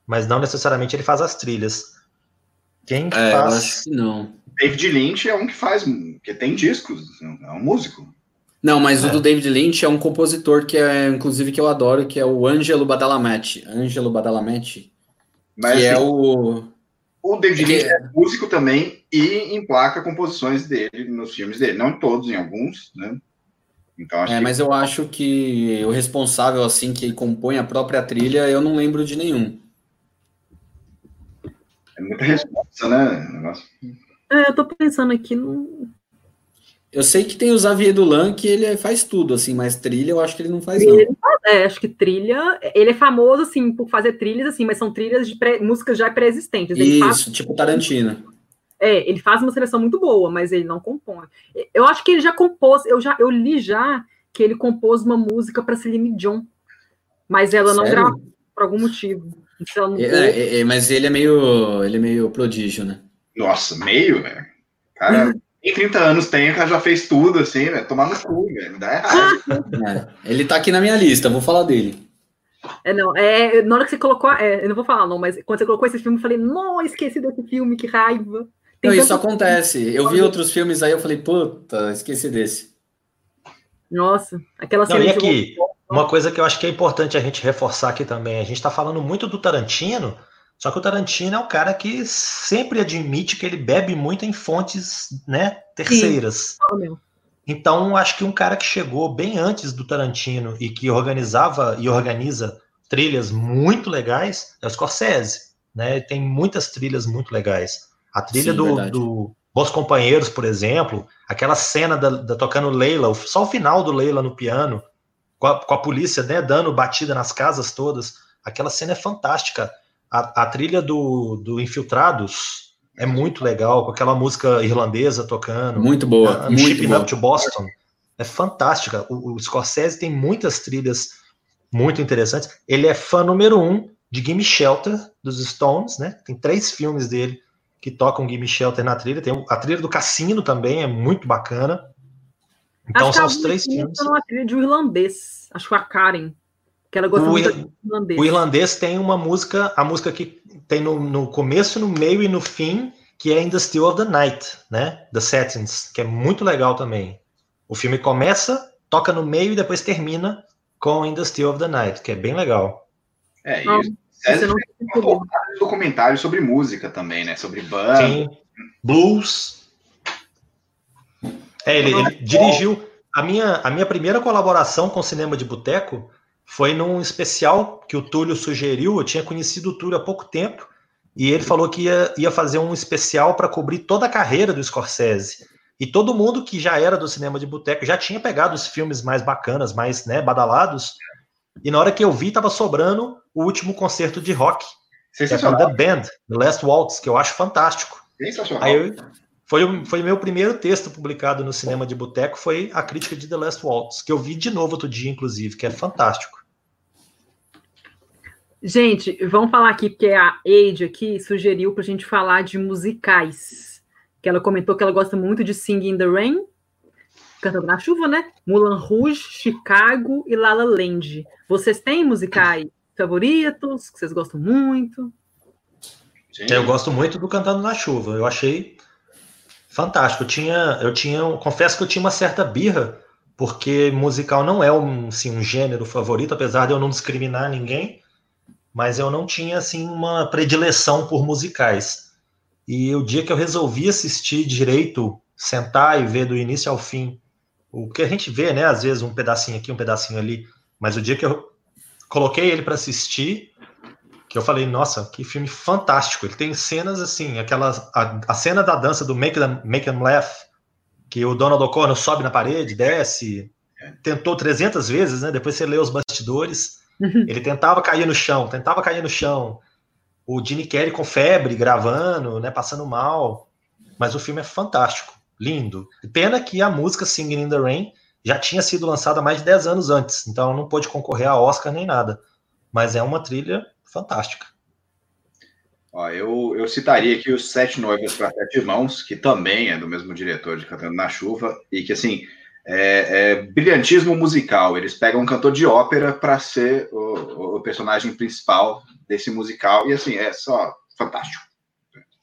mas não necessariamente ele faz as trilhas. Quem é, faz? acho que não. David Lynch é um que faz, que tem discos, é um músico. Não, mas é. o do David Lynch é um compositor que é, inclusive, que eu adoro, que é o Angelo Badalamenti. Angelo Badalamenti. Mas que é assim, é o. O David Lynch é músico também e emplaca composições dele nos filmes dele. Não em todos, em alguns, né? Então, é, mas eu acho que o responsável, assim, que compõe a própria trilha, eu não lembro de nenhum. É muita resposta, né? É, eu tô pensando aqui no... Eu sei que tem o Xavier Dolan, que ele faz tudo, assim, mas trilha eu acho que ele não faz, não. É, acho que trilha... Ele é famoso, assim, por fazer trilhas, assim, mas são trilhas de pré, músicas já pré-existentes. Isso, faz... tipo Tarantino. É, ele faz uma seleção muito boa, mas ele não compõe. Eu acho que ele já compôs, eu já eu li já que ele compôs uma música para Celine Dion, mas ela não gravou por algum motivo. Então, é, é, é, mas ele é meio ele é meio prodígio, né? Nossa, meio, velho. Cara, em 30 anos tem, o cara já fez tudo, assim, né? Tomar no cu, velho. Dá errado. É, ele tá aqui na minha lista, vou falar dele. É, não, é, na hora que você colocou, é, eu não vou falar não, mas quando você colocou esse filme, eu falei, não, esqueci desse filme, que raiva. Não, isso acontece. Eu vi outros filmes aí, eu falei, puta, esqueci desse. Nossa, aquela cena. Não, e aqui, uma coisa que eu acho que é importante a gente reforçar aqui também. A gente está falando muito do Tarantino, Só que o Tarantino é um cara que sempre admite que ele bebe muito em fontes né, terceiras. Sim. Então, acho que um cara que chegou bem antes do Tarantino e que organizava e organiza trilhas muito legais é o Scorsese. Né? Tem muitas trilhas muito legais. A trilha Sim, do, do Bons Companheiros, por exemplo, aquela cena da, da, tocando Leila, só o final do Leila no piano, com a, com a polícia né, dando batida nas casas todas, aquela cena é fantástica. A, a trilha do, do Infiltrados é muito legal, com aquela música irlandesa tocando. Muito boa. Uh, Shipping Up to Boston. É fantástica. O, o, Scorsese tem muitas trilhas muito interessantes. Ele é fã número um de Gimme Shelter, dos Stones, né? Tem três filmes dele que tocam Gimme Shelter na trilha. Tem a trilha do Cassino também, é muito bacana. Então Acho são os três filmes. Tem uma trilha de um irlandês. Acho que a Karen. Que ela gosta o, muito do irlandês. O irlandês tem uma música, a música que tem no, no começo, no meio e no fim, que é In the Still of the Night, né? The Settings, que é muito legal também. O filme começa, toca no meio e depois termina com In the Still of the Night, que é bem legal. É isso. É, não... um documentário sobre música também, né? Sobre banda. Sim. Blues. É, ele, ele dirigiu. A minha, a minha primeira colaboração com cinema de boteco foi num especial que o Túlio sugeriu. Eu tinha conhecido o Túlio há pouco tempo e ele falou que ia, ia fazer um especial para cobrir toda a carreira do Scorsese. E todo mundo que já era do cinema de boteco já tinha pegado os filmes mais bacanas, mais né, badalados. E na hora que eu vi, tava sobrando o último concerto de rock. Que é The Band, The Last Waltz, que eu acho fantástico. Sensacional. Aí eu, foi o foi meu primeiro texto publicado no cinema de boteco, foi a crítica de The Last Waltz, que eu vi de novo outro dia, inclusive, que é fantástico. Gente, vamos falar aqui, porque a Eide aqui sugeriu para a gente falar de musicais. Que ela comentou que ela gosta muito de Sing in the Rain, Cantando na Chuva, né? Mulan Rouge, Chicago e La La Land. Vocês têm musicais favoritos que vocês gostam muito? Sim. Eu gosto muito do Cantando na Chuva. Eu achei fantástico. Eu tinha, eu tinha, confesso que eu tinha uma certa birra, porque musical não é um, assim, um gênero favorito, apesar de eu não discriminar ninguém mas eu não tinha assim uma predileção por musicais. E o dia que eu resolvi assistir direito, sentar e ver do início ao fim, o que a gente vê, né, às vezes um pedacinho aqui, um pedacinho ali, mas o dia que eu coloquei ele para assistir, que eu falei, nossa, que filme fantástico. Ele tem cenas assim, aquelas a, a cena da dança do Make Them, Make Them Laugh, que o Donald O'Connor sobe na parede, desce, tentou 300 vezes, né? Depois você lê os bastidores. Ele tentava cair no chão, tentava cair no chão. O Gene Kelly com febre, gravando, né, passando mal. Mas o filme é fantástico, lindo. Pena que a música Singing in the Rain já tinha sido lançada mais de 10 anos antes, então não pôde concorrer a Oscar nem nada. Mas é uma trilha fantástica. Ó, eu, eu citaria aqui os Sete Noivas para Sete Irmãos, que também é do mesmo diretor de Cantando na Chuva, e que, assim, é, é, brilhantismo musical. Eles pegam um cantor de ópera para ser o, o, personagem principal desse musical, e assim, é só fantástico.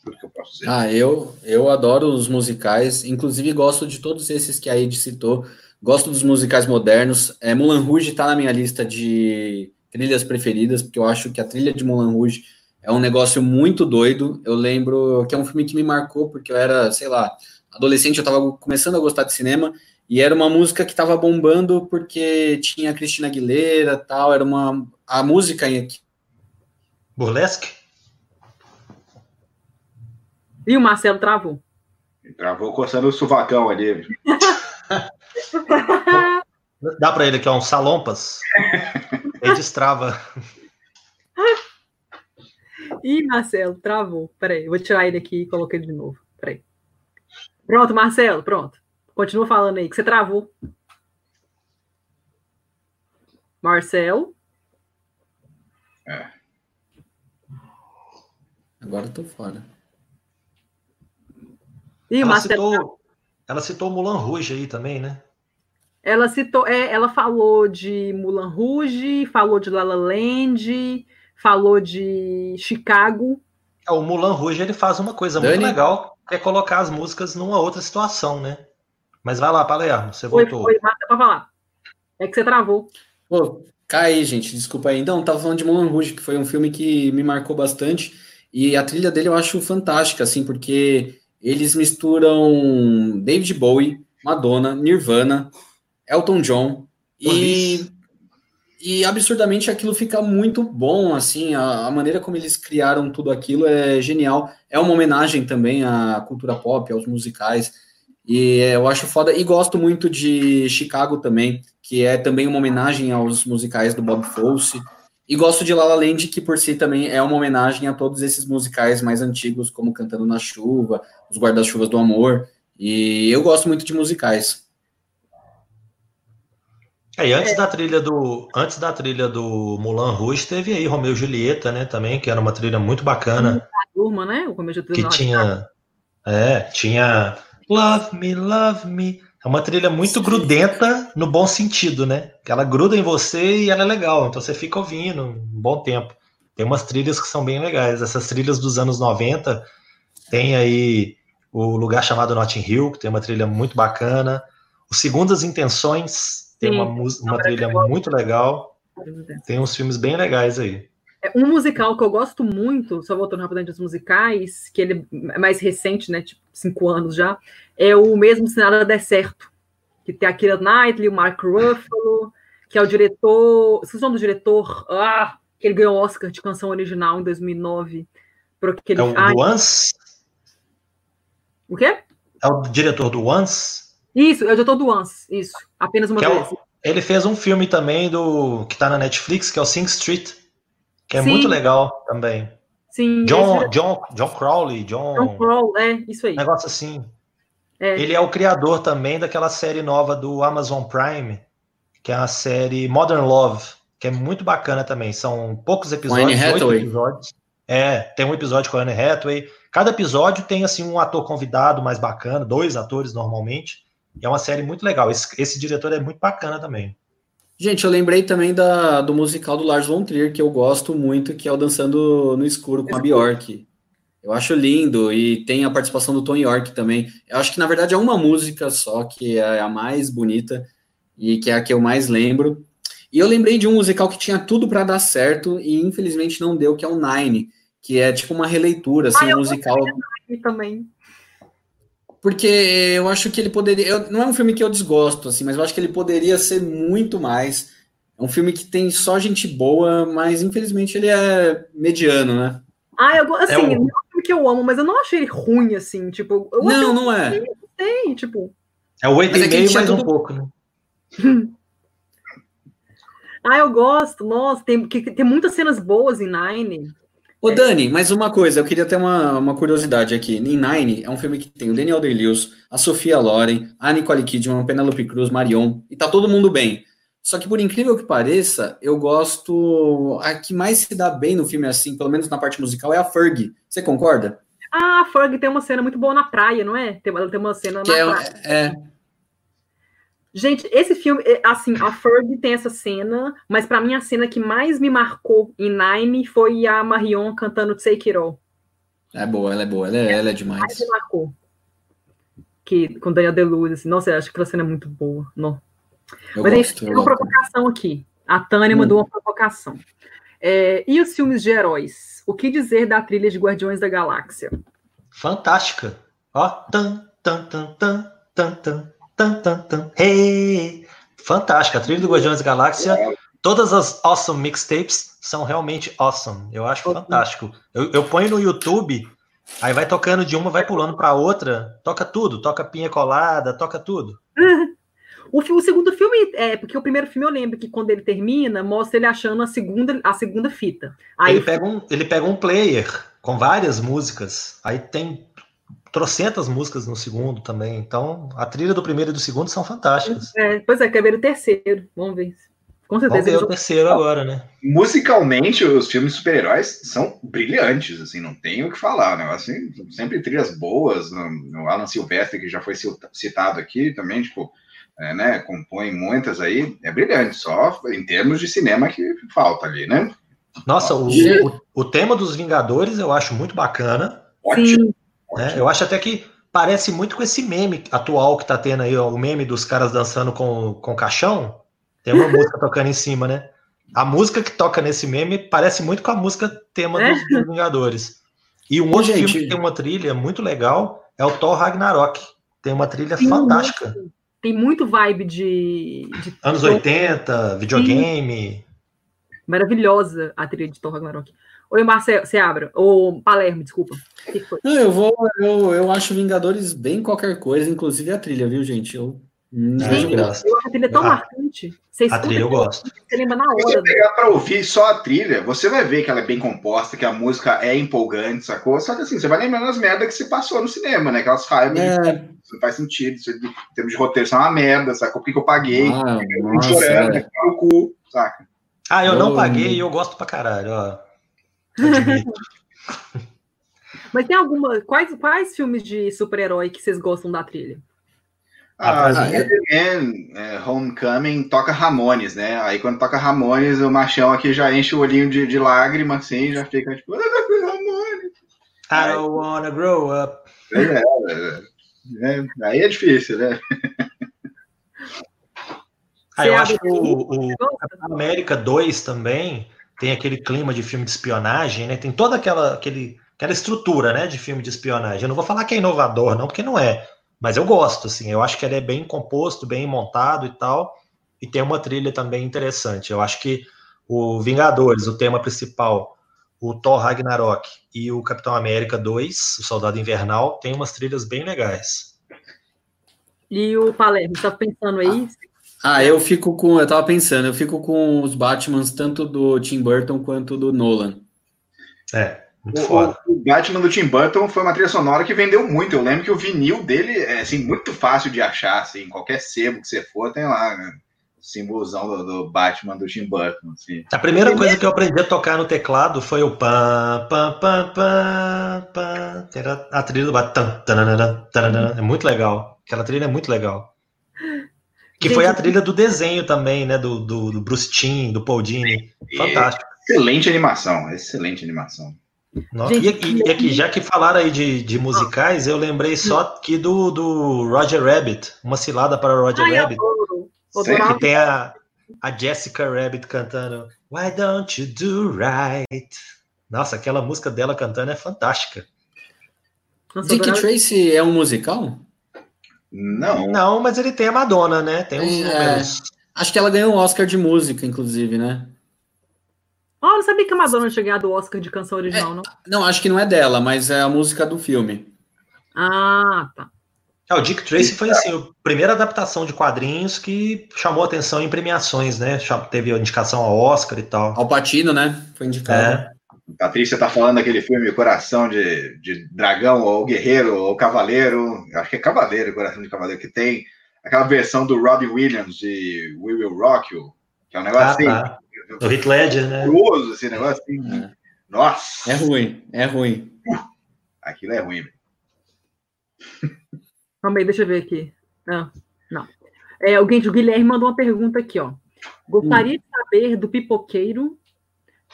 Tudo que eu posso dizer. Ah, eu, eu adoro os musicais, inclusive gosto de todos esses que a Ed citou. Gosto dos musicais modernos. É, Moulin Rouge está na minha lista de trilhas preferidas, porque eu acho que a trilha de Moulin Rouge é um negócio muito doido. Eu lembro que é um filme que me marcou, porque eu era, sei lá, adolescente, eu estava começando a gostar de cinema, e era uma música que estava bombando porque tinha a Cristina Aguilera tal, era uma a música em Burlesque? E o Marcelo travou. Travou coçando o suvacão ali. Dá para ele aqui, ó, um salompas. Ele destrava. Ih, Marcelo, travou. Peraí, vou tirar ele aqui e colocar ele de novo. Peraí. Pronto, Marcelo, pronto. Continua falando aí, que você travou. Marcel. É. Agora eu tô fora. Ih, ela, citou, ela citou Mulan Rouge aí também, né? Ela citou, é, ela falou de Mulan Rouge, falou de La La Land, falou de Chicago. É, o Mulan Rouge ele faz uma coisa Dani? muito legal, que é colocar as músicas numa outra situação, né? Mas vai lá, Palermo, você voltou. Foi, foi, pra falar. É que você travou. Pô, cai, gente, desculpa aí. Então, tava falando de Moulin Rouge, que foi um filme que me marcou bastante. E a trilha dele eu acho fantástica, assim, porque eles misturam David Bowie, Madonna, Nirvana, Elton John e, e absurdamente aquilo fica muito bom, assim, a, a, maneira como eles criaram tudo aquilo é genial. É uma homenagem também à cultura pop, aos musicais. E eu acho foda. E gosto muito de Chicago também, que é também uma homenagem aos musicais do Bob Fosse. E gosto de La La Land, que por si também é uma homenagem a todos esses musicais mais antigos, como Cantando na Chuva, Os Guarda-Chuvas do Amor. E eu gosto muito de musicais. É, e antes da trilha do antes da trilha do Mulan Rouge teve aí Romeu e Julieta, né, também, que era uma trilha muito bacana. Turma, né? O Romeu que tinha é, tinha Love Me, Love Me. É uma trilha muito Sim. grudenta no bom sentido, né? Que ela gruda em você e ela é legal, então você fica ouvindo um bom tempo. Tem umas trilhas que são bem legais. Essas trilhas dos anos 90 tem aí o lugar chamado Notting Hill, que tem uma trilha muito bacana. O Segundas Intenções tem uma, uma trilha muito legal. Tem uns filmes bem legais aí. É, um musical que eu gosto muito, só voltando rapidamente dos musicais, que ele é mais recente, né? Tipo, cinco anos já, é o mesmo Se Nada Der Certo. Que tem a Kira Knightley, o Mark Ruffalo, que é o diretor. Vocês são do diretor? Ah, que ele ganhou o Oscar de canção original em 2009. Por aquele... É o do Once? O quê? É o diretor do Once? Isso, é o diretor do Once, isso. Apenas uma que vez. É o, ele fez um filme também do que tá na Netflix, que é o Sing Street, que é Sim. muito legal também. Sim. John, John, John Crowley, John. John Crowley, é, isso aí. negócio assim. É. Ele é o criador também daquela série nova do Amazon Prime, que é a série Modern Love, que é muito bacana também. São poucos episódios, oito episódios. É, tem um episódio com a Anne Hathaway. Cada episódio tem assim um ator convidado mais bacana, dois atores normalmente. E é uma série muito legal. Esse, esse diretor é muito bacana também. Gente, eu lembrei também da, do musical do Lars von Trier, que eu gosto muito, que é o Dançando no Escuro com a Bjork. Eu acho lindo, e tem a participação do Tom York também. Eu acho que, na verdade, é uma música só, que é a mais bonita, e que é a que eu mais lembro. E eu lembrei de um musical que tinha tudo para dar certo, e infelizmente não deu, que é o Nine, que é tipo uma releitura, assim, ah, um musical. também. Porque eu acho que ele poderia. Eu, não é um filme que eu desgosto, assim, mas eu acho que ele poderia ser muito mais. É um filme que tem só gente boa, mas infelizmente ele é mediano, né? Ah, eu assim, é um... não que eu amo, mas eu não achei ele ruim, assim, tipo. não, não é. Tem, tipo. É o 8,5 é mais tudo... um pouco, né? ah, eu gosto, nossa, tem, tem muitas cenas boas em Nine. Ô, Dani, mais uma coisa, eu queria ter uma, uma curiosidade aqui. Em Nine é um filme que tem o Daniel Day-Lewis, a Sofia Loren, a Nicole Kidman, a Penelope Cruz, Marion, e tá todo mundo bem. Só que, por incrível que pareça, eu gosto. A que mais se dá bem no filme, assim, pelo menos na parte musical, é a Ferg. Você concorda? Ah, a Ferg tem uma cena muito boa na praia, não é? Tem, tem uma cena que na é, praia. É, Gente, esse filme, é, assim, a Ferg tem essa cena, mas para mim a cena que mais me marcou em Nine foi a Marion cantando Take It All. É boa, ela é boa, ela é, ela é demais. Mais me marcou. Que, com Daniel DeLuz, assim, nossa, eu acho que aquela cena é muito boa. Não. Eu mas gosto, tem uma provocação aqui. A Tânia hum. mandou uma provocação. É, e os filmes de heróis? O que dizer da trilha de Guardiões da Galáxia? Fantástica. Ó, tan, tan, tan, tan, tan, tan. Tan, tan, tan. Hey! Fantástica. A trilha do Guardiões da Galáxia. Todas as awesome mixtapes são realmente awesome. Eu acho fantástico. Eu, eu ponho no YouTube, aí vai tocando de uma, vai pulando para outra, toca tudo, toca pinha colada, toca tudo. O, o, segundo filme, é, porque o primeiro filme eu lembro que quando ele termina, mostra ele achando a segunda, a segunda fita. Aí ele, pega um, ele pega um player com várias músicas, aí tem trocentas músicas no segundo também. Então, a trilha do primeiro e do segundo são fantásticas. É, pois é, quer ver o terceiro. Vamos ver. Com certeza. Vamos ver o terceiro agora, né? Musicalmente, os filmes super-heróis são brilhantes, assim, não tenho o que falar, né? Assim, sempre trilhas boas. No, no Alan Silvestre, que já foi citado aqui também, tipo, é, né, compõe muitas aí. É brilhante, só em termos de cinema que falta ali, né? Nossa, o, o, o tema dos Vingadores eu acho muito bacana. Ótimo. Né? Eu acho até que parece muito com esse meme atual que tá tendo aí, ó, o meme dos caras dançando com, com caixão. Tem uma música tocando em cima, né? A música que toca nesse meme parece muito com a música tema é? dos, Vingadores. E um outro gente, filme que tem uma trilha muito legal é o Thor Ragnarok. Tem uma trilha fantástica. Tem muito vibe de. de Anos Thor. 80, videogame. Sim. Maravilhosa a trilha de Thor Ragnarok. Oi, Marcelo, você abre. Ou Palermo, desculpa. Não, eu vou. Eu, eu acho Vingadores bem qualquer coisa, inclusive a trilha, viu, gente? Eu não vejo graça. Eu acho a trilha tão a, marcante. Você a trilha eu gosto. Você lembra na hora. Se você pegar pra ouvir só a trilha, você vai ver que ela é bem composta, que a música é empolgante, sacou? Só que assim, você vai lembrando as merdas que você passou no cinema, né? Aquelas raivas. É. Não faz sentido. Isso, em termos de roteiro, isso é uma merda, sacou? Por que, que eu paguei? Ah, eu chorando, é. no cu, saca? Ah, eu, eu não paguei e eu gosto pra caralho, ó. Mas tem alguma. Quais, quais filmes de super-herói que vocês gostam da trilha? Ah, é, Homecoming toca Ramones, né? Aí quando toca Ramones, o machão aqui já enche o olhinho de, de lágrima, assim, já fica tipo, Ramones. I don't wanna grow up. É, é, é, aí é difícil, né? Ah, eu acho que o, o América 2 também tem aquele clima de filme de espionagem, né? Tem toda aquela, aquele, aquela estrutura, né, de filme de espionagem. Eu não vou falar que é inovador, não, porque não é. Mas eu gosto, assim. Eu acho que ele é bem composto, bem montado e tal. E tem uma trilha também interessante. Eu acho que o Vingadores, o tema principal, o Thor Ragnarok e o Capitão América 2, o Soldado Invernal, tem umas trilhas bem legais. E o Palermo, tá pensando aí? Ah, eu fico com. Eu tava pensando, eu fico com os Batmans tanto do Tim Burton quanto do Nolan. É, o. O Batman do Tim Burton foi uma trilha sonora que vendeu muito. Eu lembro que o vinil dele é assim, muito fácil de achar. Assim, qualquer sebo que você for, tem lá, né? O símbolozão do, do, Batman do Tim Burton. Assim. A primeira coisa que eu aprendi a tocar no teclado foi o pam, pam, pam, pam, pam. Era a trilha do Batman. É muito legal. Aquela trilha é muito legal. Que foi a trilha do desenho também, né? Do, do, do Bruce Timm, do Paul Dini. Fantástico. Excelente animação, excelente animação. Nossa, e, e, e, aqui, já que falaram aí de, de musicais, eu lembrei só aqui do, do Roger Rabbit, uma cilada para Roger Ai, Rabbit. Que tem a, a Jessica Rabbit cantando Why don't you do right? Nossa, aquela música dela cantando é fantástica. Dick. Tracy é um musical? Não. Não, mas ele tem a Madonna, né? Tem uns é. Acho que ela ganhou um Oscar de música, inclusive, né? Oh, eu não sabia que a Madonna tinha ganhado o Oscar de canção original, é, não? Não, acho que não é dela, mas é a música do filme. Ah, tá. Ah, o Dick Tracy foi assim, a primeira adaptação de quadrinhos que chamou atenção em premiações, né? Teve indicação ao Oscar e tal. Ao Patino, né? Foi indicado. É. Patrícia tá falando daquele filme Coração de, de Dragão, ou Guerreiro, ou Cavaleiro. Acho que é Cavaleiro, Coração de Cavaleiro, que tem aquela versão do Robbie Williams de We Will Rock You, que é um negócio ah, assim. Tá. O Heath Ledger, né? Curioso esse negócio assim. É. Nossa! É ruim, é ruim. Aquilo é ruim. Calma aí, deixa eu ver aqui. Não, não. É, alguém, o Guilherme mandou uma pergunta aqui, ó. Gostaria hum. de saber do pipoqueiro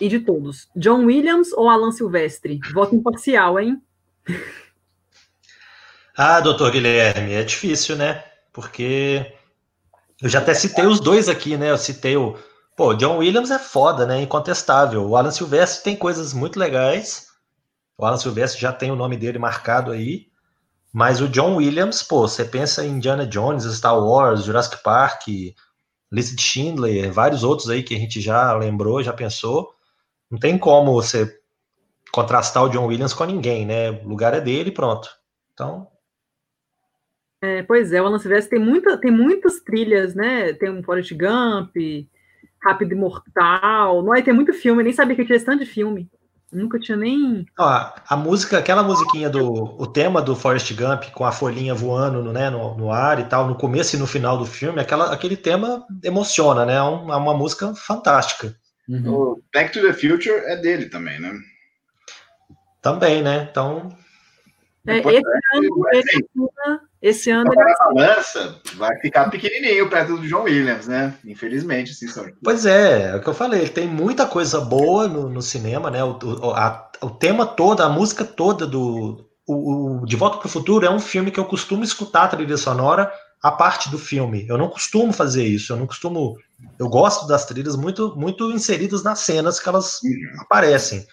e de todos. John Williams ou Alan Silvestre? Voto imparcial, hein? Ah, doutor Guilherme, é difícil, né? Porque eu já até citei os dois aqui, né? Eu citei o. Pô, John Williams é foda, né? Incontestável. O Alan Silvestre tem coisas muito legais. O Alan Silvestre já tem o nome dele marcado aí. Mas o John Williams, pô, você pensa em Indiana Jones, Star Wars, Jurassic Park, Lista de Schindler, vários outros aí que a gente já lembrou, já pensou. Não tem como você contrastar o John Williams com ninguém, né? O lugar é dele pronto. Então. É, pois é, o Alan Silvestre tem, muita, tem muitas trilhas, né? Tem um Forrest Gump, Rápido e Mortal. Não é, tem muito filme, nem sabia que tinha esse tanto de filme. Nunca tinha nem. Ó, a música, aquela musiquinha do. O tema do Forrest Gump com a folhinha voando no, né, no, no ar e tal, no começo e no final do filme, aquela, aquele tema emociona, né? É, um, é uma música fantástica. Uhum. O Back to the Future é dele também, né? Também, né? Então. É, esse, ano, esse, ano, esse ano. Ele... A balança vai ficar pequenininho perto do John Williams, né? Infelizmente, assim, só. Pois é, é o que eu falei. Tem muita coisa boa no, no cinema, né? O, o, a, o tema todo, a música toda do. O, o De Volta para o Futuro é um filme que eu costumo escutar a trilha sonora a parte do filme. Eu não costumo fazer isso, eu não costumo. Eu gosto das trilhas muito, muito inseridas nas cenas que elas aparecem.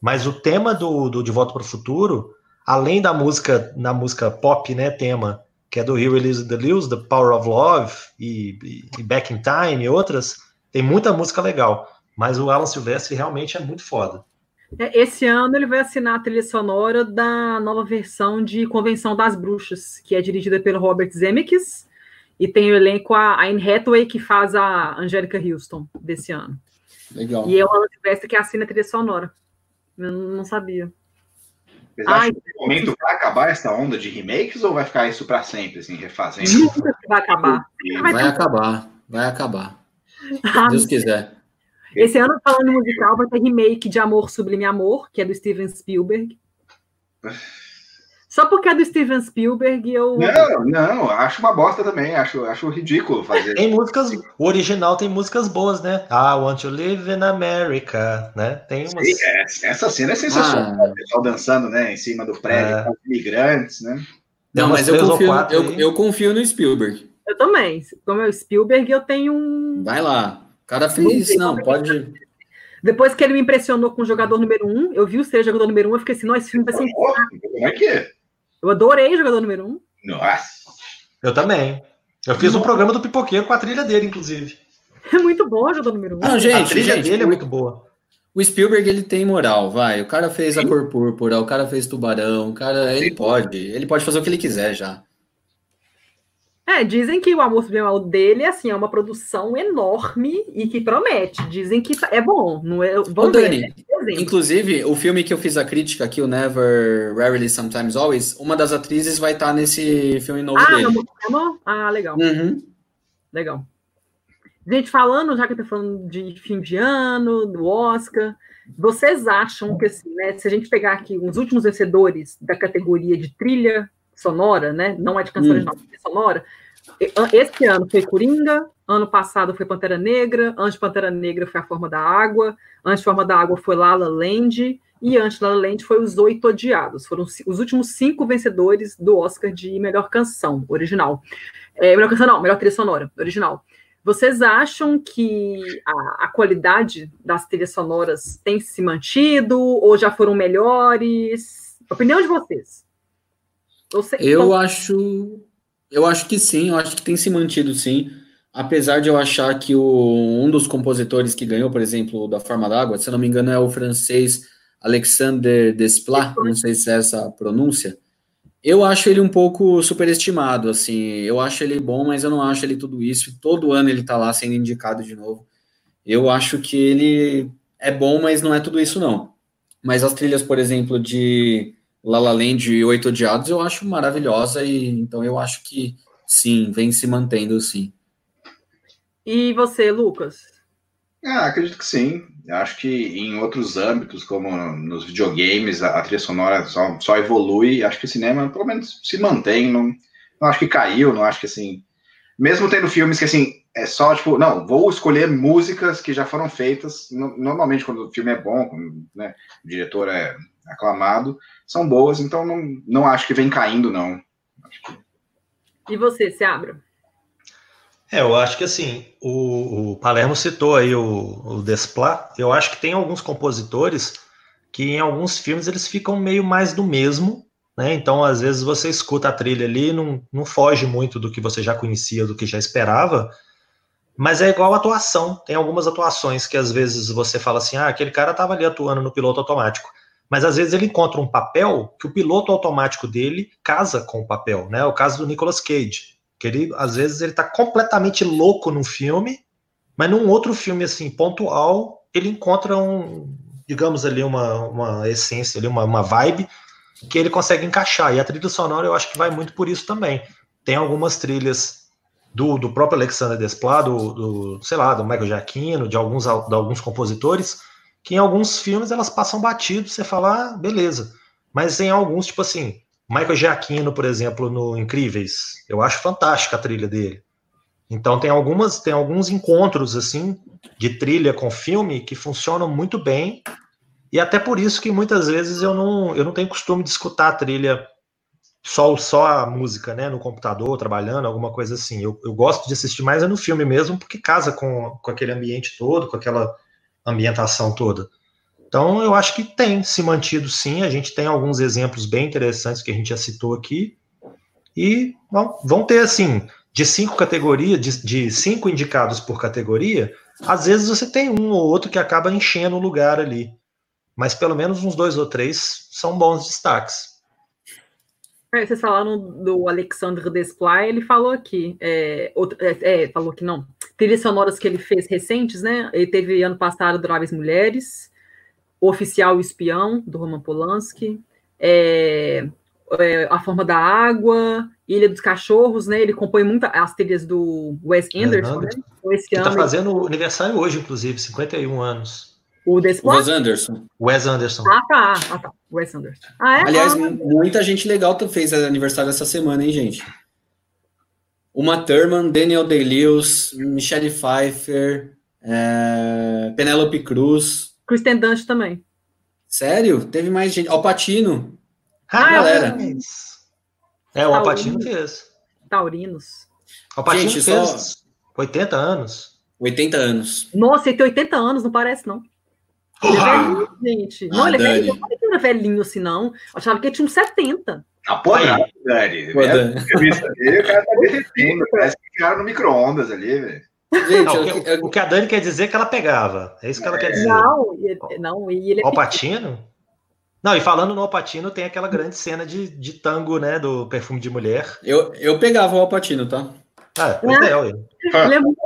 Mas o tema do, do De Volta para o Futuro, além da música, na música pop, né, tema, que é do Here Release the Lose, The Power of Love e, e, Back in Time e outras, tem muita música legal. Mas o Alan Silvestre realmente é muito foda. É, esse ano ele vai assinar a trilha sonora da nova versão de Convenção das Bruxas, que é dirigida pelo Robert Zemeckis, e tem o elenco a Anne Hathaway, que faz a Angélica Houston desse ano. Legal. E é o Alan Silvestre que assina a trilha sonora. Eu não sabia. Vocês acham que o momento vai acabar essa onda de remakes ou vai ficar isso para sempre, assim, refazendo? Nunca vai acabar. Vai, vai acabar, vai acabar. Se Deus quiser. Esse ano, falando musical, vai ter remake de Amor Sublime Amor, que é do Steven Spielberg. Só porque é do Steven Spielberg, eu. Não, não, acho uma bosta também, acho, acho ridículo fazer. Tem músicas, o original tem músicas boas, né? I want to live in America, né? Tem umas. Sim, é, essa cena é sensacional, ah. o pessoal dançando, né, em cima do prédio, é. com os imigrantes, né? Não, mas eu confio, eu, eu confio no Spielberg. Eu também. Como é o Spielberg, eu tenho um. Vai lá. O cara fez, não, pode. Depois que ele me impressionou com o jogador número um, eu vi o ser jogador número um, eu fiquei assim, nossa, esse filme vai ser. Como é que é? Eu adorei o jogador número um. Nossa. Eu também. Eu fiz um programa do Pipoqueiro com a trilha dele, inclusive. É muito bom o jogador número um. Não, gente, a trilha gente, dele é muito boa. O Spielberg, ele tem moral, vai. O cara fez Sim. a cor púrpura, o cara fez tubarão, o cara, ele Sim. pode. Ele pode fazer o que ele quiser já. É, dizem que o Amor Subliminal dele assim, é uma produção enorme e que promete. Dizem que é bom. Não é, Ô, Dani, ver, né? inclusive, o filme que eu fiz a crítica aqui, o Never, Rarely, Sometimes Always, uma das atrizes vai estar nesse filme novo ah, dele. Não, ah, legal. Uhum. Legal. Gente, falando, já que eu tô falando de fim de ano, do Oscar, vocês acham que, assim, né, se a gente pegar aqui os últimos vencedores da categoria de trilha sonora, né, não é de canção hum. original, é sonora, esse ano foi Coringa, ano passado foi Pantera Negra, antes de Pantera Negra foi A Forma da Água, antes de Forma da Água foi Lala Land, e antes de Lala Land foi Os Oito Odiados. Foram os últimos cinco vencedores do Oscar de melhor canção original. É, melhor canção não, melhor trilha sonora original. Vocês acham que a, a, qualidade das trilhas sonoras tem se mantido ou já foram melhores? Opinião de vocês. Eu acho eu acho que sim, eu acho que tem se mantido sim. Apesar de eu achar que o, um dos compositores que ganhou, por exemplo, da Forma d'Água, se eu não me engano, é o francês Alexander Desplat, não sei se é essa a pronúncia. Eu acho ele um pouco superestimado, assim. Eu acho ele bom, mas eu não acho ele tudo isso. Todo ano ele tá lá sendo indicado de novo. Eu acho que ele é bom, mas não é tudo isso, não. Mas as trilhas, por exemplo, de La La Land e Oito Odiados eu acho maravilhosa e então eu acho que sim, vem se mantendo sim. E você, Lucas? Ah, acredito que sim. Acho que em outros âmbitos, como nos videogames, a, a trilha sonora só, só, evolui. Acho que o cinema, pelo menos, se mantém. Não, não acho que caiu, não acho que assim. Mesmo tendo filmes que assim, é só tipo, não, vou escolher músicas que já foram feitas. No, normalmente, quando o filme é bom, quando né, o diretor é aclamado, são boas, então não, não acho que vem caindo, não. E você, se abra? É, eu acho que assim, o, o Palermo citou aí o, o Desplat, eu acho que tem alguns compositores que em alguns filmes eles ficam meio mais do mesmo, né? Então, às vezes você escuta a trilha ali, não, não foge muito do que você já conhecia, do que já esperava, mas é igual a atuação. Tem algumas atuações que às vezes você fala assim, ah, aquele cara estava ali atuando no piloto automático mas às vezes ele encontra um papel que o piloto automático dele casa com o papel, né? O caso do Nicolas Cage, que ele às vezes ele tá completamente louco num filme, mas num outro filme assim pontual ele encontra um, digamos ali uma, uma essência ali, uma, uma vibe que ele consegue encaixar. E a trilha sonora eu acho que vai muito por isso também. Tem algumas trilhas do, do próprio Alexander Desplat, do, do, sei lá, do Michael Giacchino, de alguns, de alguns compositores, que em alguns filmes elas passam batido, você fala, ah, beleza. Mas em alguns, tipo assim, Michael Giacchino, por exemplo, no Incríveis, eu acho fantástica a trilha dele. Então tem algumas, tem alguns encontros assim de trilha com filme que funcionam muito bem. E até por isso que muitas vezes eu não, eu não tenho costume de escutar a trilha só, só a música, né, no computador, trabalhando, alguma coisa assim. Eu, eu gosto de assistir mais é no filme mesmo, porque casa com, com aquele ambiente todo, com aquela ambientação toda. Então, eu acho que tem se mantido sim. A gente tem alguns exemplos bem interessantes que a gente já citou aqui. E bom, vão ter, assim, de cinco categorias, de, de, cinco indicados por categoria, às vezes você tem um ou outro que acaba enchendo o lugar ali. Mas pelo menos uns dois ou três são bons destaques. É, vocês falaram do Alexandre Desplat, ele falou aqui, é, outro, é, é, falou que não, trilhas sonoras que ele fez recentes, né? Ele teve ano passado Adoráveis Mulheres, O Oficial e o Espião, do Roman Polanski, é, é, A Forma da Água, Ilha dos Cachorros, né? Ele compõe muito as trilhas do Wes Anderson, Anderson. né? Esse que está fazendo aniversário hoje, inclusive, 51 anos. O? Wes Anderson. Wes Anderson. Ah, tá. Ah, tá. Wes Anderson. Ah, é? Aliás, ah, muita gente legal fez aniversário essa semana, hein, gente? Uma Thurman, Daniel Day-Lewis, Michelle Pfeiffer, é... Penélope Cruz. Kristen Dunst também. Sério? Teve mais gente. Alpatino. Ah, galera. É, o Alpatino fez. Taurinos. Alpatino gente, fez só... 80 anos. 80 anos. Nossa, ele tem 80 anos, não parece, não. Ele é velhinho, gente. Ah, não, ele é velhinho. Eu não falei que ele era velhinho assim, não. Eu achava que ele tinha uns 70. Ah. Pô, Dani. o cara tá derretendo. Parece que ficaram no micro-ondas ali, velho. Gente, não, o, que, o, que, a Dani quer dizer é que ela pegava. É isso que ela quer dizer. Não, não e ele é Alpatino? Não, e falando no Alpatino, tem aquela grande cena de, de tango, né? Do perfume de mulher. Eu, eu pegava o Alpatino, tá? Ah, pois é, é, Ele é muito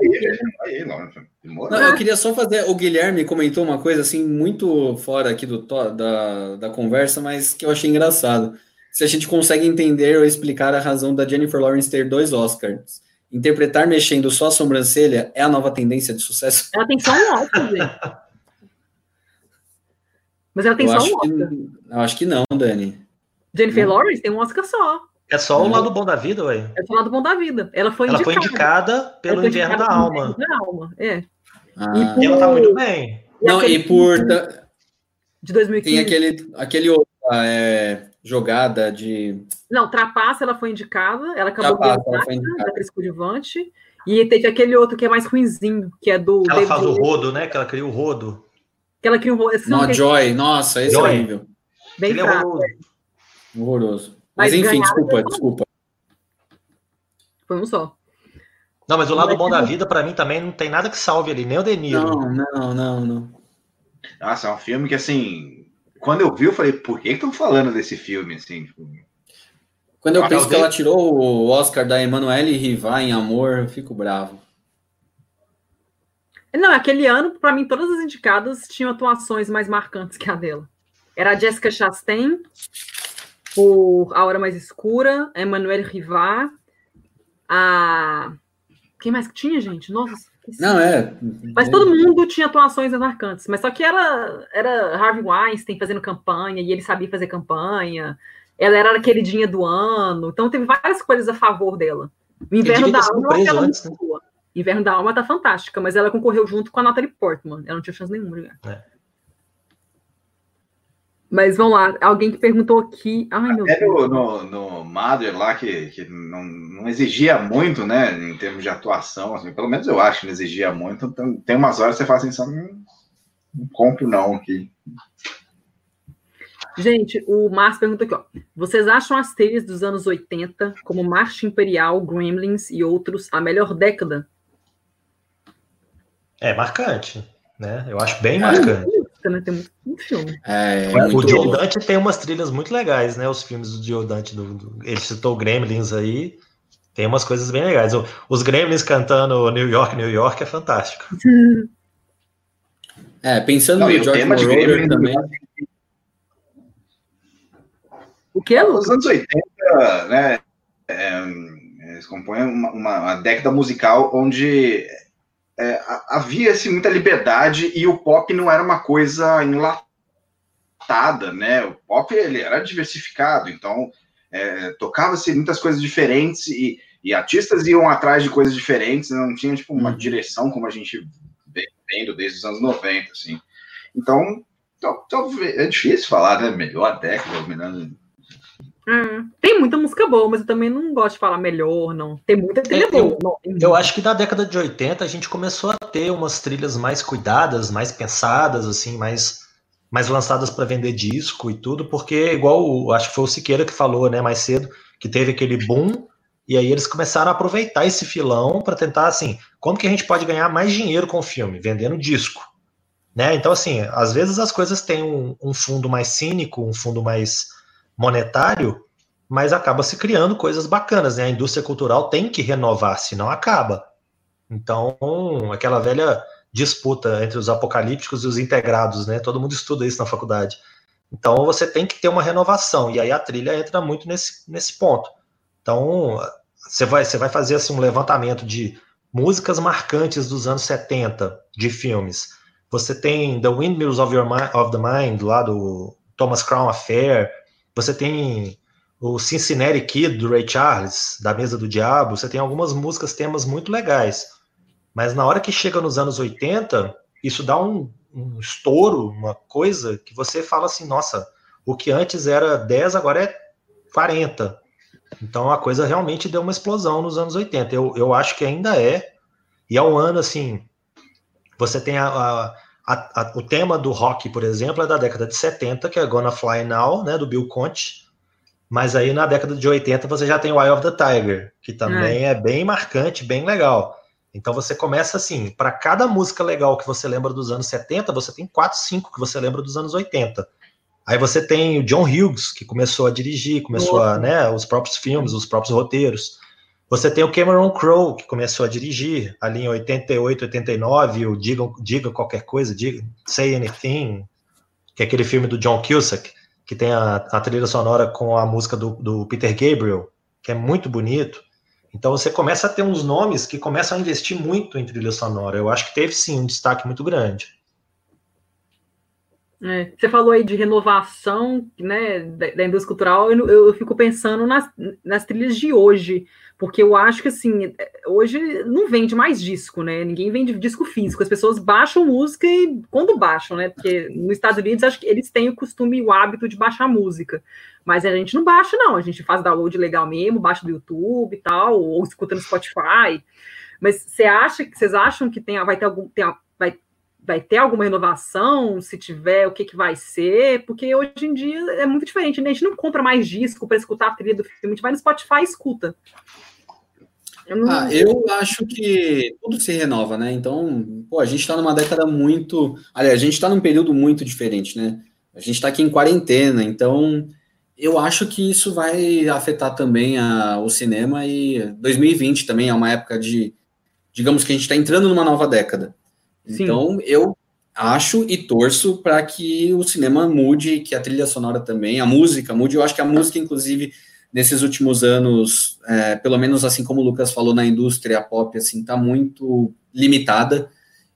não, eu queria só fazer. O Guilherme comentou uma coisa assim, muito fora aqui do, da, da conversa, mas que eu achei engraçado. Se a gente consegue entender ou explicar a razão da Jennifer Lawrence ter dois Oscars. Interpretar mexendo só a sobrancelha é a nova tendência de sucesso? Ela tem só um Oscar, gente. Mas ela tem eu só um Oscar. Que, eu acho que não, Dani. Jennifer não. Lawrence tem um Oscar só. É só o lado bom da vida, ué. É só o lado bom da vida. Ela foi ela indicada. Foi indicada pelo foi Inverno da Alma. Da alma. É. Ah. E, por... e, ela tá muito bem. Não, e, por. De 2015. Tem aquele, aquele outro, é, jogada de. Não, Trapaça ela foi indicada. Ela acabou Trapaça, ela foi indicada. da Cris Curivante. E teve aquele outro que é mais ruinzinho, que é do. Ela David faz o rodo, né? Que ela cria o rodo. Que ela cria o rodo. Não, Joy, nossa, esse Joy. é horrível. Bem Ele fraco. É horroroso. horroroso. Mas, mas enfim, desculpa, desculpa. Foi um só. Não, mas o lado bom da vida, para mim, também não tem nada que salve ali, nem o Deniro. Não, não, não, não. Nossa, é um filme que, assim, quando eu vi, eu falei, por que estão falando desse filme, assim? Tipo... Quando eu penso que ela tirou o Oscar da Emanuele Rivá em Amor, eu fico bravo. Não, aquele ano, para mim, todas as indicadas tinham atuações mais marcantes que a dela. Era a Jessica Chastain, por A Hora Mais Escura, Emmanuel Rivard, a. Quem mais que tinha, gente? Nossa. Não, é. Mas todo mundo tinha atuações marcantes. Mas só que era, era Harvey Weinstein fazendo campanha, e ele sabia fazer campanha. Ela era a queridinha do ano. Então teve várias coisas a favor dela. O Inverno da Alma, ela antes, né? Inverno da Alma tá fantástica, mas ela concorreu junto com a Natalie Portman. Ela não tinha chance nenhuma É. Mas vamos lá, alguém que perguntou aqui. Ai, meu Até Deus. no, no, Mother lá, que, que não, não exigia muito, né, em termos de atuação, assim, pelo menos eu acho que não exigia muito. Então, tem umas horas que você fala assim, só não, não compro não aqui. Gente, o Márcio pergunta aqui, ó. Vocês acham as trilhas dos anos 80, como Marcha Imperial, Gremlins e outros, a melhor década? É marcante, né? Eu acho bem marcante né? Tem muito, muito filme. É, é o Joe Dante tem umas trilhas muito legais, né? Os filmes do Joe Dante, do, do, ele citou Gremlins aí, tem umas coisas bem legais. Os Gremlins cantando New York, New York é fantástico. É, pensando Não, no George Moroder também. O que é, Nos anos 80, né, é, eles compõem uma, uma década musical onde é, havia assim, muita liberdade e o pop não era uma coisa enlatada, né? O pop ele era diversificado, então é, tocava-se muitas coisas diferentes e, e, artistas iam atrás de coisas diferentes, não tinha tipo uma uhum. direção como a gente vem vendo desde os anos 90, assim. Então, talvez é difícil falar, né? Melhor década, melhor Hum, tem muita música boa, mas eu também não gosto de falar melhor, não. Tem muita trilha é, boa. Eu, eu, acho que na década de 80 a gente começou a ter umas trilhas mais cuidadas, mais pensadas, assim, mais, mais lançadas para vender disco e tudo, porque igual acho que foi o Siqueira que falou, né, mais cedo, que teve aquele boom e aí eles começaram a aproveitar esse filão para tentar assim, como que a gente pode ganhar mais dinheiro com o filme, vendendo disco, né? Então assim, às vezes as coisas têm um, um fundo mais cínico, um fundo mais monetário, mas acaba se criando coisas bacanas, né? A indústria cultural tem que renovar, senão acaba. Então, aquela velha disputa entre os apocalípticos e os integrados, né? Todo mundo estuda isso na faculdade. Então, você tem que ter uma renovação, e aí a trilha entra muito nesse, nesse ponto. Então, você vai, você vai fazer assim, um levantamento de músicas marcantes dos anos 70 de filmes. Você tem The Windmills of, Your of the Mind, lá do Thomas Crown Affair. Você tem o Cincinnati Kid, do Ray Charles, da Mesa do Diabo. Você tem algumas músicas, temas muito legais. Mas na hora que chega nos anos 80, isso dá um, um estouro, uma coisa que você fala assim, nossa, o que antes era 10, agora é 40. Então a coisa realmente deu uma explosão nos anos 80. Eu, eu acho que ainda é. E é um ano assim. Você tem a, a, a, o tema do rock, por exemplo, é da década de 70, que é Gonna Fly Now, né, do Bill Conte. Mas aí na década de 80 você já tem o Eye of the Tiger, que também é, é bem marcante, bem legal. Então você começa assim, para cada música legal que você lembra dos anos 70, você tem 4, 5 que você lembra dos anos 80. Aí você tem o John Hughes, que começou a dirigir, começou a, né, os próprios filmes, os próprios roteiros. Você tem o Cameron Crowe, que começou a dirigir ali em 88, 89, o Diga, Diga Qualquer Coisa, Diga, Say Anything, que é aquele filme do John Cusack, que tem a, a trilha sonora com a música do, do Peter Gabriel, que é muito bonito. Então você começa a ter uns nomes que começam a investir muito em trilha sonora. Eu acho que teve sim um destaque muito grande. É, você falou aí de renovação né, da, da indústria cultural, eu, eu, fico pensando nas, nas trilhas de hoje, porque eu acho que assim, hoje não vende mais disco, né? Ninguém vende disco físico, as pessoas baixam música e quando baixam, né? Porque nos Estados Unidos acho que eles têm o costume e o hábito de baixar música. Mas a gente não baixa, não. A gente faz download legal mesmo, baixa do YouTube e tal, ou escuta no Spotify. Mas você acha que vocês acham que tem, vai ter algum. Tem, vai, ter alguma inovação? Se tiver, o que, que vai ser? Porque hoje em dia é muito diferente, né? A gente não compra mais disco para escutar a trilha do filme, a gente vai no Spotify e escuta. Eu, não... ah, eu acho que tudo se renova, né? Então, pô, a gente está numa década muito. Aliás, a gente está num período muito diferente, né? A gente está aqui em quarentena, então eu acho que isso vai afetar também a, o cinema e 2020 também é uma época de, digamos que a gente está entrando numa nova década. Sim. Então eu acho e torço para que o cinema mude, que a trilha sonora também, a música mude. Eu acho que a música, inclusive, nesses últimos anos, é, pelo menos assim como o Lucas falou na indústria pop, assim, está muito limitada.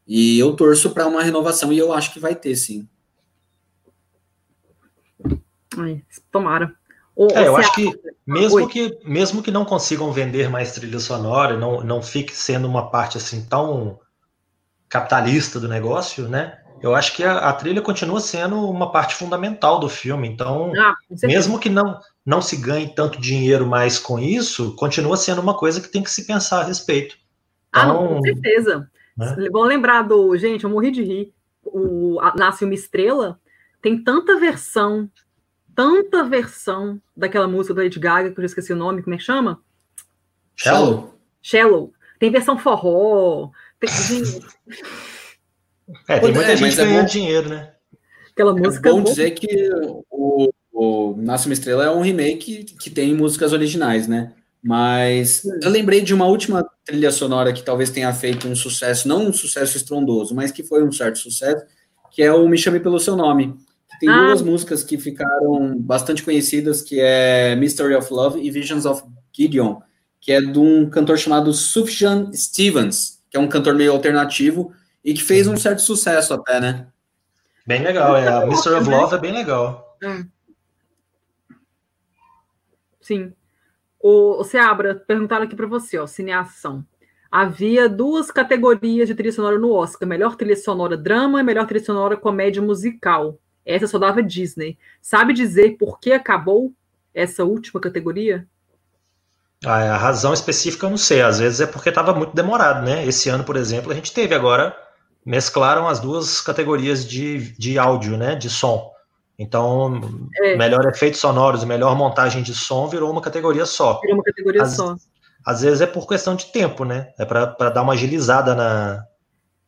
E eu torço para uma renovação e eu acho que vai ter, sim. Ai, tomara. é, eu acho que mesmo, que mesmo que não consigam vender mais trilha sonora, não, não fique sendo uma parte assim tão capitalista do negócio, né? Eu acho que a, a trilha continua sendo uma parte fundamental do filme. Então, ah, mesmo que não, não se ganhe tanto dinheiro mais com isso, continua sendo uma coisa que tem que se pensar a respeito. Então, ah, não, com então, certeza. Né? Vão lembrar do. Gente, eu morri de rir. O, a, Nasce uma Estrela tem tanta versão tanta versão daquela música do Lady Gaga, que eu já esqueci o nome, como é que chama? Shallow. Shallow. Tem versão forró. Tem... é, tem muita é, gente é ganhando é dinheiro, né? Aquela música. É bom dizer que o, o Nasce uma Estrela é um remake que tem músicas originais, né? Mas eu lembrei de uma última trilha sonora que talvez tenha feito um sucesso, não um sucesso estrondoso, mas que foi um certo sucesso, que é o Me Chame Pelo Seu Nome, tem ah. duas músicas que ficaram bastante conhecidas, que é Mystery of Love e Visions of Gideon, que é de um cantor chamado Sufjan Stevens, que é um cantor meio alternativo e que fez um certo sucesso até, né? Bem legal, é. A Mystery of Love é bem legal. Hum. Sim. O, o Seabra, perguntaram aqui para você, ó, cineação. Havia duas categorias de trilha sonora no Oscar: melhor trilha sonora drama e melhor trilha sonora comédia musical. Essa só dava Disney. Sabe dizer por que acabou essa última categoria? A razão específica eu não sei. Às vezes é porque estava muito demorado, né? Esse ano, por exemplo, a gente teve agora mesclaram as duas categorias de, de áudio, né? De som. Então, é. melhor efeitos sonoros, melhor montagem de som virou uma categoria só. Virou uma categoria Às, só. Às vezes é por questão de tempo, né? É para dar uma agilizada na,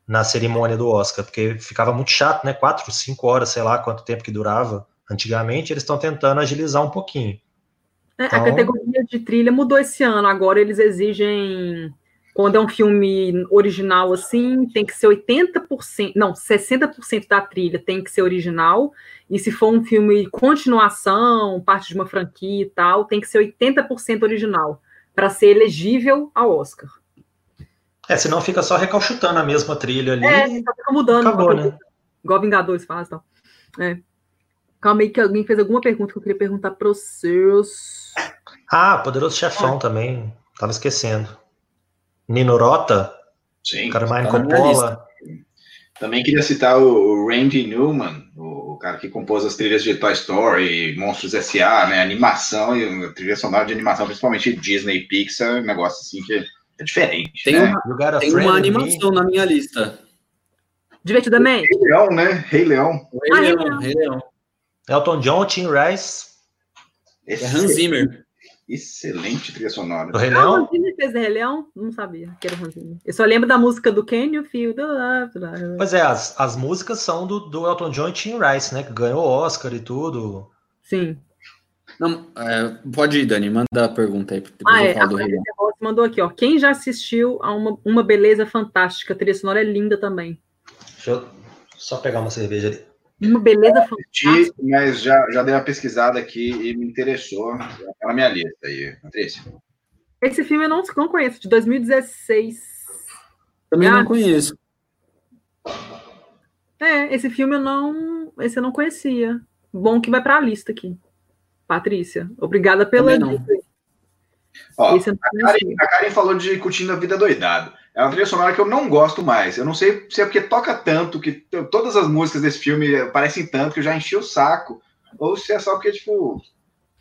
na cerimônia do Oscar, porque ficava muito chato, né? Quatro, cinco horas, sei lá quanto tempo que durava. Antigamente, eles estão tentando agilizar um pouquinho. É, então... A categoria de trilha mudou esse ano. Agora eles exigem quando é um filme original assim, tem que ser 80%, não, 60% da trilha tem que ser original, e se for um filme continuação, parte de uma franquia e tal, tem que ser 80% original, para ser elegível ao Oscar. É, senão fica só recalchutando a mesma trilha ali. É, fica mudando. Acabou, né? Igual Vingadores faz e tal. É. Calma aí que alguém fez alguma pergunta que eu queria perguntar para vocês. Ah, Poderoso Chefão ah. também. Tava esquecendo. Nino Rota, Sim, Carmine tá Coppola. Também queria citar o Randy Newman, o cara que compôs as trilhas de Toy Story, Monstros S.A., né, animação e trilha sonora de animação, principalmente Disney Pixar, um negócio assim que é diferente. Tem, né? uma, tem uma animação na minha lista. Divertidamente? Rei Leão, né? Rei Leão. Rei, ah, Leão, Rei Leão. Elton John, Tim Rice. Esse é Hans Zimmer. Excelente trilha sonora. Do Rei Leão? Ah, o Hans fez Rei Leão? Não sabia que era o Hans Zimmer. Eu só lembro da música do Can You Feel the Love. Pois é, as, as músicas são do, do Elton John e Tim Rice, né? Que ganhou o Oscar e tudo. Sim. Não, é, pode ir, Dani, manda a pergunta aí. Ah, é, a mandou aqui, ó. Quem já assistiu a uma, uma Beleza Fantástica? A trilha sonora é linda também. Deixa eu só pegar uma cerveja ali. Uma beleza fantástica. Mas já, já dei uma pesquisada aqui e me interessou. Tá na minha lista aí, Patrícia. Esse filme eu não, não conheço, de 2016. Também ah, não conheço. É, esse filme eu não. Esse eu não conhecia. Bom que vai para a lista aqui. Patrícia, obrigada pela dica. Ó, a, Karen, a Karen falou de Curtindo a Vida Doidado. É uma trilha sonora que eu não gosto mais. Eu não sei se é porque toca tanto, que todas as músicas desse filme parecem tanto que eu já enchi o saco, ou se é só porque, tipo,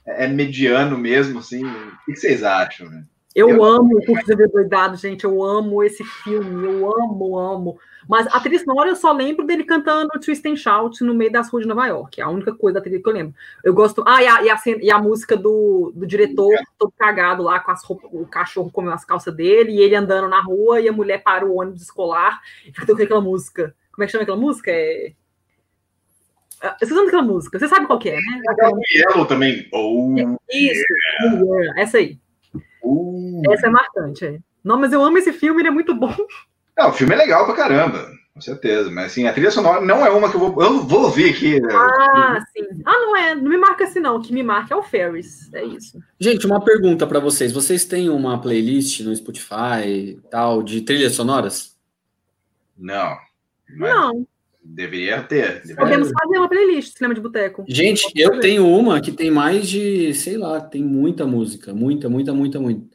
é, é mediano mesmo, assim. O que vocês acham, né? Eu, eu amo o Curso de Doidado, gente. Eu amo esse filme. Eu amo, amo. Mas a trilha sonora eu só lembro dele cantando Twist and Shout no meio das ruas de Nova York. É a única coisa da trilha que eu lembro. Eu gosto. Ah, e a, e a, e a música do, do diretor todo cagado lá com as roupas, o cachorro comeu as calças dele, e ele andando na rua, e a mulher para o ônibus escolar e fica tocando aquela música. Como é que chama aquela música? É. Vocês lembram daquela música? Você sabe qual que é, né? Aquela... Yellow também. Oh, Isso, yeah. essa aí. Uh. Essa é marcante, é. Não, mas eu amo esse filme, ele é muito bom. Não, o filme é legal pra caramba, com certeza. Mas assim, a trilha sonora não é uma que eu vou. Eu vou ouvir aqui. Né? Ah, sim. Ah, não é. Não me marca assim, não. O que me marca é o Ferris. É isso. Gente, uma pergunta para vocês. Vocês têm uma playlist no Spotify tal de trilhas sonoras? Não. Não. Deveria ter. Deveria Podemos fazer uma playlist, cinema de boteco. Gente, eu tenho uma que tem mais de, sei lá, tem muita música. Muita, muita, muita, muita.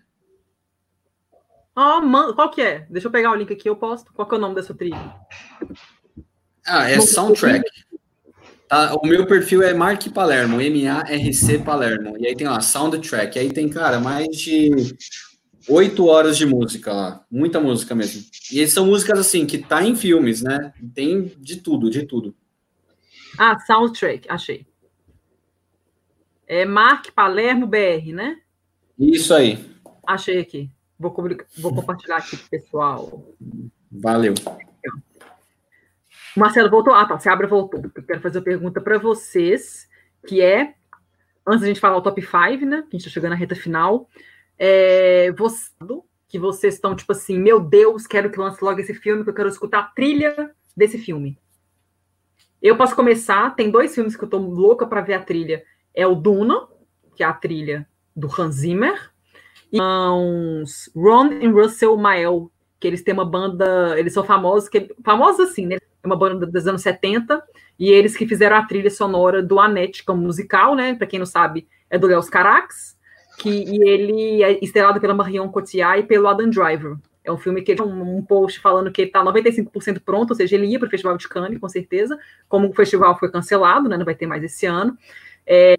Oh, man... Qual que é? Deixa eu pegar o link aqui, eu posto. Qual que é o nome dessa trilha? Ah, é Soundtrack. Tá, o meu perfil é Mark Palermo, M-A-R-C Palermo. E aí tem lá, Soundtrack. E aí tem, cara, mais de oito horas de música lá. Muita música mesmo. E são músicas assim, que tá em filmes, né? Tem de tudo, de tudo. Ah, Soundtrack, achei. É Mark Palermo BR, né? Isso aí. Achei aqui. Vou, vou compartilhar aqui com o pessoal. Valeu. O Marcelo voltou. Ah, tá. Seabra voltou. Eu quero fazer uma pergunta para vocês, que é, antes da gente falar o top 5, né? Que a gente tá chegando na reta final. É, você, que vocês estão, tipo assim, meu Deus, quero que lance logo esse filme, que eu quero escutar a trilha desse filme. Eu posso começar, tem dois filmes que eu tô louca para ver a trilha. É o Duna, que é a trilha do Hans Zimmer, irmãos Ron e Russell Mael, que eles têm uma banda, eles são famosos, que, famosos assim, né? É uma banda dos anos 70, e eles que fizeram a trilha sonora do como musical, né? Para quem não sabe, é do Léo Carax, que e ele é estrelado pela Marion Cotillard e pelo Adam Driver. É um filme que ele um, um post falando que ele está 95% pronto, ou seja, ele ia para o Festival de Cannes, com certeza. Como o festival foi cancelado, né? Não vai ter mais esse ano. É,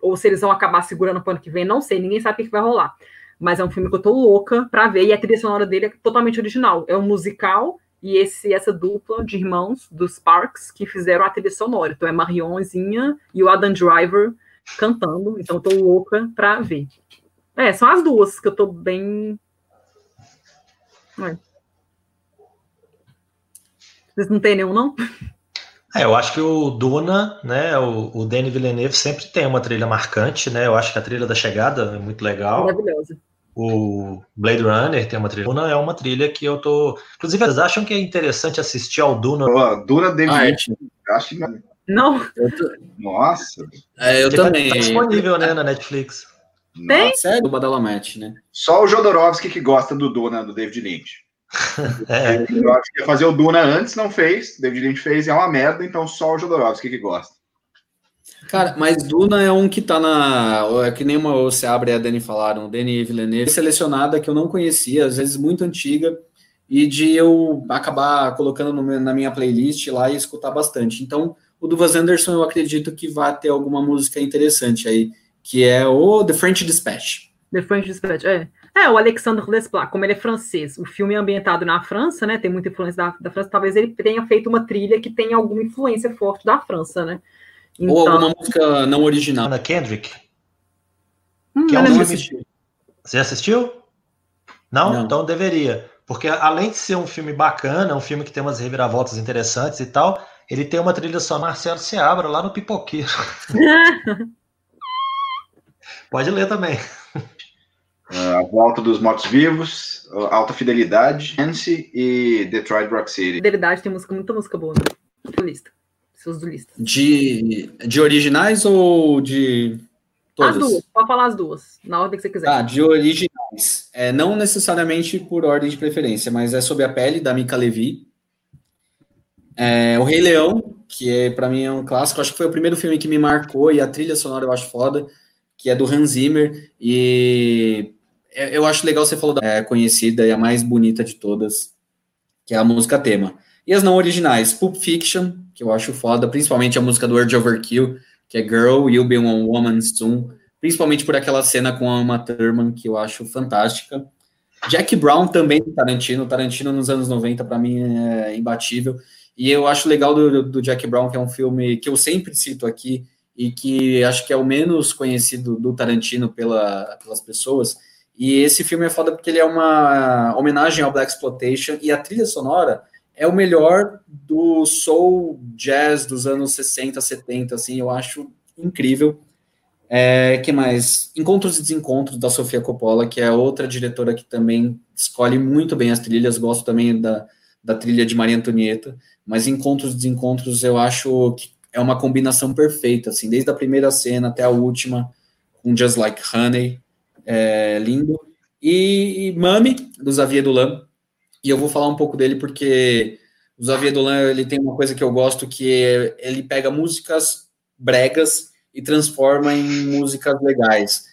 ou se eles vão acabar segurando para o ano que vem, não sei, ninguém sabe o que vai rolar mas é um filme que eu tô louca pra ver, e a trilha sonora dele é totalmente original. É um musical, e esse, essa dupla de irmãos dos Sparks que fizeram a trilha sonora. Então é Marionzinha e o Adam Driver cantando. Então tô louca pra ver. É, são as duas que eu tô bem. É. Vocês não tem nenhum, não? É, eu acho que o Duna, né, o, o Denis Villeneuve sempre tem uma trilha marcante, né? Eu acho que a trilha da chegada é muito legal. Maravilhosa. O Blade Runner tem uma trilha. Duna é uma trilha que eu tô. Inclusive, vocês acham que é interessante assistir ao Duna? Ó, Duna David Ah, é. Acho que não. Tô- Nossa. é, eu Porque tá- também. Tá disponível, né, na Netflix. Tem? Sério, o Badalamete, né? Só o Jodorowsky que gosta do Duna do David Lynch. É, O Jodorowsky ia fazer o Duna antes, não fez. David Lynch fez e é uma merda, então só o Jodorowsky que gosta. Cara, mas Duna é um que tá na. É que nem uma você abre e a Dani falaram, o Denis Villeneuve, selecionada que eu não conhecia, às vezes muito antiga, e de eu acabar colocando no na minha playlist lá e escutar bastante. Então, o do Wes Anderson eu acredito que vai ter alguma música interessante aí, que é o The French Dispatch. The French Dispatch, é. É, o Alexandre Desplat, como ele é francês, o filme é ambientado na França, né? Tem muita influência da, da França, talvez ele tenha feito uma trilha que tenha alguma influência forte da França, né? Ou Então, alguma música não original. Ana Kendrick. hum, que é um filme- assisti. Você assistiu? Não? Não. Então deveria. Porque além de ser um filme bacana, um filme que tem umas reviravoltas interessantes e tal, ele tem uma trilha sonora Marcelo Seabra lá no Pipoqueiro. Pode ler também. Ah, A Volta dos Mortos Vivos, Alta Fidelidade, Nancy e Detroit Rock City. Fidelidade tem música, muita música boa, né? Sua lista. Seus do lista. De, de originais ou de As todas? duas, pode falar as duas, na ordem que você quiser. Ah, de originais. É, não necessariamente por ordem de preferência, mas é Sob a Pele, da Mika Levi. É, o Rei Leão, que é, para mim é um clássico. Acho que foi o primeiro filme que me marcou e a trilha sonora eu acho foda, que é do Hans Zimmer. E eu acho legal você falou da é, conhecida e a mais bonita de todas, que é a música tema. E as não originais, Pulp Fiction, que eu acho foda, principalmente a música do Urge Overkill, que é Girl, You'll Be One Woman Soon, principalmente por aquela cena com a Uma Thurman, que eu acho fantástica. Jack Brown também Tarantino, Tarantino nos anos 90 para mim é imbatível. E eu acho legal do, do Jack Brown, que é um filme que eu sempre cito aqui e que acho que é o menos conhecido do Tarantino pela, pelas pessoas. E esse filme é foda porque ele é uma homenagem ao Black Exploitation e a trilha sonora é o melhor do soul jazz dos anos 60, 70, assim, eu acho incrível. É, que mais? Encontros e Desencontros, da Sofia Coppola, que é outra diretora que também escolhe muito bem as trilhas, gosto também da, da trilha de Maria Antonieta, mas Encontros e Desencontros eu acho que é uma combinação perfeita, assim, desde a primeira cena até a última, com Just Like Honey, é lindo. E, e Mami, do Xavier Dolan, e eu vou falar um pouco dele porque o Xavier Dolan ele tem uma coisa que eu gosto que é, ele pega músicas bregas e transforma em músicas legais.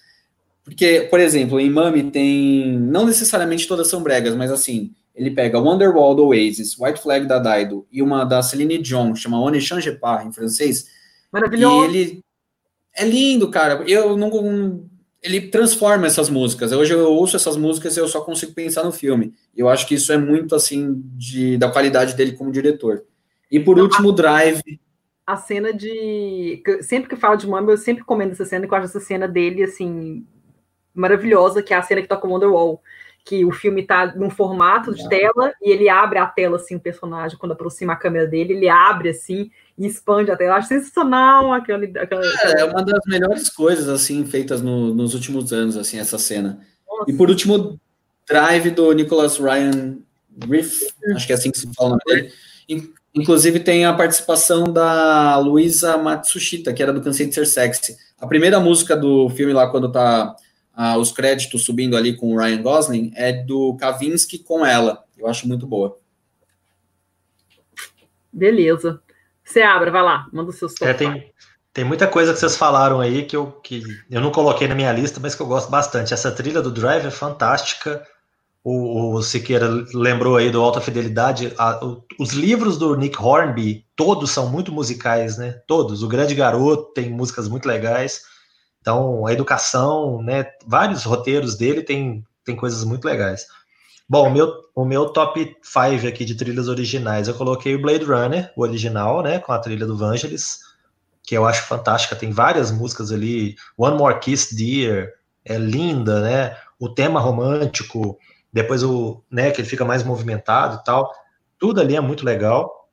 Porque, por exemplo, em Mami tem não necessariamente todas são bregas, mas assim, ele pega Wonderwall do Oasis, White Flag da Dido e uma da Celine Dion, chama On ne change pas em francês, Maravilhoso. e ele é lindo, cara. Eu não. Ele transforma essas músicas. Hoje eu ouço essas músicas e eu só consigo pensar no filme. Eu acho que isso é muito assim de, da qualidade dele como diretor. E por último, Drive. a cena de. Sempre que falo de Mamba, eu sempre comento essa cena, que eu acho essa cena dele, assim, maravilhosa, que é a cena que toca Wonderwall. Que o filme tá num formato de Ah. tela e ele abre a tela, assim, o personagem, quando aproxima a câmera dele, ele abre, assim, e expande a tela. Eu acho sensacional aquela. aquela, É uma das melhores coisas assim feitas no- nos últimos anos, assim, essa cena. Nossa. E por último, Drive do Nicholas Ryan Riff, acho que é assim que se fala o nome dele. In- Inclusive tem a participação da Luisa Matsushita, que era do Cansei de Ser Sexy. A primeira música do filme lá, quando tá ah, os créditos subindo ali com o Ryan Gosling, é do Kavinsky com ela. Eu acho muito boa. Beleza. Você abre, vai lá, manda os seus É, tem, tem muita coisa que vocês falaram aí que eu, que eu não coloquei na minha lista, mas que eu gosto bastante. Essa trilha do Drive é fantástica. O, o Siqueira lembrou aí do Alta Fidelidade. A- o- os livros do Nick Hornby, todos são muito musicais, né? Todos. O Grande Garoto tem músicas muito legais. Então, a educação, né? Vários roteiros dele tem, tem coisas muito legais. Bom, o meu, o meu top 5 aqui de trilhas originais, eu coloquei o Blade Runner, o original, né, com a trilha do Vangelis, que eu acho fantástica, tem várias músicas ali, One More Kiss Dear, é linda, né, o tema romântico, depois o, né, que ele fica mais movimentado e tal, tudo ali é muito legal.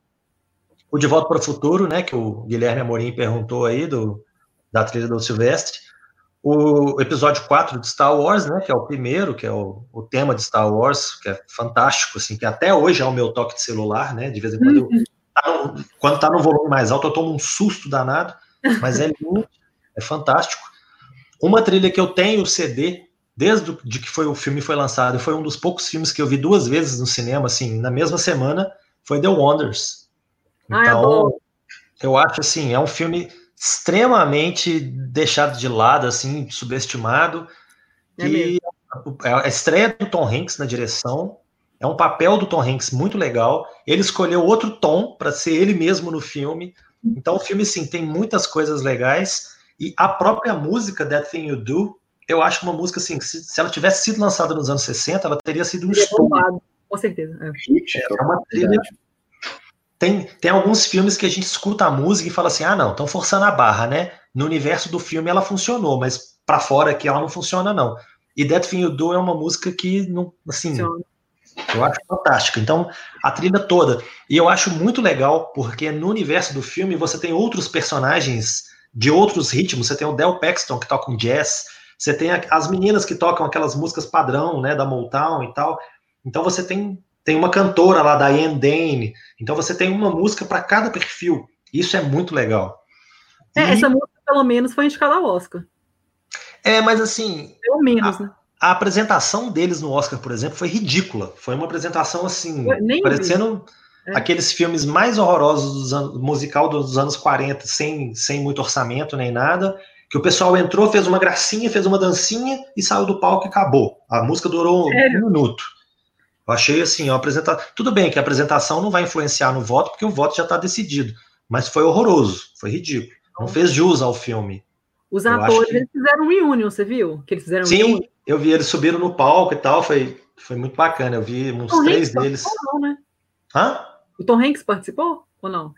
O De Volta para o Futuro, né, que o Guilherme Amorim perguntou aí, do, da trilha do Silvestre, o episódio 4 de Star Wars, né, que é o primeiro, que é o, o tema de Star Wars, que é fantástico, assim, que até hoje é o meu toque de celular, né, de vez em quando eu, uhum. tá quando tá no volume mais alto eu tomo um susto danado, mas é lindo, é fantástico. Uma trilha que eu tenho o CD desde de que foi o filme foi lançado, foi um dos poucos filmes que eu vi duas vezes no cinema, assim, na mesma semana, foi The Wonders. Então, ah, é então, eu acho assim, é um filme extremamente deixado de lado, assim, subestimado. É e é a estreia do Tom Hanks na direção é um papel do Tom Hanks muito legal. Ele escolheu outro tom para ser ele mesmo no filme. Então o filme sim tem muitas coisas legais e a própria música That Thing You Do eu acho uma música assim, se, se ela tivesse sido lançada nos anos 60, ela teria sido um estouro. Com certeza. É. é uma trilha. Tem, tem alguns filmes que a gente escuta a música e fala assim: ah, não, estão forçando a barra, né? No universo do filme ela funcionou, mas para fora aqui ela não funciona, não. E That Thing You Do é uma música que, não, assim, Funciona. eu acho fantástica. Então, a trilha toda. E eu acho muito legal, porque no universo do filme você tem outros personagens de outros ritmos. Você tem o Del Paxton, que toca um jazz, você tem as meninas que tocam aquelas músicas padrão, né, da Motown e tal. Então você tem, tem uma cantora lá, da Ian Dane. Então você tem uma música para cada perfil. Isso é muito legal. É, e... essa música, pelo menos, foi indicada ao Oscar. É, mas assim. Pelo menos, a, né? A apresentação deles no Oscar, por exemplo, foi ridícula. Foi uma apresentação assim, parecendo é. aqueles filmes mais horrorosos do anos, musical dos anos 40, sem, sem muito orçamento nem nada que o pessoal entrou, fez uma gracinha, fez uma dancinha e saiu do palco e acabou. A música durou Sério? um minuto. Eu achei assim, ó, apresentar. Tudo bem que a apresentação não vai influenciar no voto, porque o voto já está decidido. Mas foi horroroso, foi ridículo. Não fez jus ao filme. Os eu atores que... fizeram um reunion, você viu? Que eles fizeram Sim, reunion. eu vi, eles subiram no palco e tal, foi, foi muito bacana. Eu vi uns Tom três Hanks deles. Não, né? Hã? O Tom Hanks participou ou não?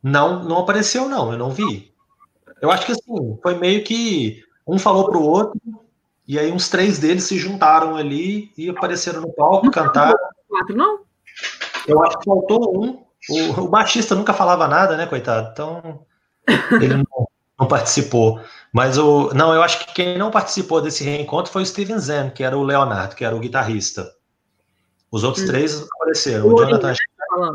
Não, não apareceu, não, eu não vi. Eu acho que assim, foi meio que um falou pro outro, e aí uns três deles se juntaram ali e apareceram no palco, cantaram. Quatro, não? Eu acho que faltou um. O, o baixista nunca falava nada, né, coitado? Então, ele não, não, participou. Mas o. Não, eu acho que quem não participou desse reencontro foi o Steven Zen, que era o Leonardo, que era o guitarrista. Os outros hum. três apareceram. O, o Jonathan. Tá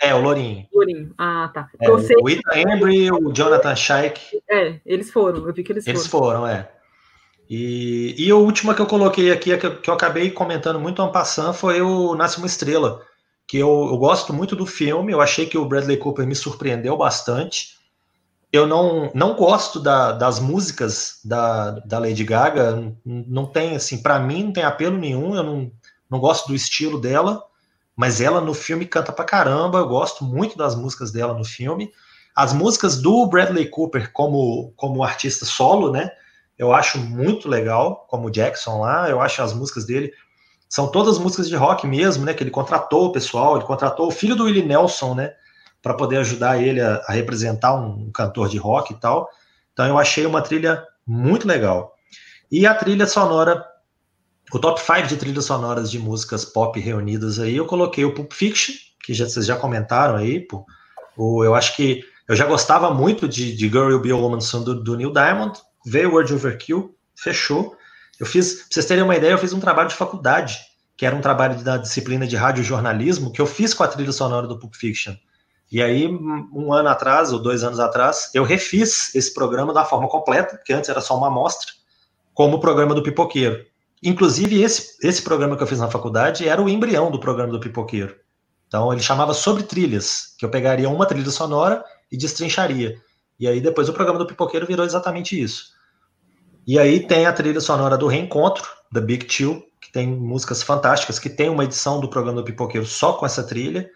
é, o Lourinho. Lourinho. Ah, tá. É, o Ethan Embry, o Jonathan Shaik. É, eles foram, eu vi que eles, eles foram. Eles foram, é. E, e a última que eu coloquei aqui, que eu, que eu acabei comentando muito ano passando, foi o Nasce uma Estrela, que eu, eu gosto muito do filme, eu achei que o Bradley Cooper me surpreendeu bastante. Eu não, não gosto da, das músicas da, da Lady Gaga, não tem, assim, para mim não tem apelo nenhum, eu não, não gosto do estilo dela mas ela no filme canta pra caramba, eu gosto muito das músicas dela no filme. As músicas do Bradley Cooper como, como artista solo, né? Eu acho muito legal, como o Jackson lá, eu acho as músicas dele são todas músicas de rock mesmo, né? Que ele contratou o pessoal, ele contratou o filho do Willie Nelson, né? Para poder ajudar ele a, a representar um, cantor de rock e tal. Então eu achei uma trilha muito legal. E a trilha sonora o top 5 de trilhas sonoras de músicas pop reunidas aí, eu coloquei o Pulp Fiction, que já, vocês já comentaram aí, pô. O, eu acho que eu já gostava muito de, de Girl Will Be a Woman Soon do, do Neil Diamond, veio Word Overkill, fechou. Eu fiz, pra vocês terem uma ideia, eu fiz um trabalho de faculdade, que era um trabalho da disciplina de radiojornalismo, que eu fiz com a trilha sonora do Pulp Fiction. E aí, um ano atrás, ou dois anos atrás, eu refiz esse programa da forma completa, que antes era só uma amostra, como o programa do Pipoqueiro. Inclusive, esse, esse programa que eu fiz na faculdade era o embrião do programa do Pipoqueiro. Então, ele chamava Sobre Trilhas, que eu pegaria uma trilha sonora e destrincharia. E aí, depois, o programa do Pipoqueiro virou exatamente isso. E aí tem a trilha sonora do Reencontro, da Big Chill, que tem músicas fantásticas, que tem uma edição do programa do Pipoqueiro só com essa trilha.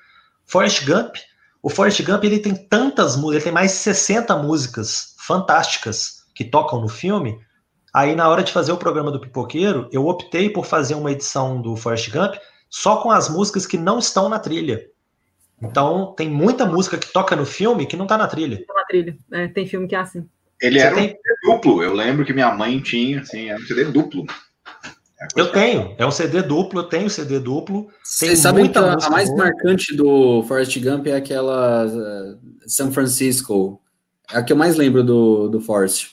Forrest Gump. O Forrest Gump, ele tem tantas músicas, ele tem mais de 60 músicas fantásticas que tocam no filme, Aí, na hora de fazer o programa do Pipoqueiro, eu optei por fazer uma edição do Forrest Gump só com as músicas que não estão na trilha. Então, tem muita música que toca no filme que não tá na trilha. Tá na trilha. É, tem filme que é assim. Ele Você era tem... um CD duplo. Eu lembro que minha mãe tinha, assim, era um CD duplo. É eu tenho, é um CD duplo, eu tenho CD duplo. Vocês sabem que a, a mais boa. marcante do Forrest Gump é aquela uh, São Francisco. É a que eu mais lembro do, do Forrest.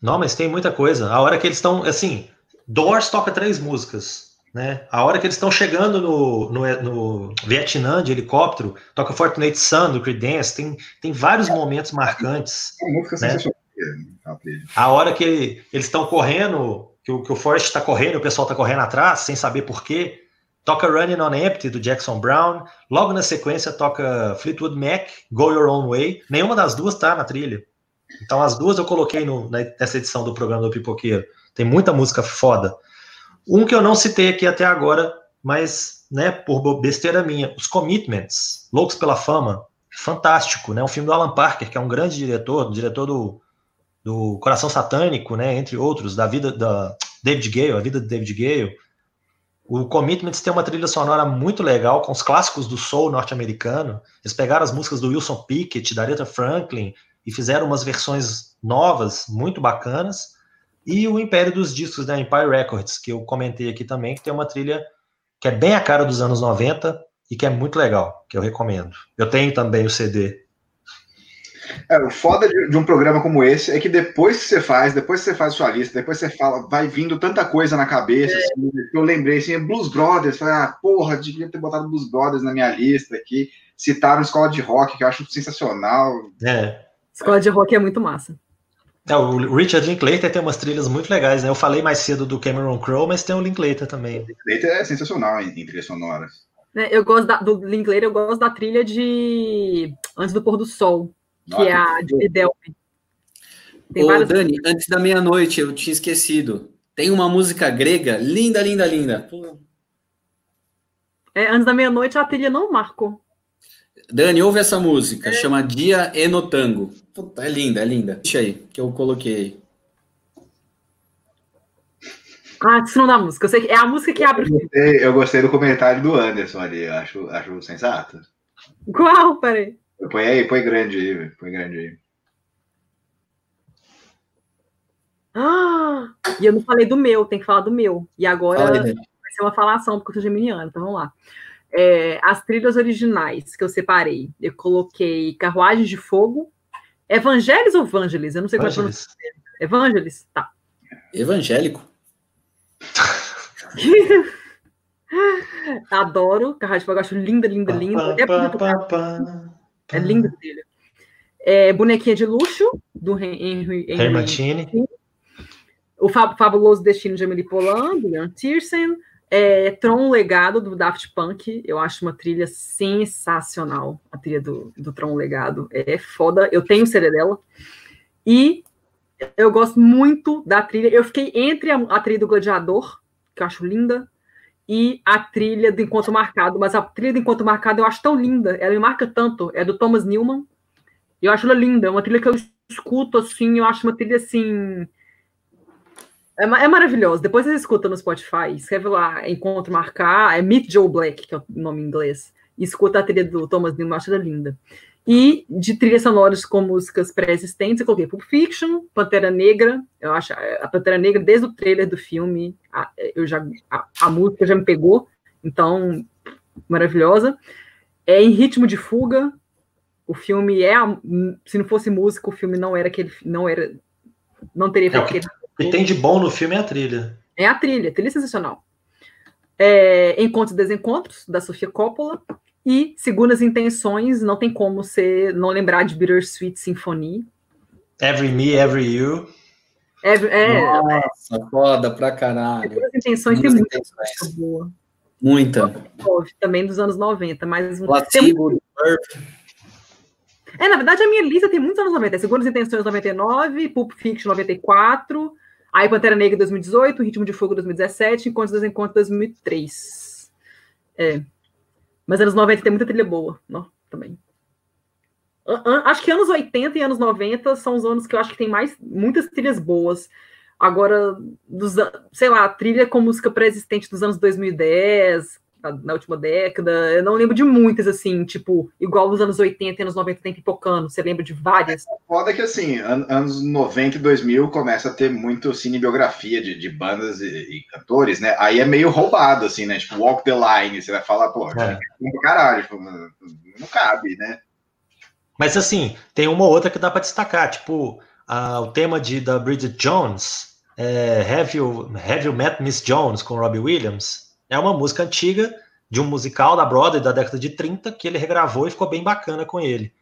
Não, mas tem muita coisa. A hora que eles estão, assim, Doors toca três músicas, né? A hora que eles estão chegando no, no, no, Vietnã de helicóptero, toca Fortunate Son do Creedence, tem, tem vários momentos marcantes. É né? A hora que ele, eles estão correndo, que o, que o Forrest está correndo, o pessoal está correndo atrás, sem saber por quê, toca Running on Empty do Jackson Brown, logo na sequência toca Fleetwood Mac, Go Your Own Way, nenhuma das duas tá na trilha. Então as duas eu coloquei no, nessa edição do programa do Pipoqueiro. Tem muita música foda. Um que eu não citei aqui até agora, mas, né, por besteira minha, os Commitments, Loucos pela Fama, fantástico, né? Um filme do Alan Parker, que é um grande diretor, diretor do, do Coração Satânico, né, entre outros, da vida da David Gale, a vida de David Gale. O Commitments tem uma trilha sonora muito legal, com os clássicos do soul norte-americano. Eles pegaram as músicas do Wilson Pickett, da Aretha Franklin, e fizeram umas versões novas, muito bacanas. E o Império dos Discos da Empire Records, que eu comentei aqui também, que tem uma trilha que é bem a cara dos anos 90 e que é muito legal, que eu recomendo. Eu tenho também o CD. É, o foda de, de, um programa como esse é que depois que você faz, depois que você faz sua lista, depois você fala, vai vindo tanta coisa na cabeça. É. Assim, eu lembrei assim, Blues Brothers, falei, ah, porra, devia ter botado Blues Brothers na minha lista aqui. Citaram Escola de Rock, que eu acho sensacional. É. Escola de Rock é muito massa. É, o Richard Linklater tem umas trilhas muito legais, né? Eu falei mais cedo do Cameron Crowe, mas tem o Linklater também. O Linklater é sensacional em, em trilhas sonoras. É, eu gosto da, do Linklater, eu gosto da trilha de Antes do Pôr do Sol, Nossa, que é a de Delphi. Ô, várias... Dani, antes da meia-noite, eu tinha esquecido. Tem uma música grega linda, linda, linda. É, antes da meia-noite, a trilha não marcou. Dani, ouve essa música, é. chama Dia Enotango. Puta, é linda, é linda. Deixa aí, que eu coloquei. Ah, isso não dá música. Eu sei que é a música que abre. Eu gostei, eu gostei do comentário do Anderson ali, acho, acho sensato. Qual? Peraí. Põe aí, põe grande aí, põe grande aí. Ah, e eu não falei do meu, tem que falar do meu. E agora vai ser uma falação, porque eu sou geminiana, então vamos lá. É, as trilhas originais que eu separei, eu coloquei Carruagens de Fogo, Evangelis ou Vangelis? Eu não sei qual é a Evangelis? Tá. Evangélico. Adoro. Carruagem de Fogo, acho linda, linda, linda. É, é linda dele. É, Bonequinha de Luxo, do Henry, Henry, O Fabuloso Destino de Emily Polan, do Leon Tiersen. É, Tron Legado do Daft Punk, eu acho uma trilha sensacional. A trilha do, do Tron Legado é foda. Eu tenho o CD dela. E eu gosto muito da trilha. Eu fiquei entre a, a, trilha do Gladiador, que eu acho linda, e a trilha do Encontro Marcado. Mas a trilha do Encontro Marcado eu acho tão linda, ela me marca tanto. É do Thomas Newman. Eu acho ela linda. É uma trilha que eu escuto assim, eu acho uma trilha assim é, é maravilhoso. Depois você escuta no Spotify, escreve lá Encontro Marcar, é Meet Joe Black, que é o nome em inglês. E escuta a trilha do Thomas Newman, acho linda. E de trilhas sonoras com músicas pré-existentes, eu coloquei Pulp Fiction, Pantera Negra. Eu acho a Pantera Negra, desde o trailer do filme, a, eu já, a, a música já me pegou, então, maravilhosa. É em ritmo de fuga. O filme é, a, se não fosse música, o filme não era aquele, não era, não teria é aquele o que tem de bom no filme é a trilha. É a trilha, a trilha é sensacional. É, Encontros e Desencontros, da Sofia Coppola. E Segundas Intenções, não tem como você não lembrar de Bittersweet Symphony. Every Me, Every You. Every, é, Nossa, é, foda pra caralho. Segundas Intenções tem muita coisa boa. Muita. Também dos anos 90, mas... Placebo, tem... É, na verdade, a minha lista tem muitos anos 90. Segundas Intenções 99, Pulp Fiction 94, Aí Pantera Negra 2018, Ritmo de Fogo 2017, Encontros dos Encontros 2003. É. Mas anos 90 tem muita trilha boa, não? também. Acho que anos 80 e anos 90 são os anos que eu acho que tem mais muitas trilhas boas. Agora, dos, sei lá, trilha com música pré-existente dos anos 2010, na última década. Eu não lembro de muitas, assim, tipo, igual nos anos 80 e anos 90 tem pipocando. Você lembra de várias? Foda que, assim, an anos 90 e 2000 começa a ter muito cinebiografia de, de bandas e, e, cantores, né? Aí é meio roubado, assim, né? Tipo, Walk the Line, você vai falar, pô, é. caralho, tipo, não, não cabe, né? Mas, assim, tem uma outra que dá para destacar, tipo, a, o tema de, da Bridget Jones, é, Have, you, Have You Met Miss Jones, com Robbie Williams, é uma música antiga de um musical da Broadway da década de 30 que ele regravou e ficou bem bacana com ele.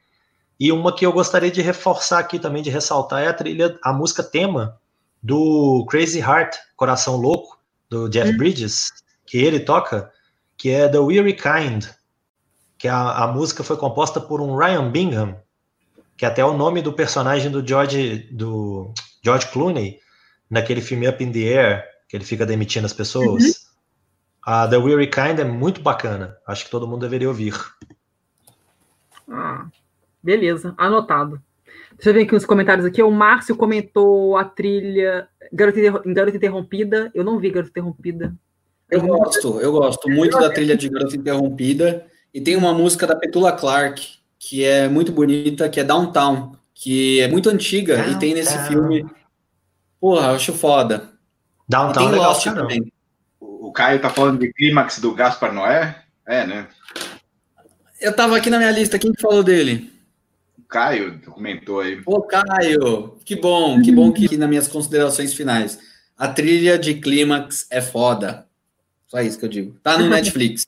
E uma que eu gostaria de reforçar aqui também, de ressaltar, é a trilha, a música tema do Crazy Heart, Coração Louco, do Jeff hum. Bridges, que ele toca, que é The Weary Kind, que a, a música foi composta por um Ryan Bingham, que é até o nome do personagem do George, do George Clooney, naquele filme Up in the Air, que ele fica demitindo as pessoas. Uhum. A The Weary Kind é muito bacana. Acho que todo mundo deveria ouvir. Ah, beleza, anotado. Deixa eu ver aqui nos comentários aqui. O Márcio comentou a trilha Garota, Garota Interrompida. Eu não vi Garota Interrompida. Eu gosto, eu gosto muito da trilha de Garota Interrompida. E tem uma música da Petula Clark, que é muito bonita, que é Downtown, que é muito antiga Downtown. e tem nesse filme. Porra, eu acho foda. Downtown e tem Lost também o Caio tá falando de clímax do Gaspar Noé? É, né? Eu tava aqui na minha lista, quem que falou dele? O Caio comentou aí. Ô, Caio, que bom, que bom que nas minhas considerações finais. A trilha de clímax é foda. Só isso que eu digo. Tá no Netflix.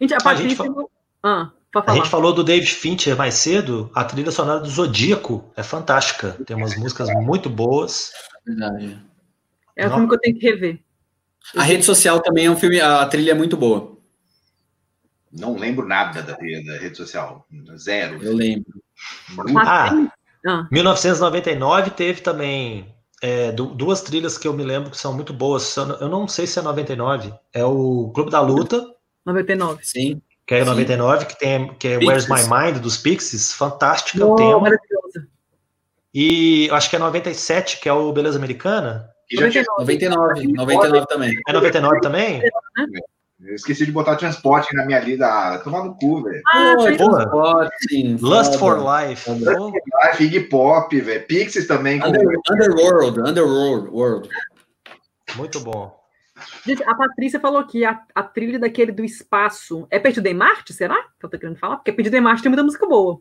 gente, a, a, gente falou... ah, a gente falou do David Fincher mais cedo. A trilha sonora do Zodíaco é fantástica. Tem umas músicas muito boas. Verdade. É um filme que eu tenho que rever. A rede social também é um filme, a trilha é muito boa. Não lembro nada da, da rede social. Zero. Eu lembro. Ah, ah. 1999 teve também é, duas trilhas que eu me lembro que são muito boas. Eu não sei se é 99. É o Clube da Luta. 99. Sim. Que é 99, que, tem, que é Pixies. Where's My Mind, dos Pixies. Fantástica oh, o tema. Maravilhosa. E acho que é 97, que é o Beleza Americana. 99, 99 também. É 99 também? Eu esqueci de botar transporte na minha lida. Ah, tomar no cu, velho. Ah, transporte. Lust for Life. Lust for Life, Iggy Pop, velho. Pixies também. Under, Underworld, Underworld. World. Muito bom. Gente, a Patrícia falou que a, a trilha daquele do espaço é Perdido em Marte, será? Que eu tô querendo falar? Porque Perdido em Marte tem muita música boa.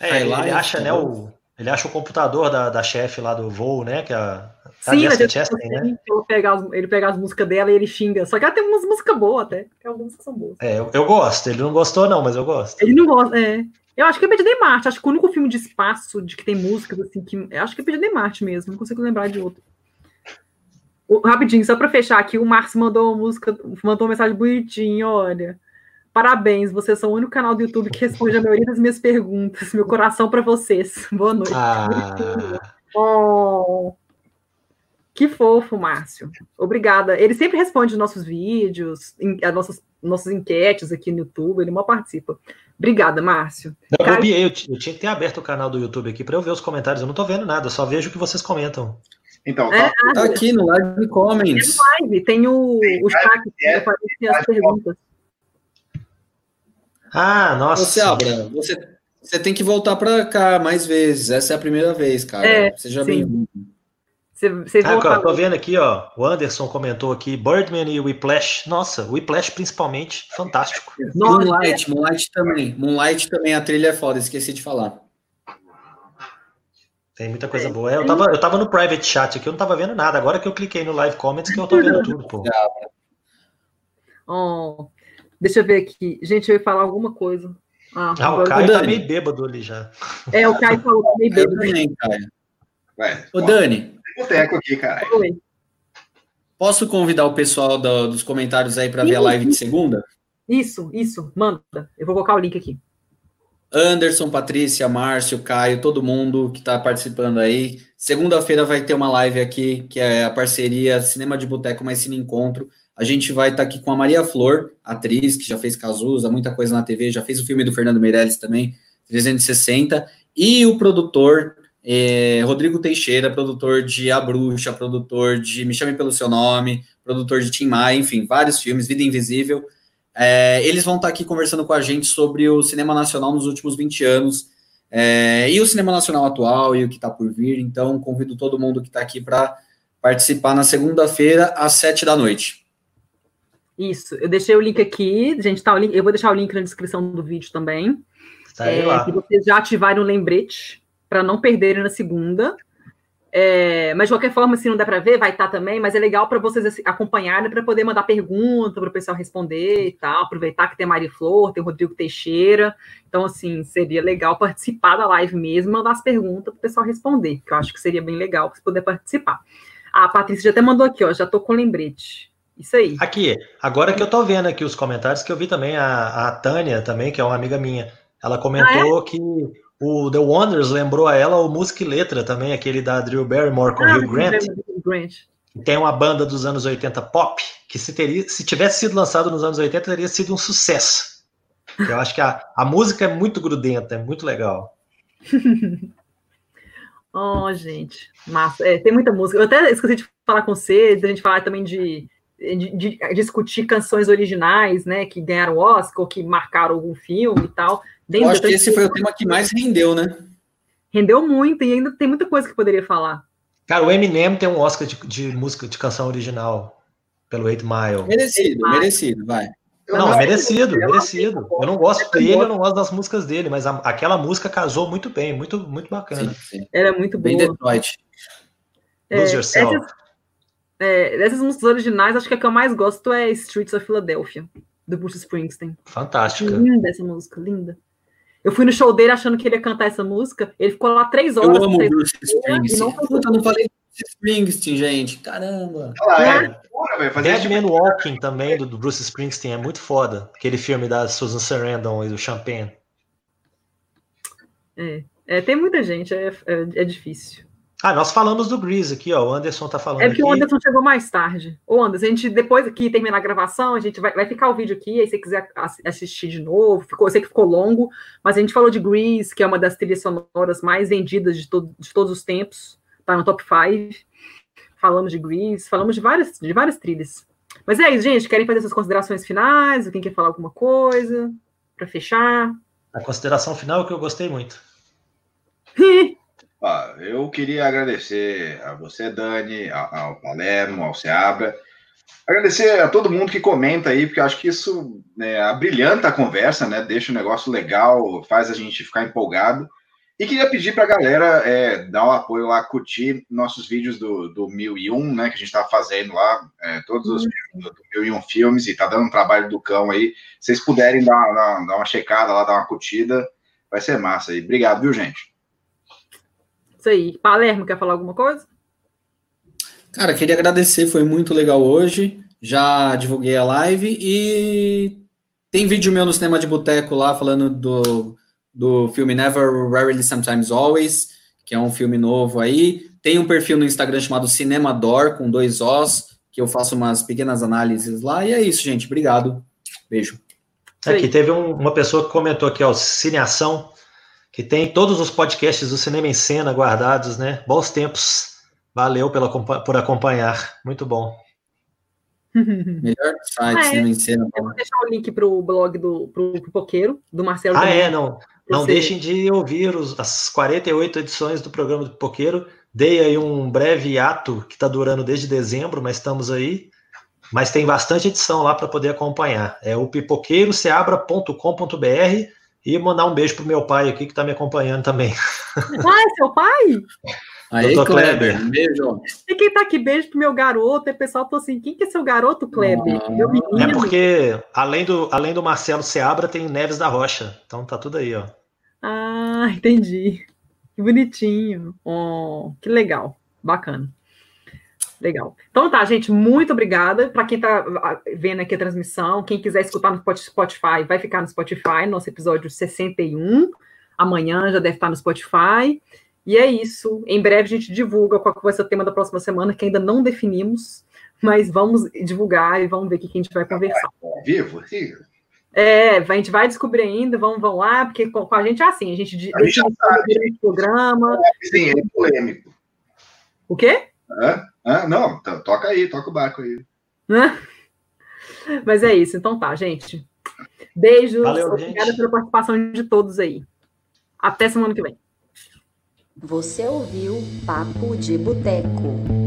É, ele, ele acha, né, o, ele acha o computador da, da chefe lá do voo, né? Que é a, a Sim, Jessica Chastain, né? Ele pega, as, ele pega as músicas dela e ele xinga. Só que ela tem umas músicas boas até. Tem algumas que são boas. É, eu, eu, gosto. Ele não gostou, não, mas eu gosto. Ele não gosta, é. Eu acho que é Perdido em Marte. Acho que o único filme de espaço de que tem músicas, assim, que. Eu acho que é Perdido em Marte mesmo. Não consigo lembrar de outro. O, rapidinho, só pra fechar aqui, o Márcio mandou uma música, mandou uma mensagem bonitinha, olha. Parabéns, vocês são o único canal do YouTube que responde a maioria das minhas perguntas. Meu coração para vocês. Boa noite. Ah. Oh, que fofo, Márcio. Obrigada. Ele sempre responde os nossos vídeos, as nossas, nossas enquetes aqui no YouTube, ele mal participa. Obrigada, Márcio. Eu Caio... eu, eu, tinha que ter aberto o canal do YouTube aqui para eu ver os comentários. Eu não estou vendo nada, só vejo o que vocês comentam. Então, é, tá, tá aqui no Live Comments. Tem live, tem o, o chat que aparece as perguntas. Ah, nossa. Você, Abra, você, você tem que voltar para cá mais vezes. Essa é a primeira vez, cara. É, Seja bem-vindo. Você, você ah, tô vendo aqui, ó. O Anderson comentou aqui, Birdman e Whiplash. Nossa, Whiplash principalmente, fantástico. Moonlight, Moonlight também. Moonlight também, a trilha é foda, esqueci de falar. Tem muita coisa boa. É, eu, tava, eu tava no private chat aqui, eu não tava vendo nada. Agora que eu cliquei no live comments que eu tô vendo tudo, pô. Oh, Deixa eu ver aqui. Gente, eu ia falar alguma coisa. Ah, ah o Caio tá meio bêbado ali já. É, o Caio falou que tá meio bêbado. Eu também, Caio. Ô, Dani. Boteco aqui, cara. Posso convidar o pessoal do, dos comentários aí para ver a live de segunda? Isso, isso. Manda. Eu vou colocar o link aqui. Anderson, Patrícia, Márcio, Caio, todo mundo que está participando aí. Segunda-feira vai ter uma live aqui, que é a parceria Cinema de Boteco mais Cine Encontro. A gente vai estar tá aqui com a Maria Flor, atriz que já fez Cazuza, muita coisa na TV, já fez o filme do Fernando Meirelles também, 360, e o produtor É, Rodrigo Teixeira, produtor de A Bruxa, produtor de Me Chame Pelo Seu Nome, produtor de Tim Maia, enfim, vários filmes, Vida Invisível. É, eles vão estar aqui conversando com a gente sobre o cinema nacional nos últimos 20 anos é, e o cinema nacional atual e o que está por vir. Então, convido todo mundo que está aqui para participar na segunda-feira, às sete da noite. Isso, eu deixei o link aqui, gente, tá, eu vou deixar o link na descrição do vídeo também. Tá é, lá. Que vocês já ativarem o lembrete para não perderem na segunda. É, mas de qualquer forma, se não der para ver, vai estar tá também, mas é legal para vocês assim, acompanharem para poder mandar pergunta para o pessoal responder e tal. Aproveitar que tem a Mari Flor, tem o Rodrigo Teixeira. Então, assim, seria legal participar da live mesmo, mandar as perguntas para o pessoal responder, que eu acho que seria bem legal para poder participar. A Patrícia já até mandou aqui, ó, já tô com lembrete. Isso aí. Aqui, agora que eu tô vendo aqui os comentários, que eu vi também a, a Tânia também, que é uma amiga minha. Ela comentou ah, é? que o The Wonders lembrou a ela o Música e Letra também, aquele da Drew Barrymore com ah, Hugh Grant. Grant. Tem uma banda dos anos 80 pop, que se, teria, se tivesse sido lançado nos anos 80, teria sido um sucesso. Eu acho que a, a música é muito grudenta, é muito legal. oh, gente, massa. É, tem muita música. Eu até esqueci de falar com você, a gente falar também de, de, de, discutir canções originais, né, que ganharam Oscar, ou que marcaram algum filme e tal. Eu acho que esse foi o tema que mais rendeu, né? Rendeu muito e ainda tem muita coisa que poderia falar. Cara, o Eminem tem um Oscar de, de música de canção original pelo Eight Mile. Merecido, ah. merecido, vai. Não, é merecido, merecido. Eu não gosto dele, eu não gosto das músicas dele, mas a, aquela música casou muito bem, muito, muito bacana. Sim, sim. Era muito bem Detroit. É, Lose Yourself. Essas, é, dessas músicas originais, acho que a que eu mais gosto é Streets of Philadelphia, do Bruce Springsteen. Fantástica. Linda essa música, linda. Eu fui no show dele achando que ele ia cantar essa música. Ele ficou lá três horas. Eu amo o Bruce Springsteen. Não, Puta, não falei Bruce Springsteen, gente. Caramba. Ah, é. é. Dead Man Walking também, do, do, Bruce Springsteen, é muito foda. Aquele filme da Susan Sarandon e do Champagne. É, é tem muita gente, é, é, é difícil. Ah, nós falamos do Grease aqui, ó. O Anderson tá falando. É porque aqui. o Anderson chegou mais tarde. Ô, Anderson, a gente, depois que terminar a gravação, a gente vai, vai ficar o vídeo aqui, aí se você quiser assistir de novo, ficou, eu sei que ficou longo, mas a gente falou de Grease, que é uma das trilhas sonoras mais vendidas de, to, de todos os tempos, tá no top 5. Falamos de Grease, falamos de várias, de várias trilhas. Mas é isso, gente. Querem fazer suas considerações finais? Quem quer falar alguma coisa? Para fechar? A consideração final é que eu gostei muito. Eu queria agradecer a você, Dani, ao Palermo, ao Seabra. Agradecer a todo mundo que comenta aí, porque acho que isso né, abrilhanta a conversa, né? Deixa o negócio legal, faz a gente ficar empolgado. E queria pedir para a galera é, dar um apoio lá, curtir nossos vídeos do, do 1001, né? Que a gente está fazendo lá, é, todos os uhum. do, do 1001 filmes, e está dando um trabalho do cão aí. Se vocês puderem dar, dar, dar uma checada lá, dar uma curtida, vai ser massa aí. Obrigado, viu, gente? Isso aí. Palermo, quer falar alguma coisa? Cara, queria agradecer, foi muito legal hoje. Já divulguei a live e tem vídeo meu no Cinema de Boteco lá falando do, do filme Never, Rarely, Sometimes Always, que é um filme novo aí. Tem um perfil no Instagram chamado Cinemador, com dois Os, que eu faço umas pequenas análises lá. E é isso, gente. Obrigado. Beijo. Aqui teve um, uma pessoa que comentou aqui, ó, Cineação que tem todos os podcasts do Cinema em Cena guardados, né? Bons tempos. Valeu pela, por acompanhar. Muito bom. Melhor site, ah, é. Cinema em Cena. Eu vou deixar o link para o blog do pro, pro Poqueiro, do Marcelo. Ah, é, não. Não deixem de ouvir os, as 48 edições do programa do Poqueiro. Dei aí um breve ato que está durando desde dezembro, mas estamos aí. Mas tem bastante edição lá para poder acompanhar. É o pipoqueiroceabra.com.br e mandar um beijo pro meu pai aqui, que está me acompanhando também. Ah, é seu pai? Aí, Doutor Kleber. Kleber. Beijo. E quem tá aqui, beijo pro meu garoto. E o pessoal tô assim, quem que é seu garoto, Kleber? Ah, meu menino. É porque, além do, além do Marcelo Seabra, tem Neves da Rocha. Então tá tudo aí, ó. Ah, entendi. Que bonitinho. Oh, que legal. Bacana. Legal. Então tá, gente, muito obrigada. Para quem está vendo aqui a transmissão, quem quiser escutar no Spotify, vai ficar no Spotify, nosso episódio 61. Amanhã já deve estar no Spotify. E é isso. Em breve a gente divulga qual vai ser o tema da próxima semana, que ainda não definimos, mas vamos divulgar e vamos ver o que a gente vai conversar. Vivo, É, a gente vai descobrir ainda, vamos, vamos lá, porque com, a gente é assim, a gente a gente durante o programa. Sim, é polêmico. O quê? Hã? Hã? Não, toca aí, toca o barco aí. Mas é isso, então tá, gente. Beijos, Valeu, obrigada gente. pela participação de todos aí. Até semana que vem. Você ouviu Papo de Boteco.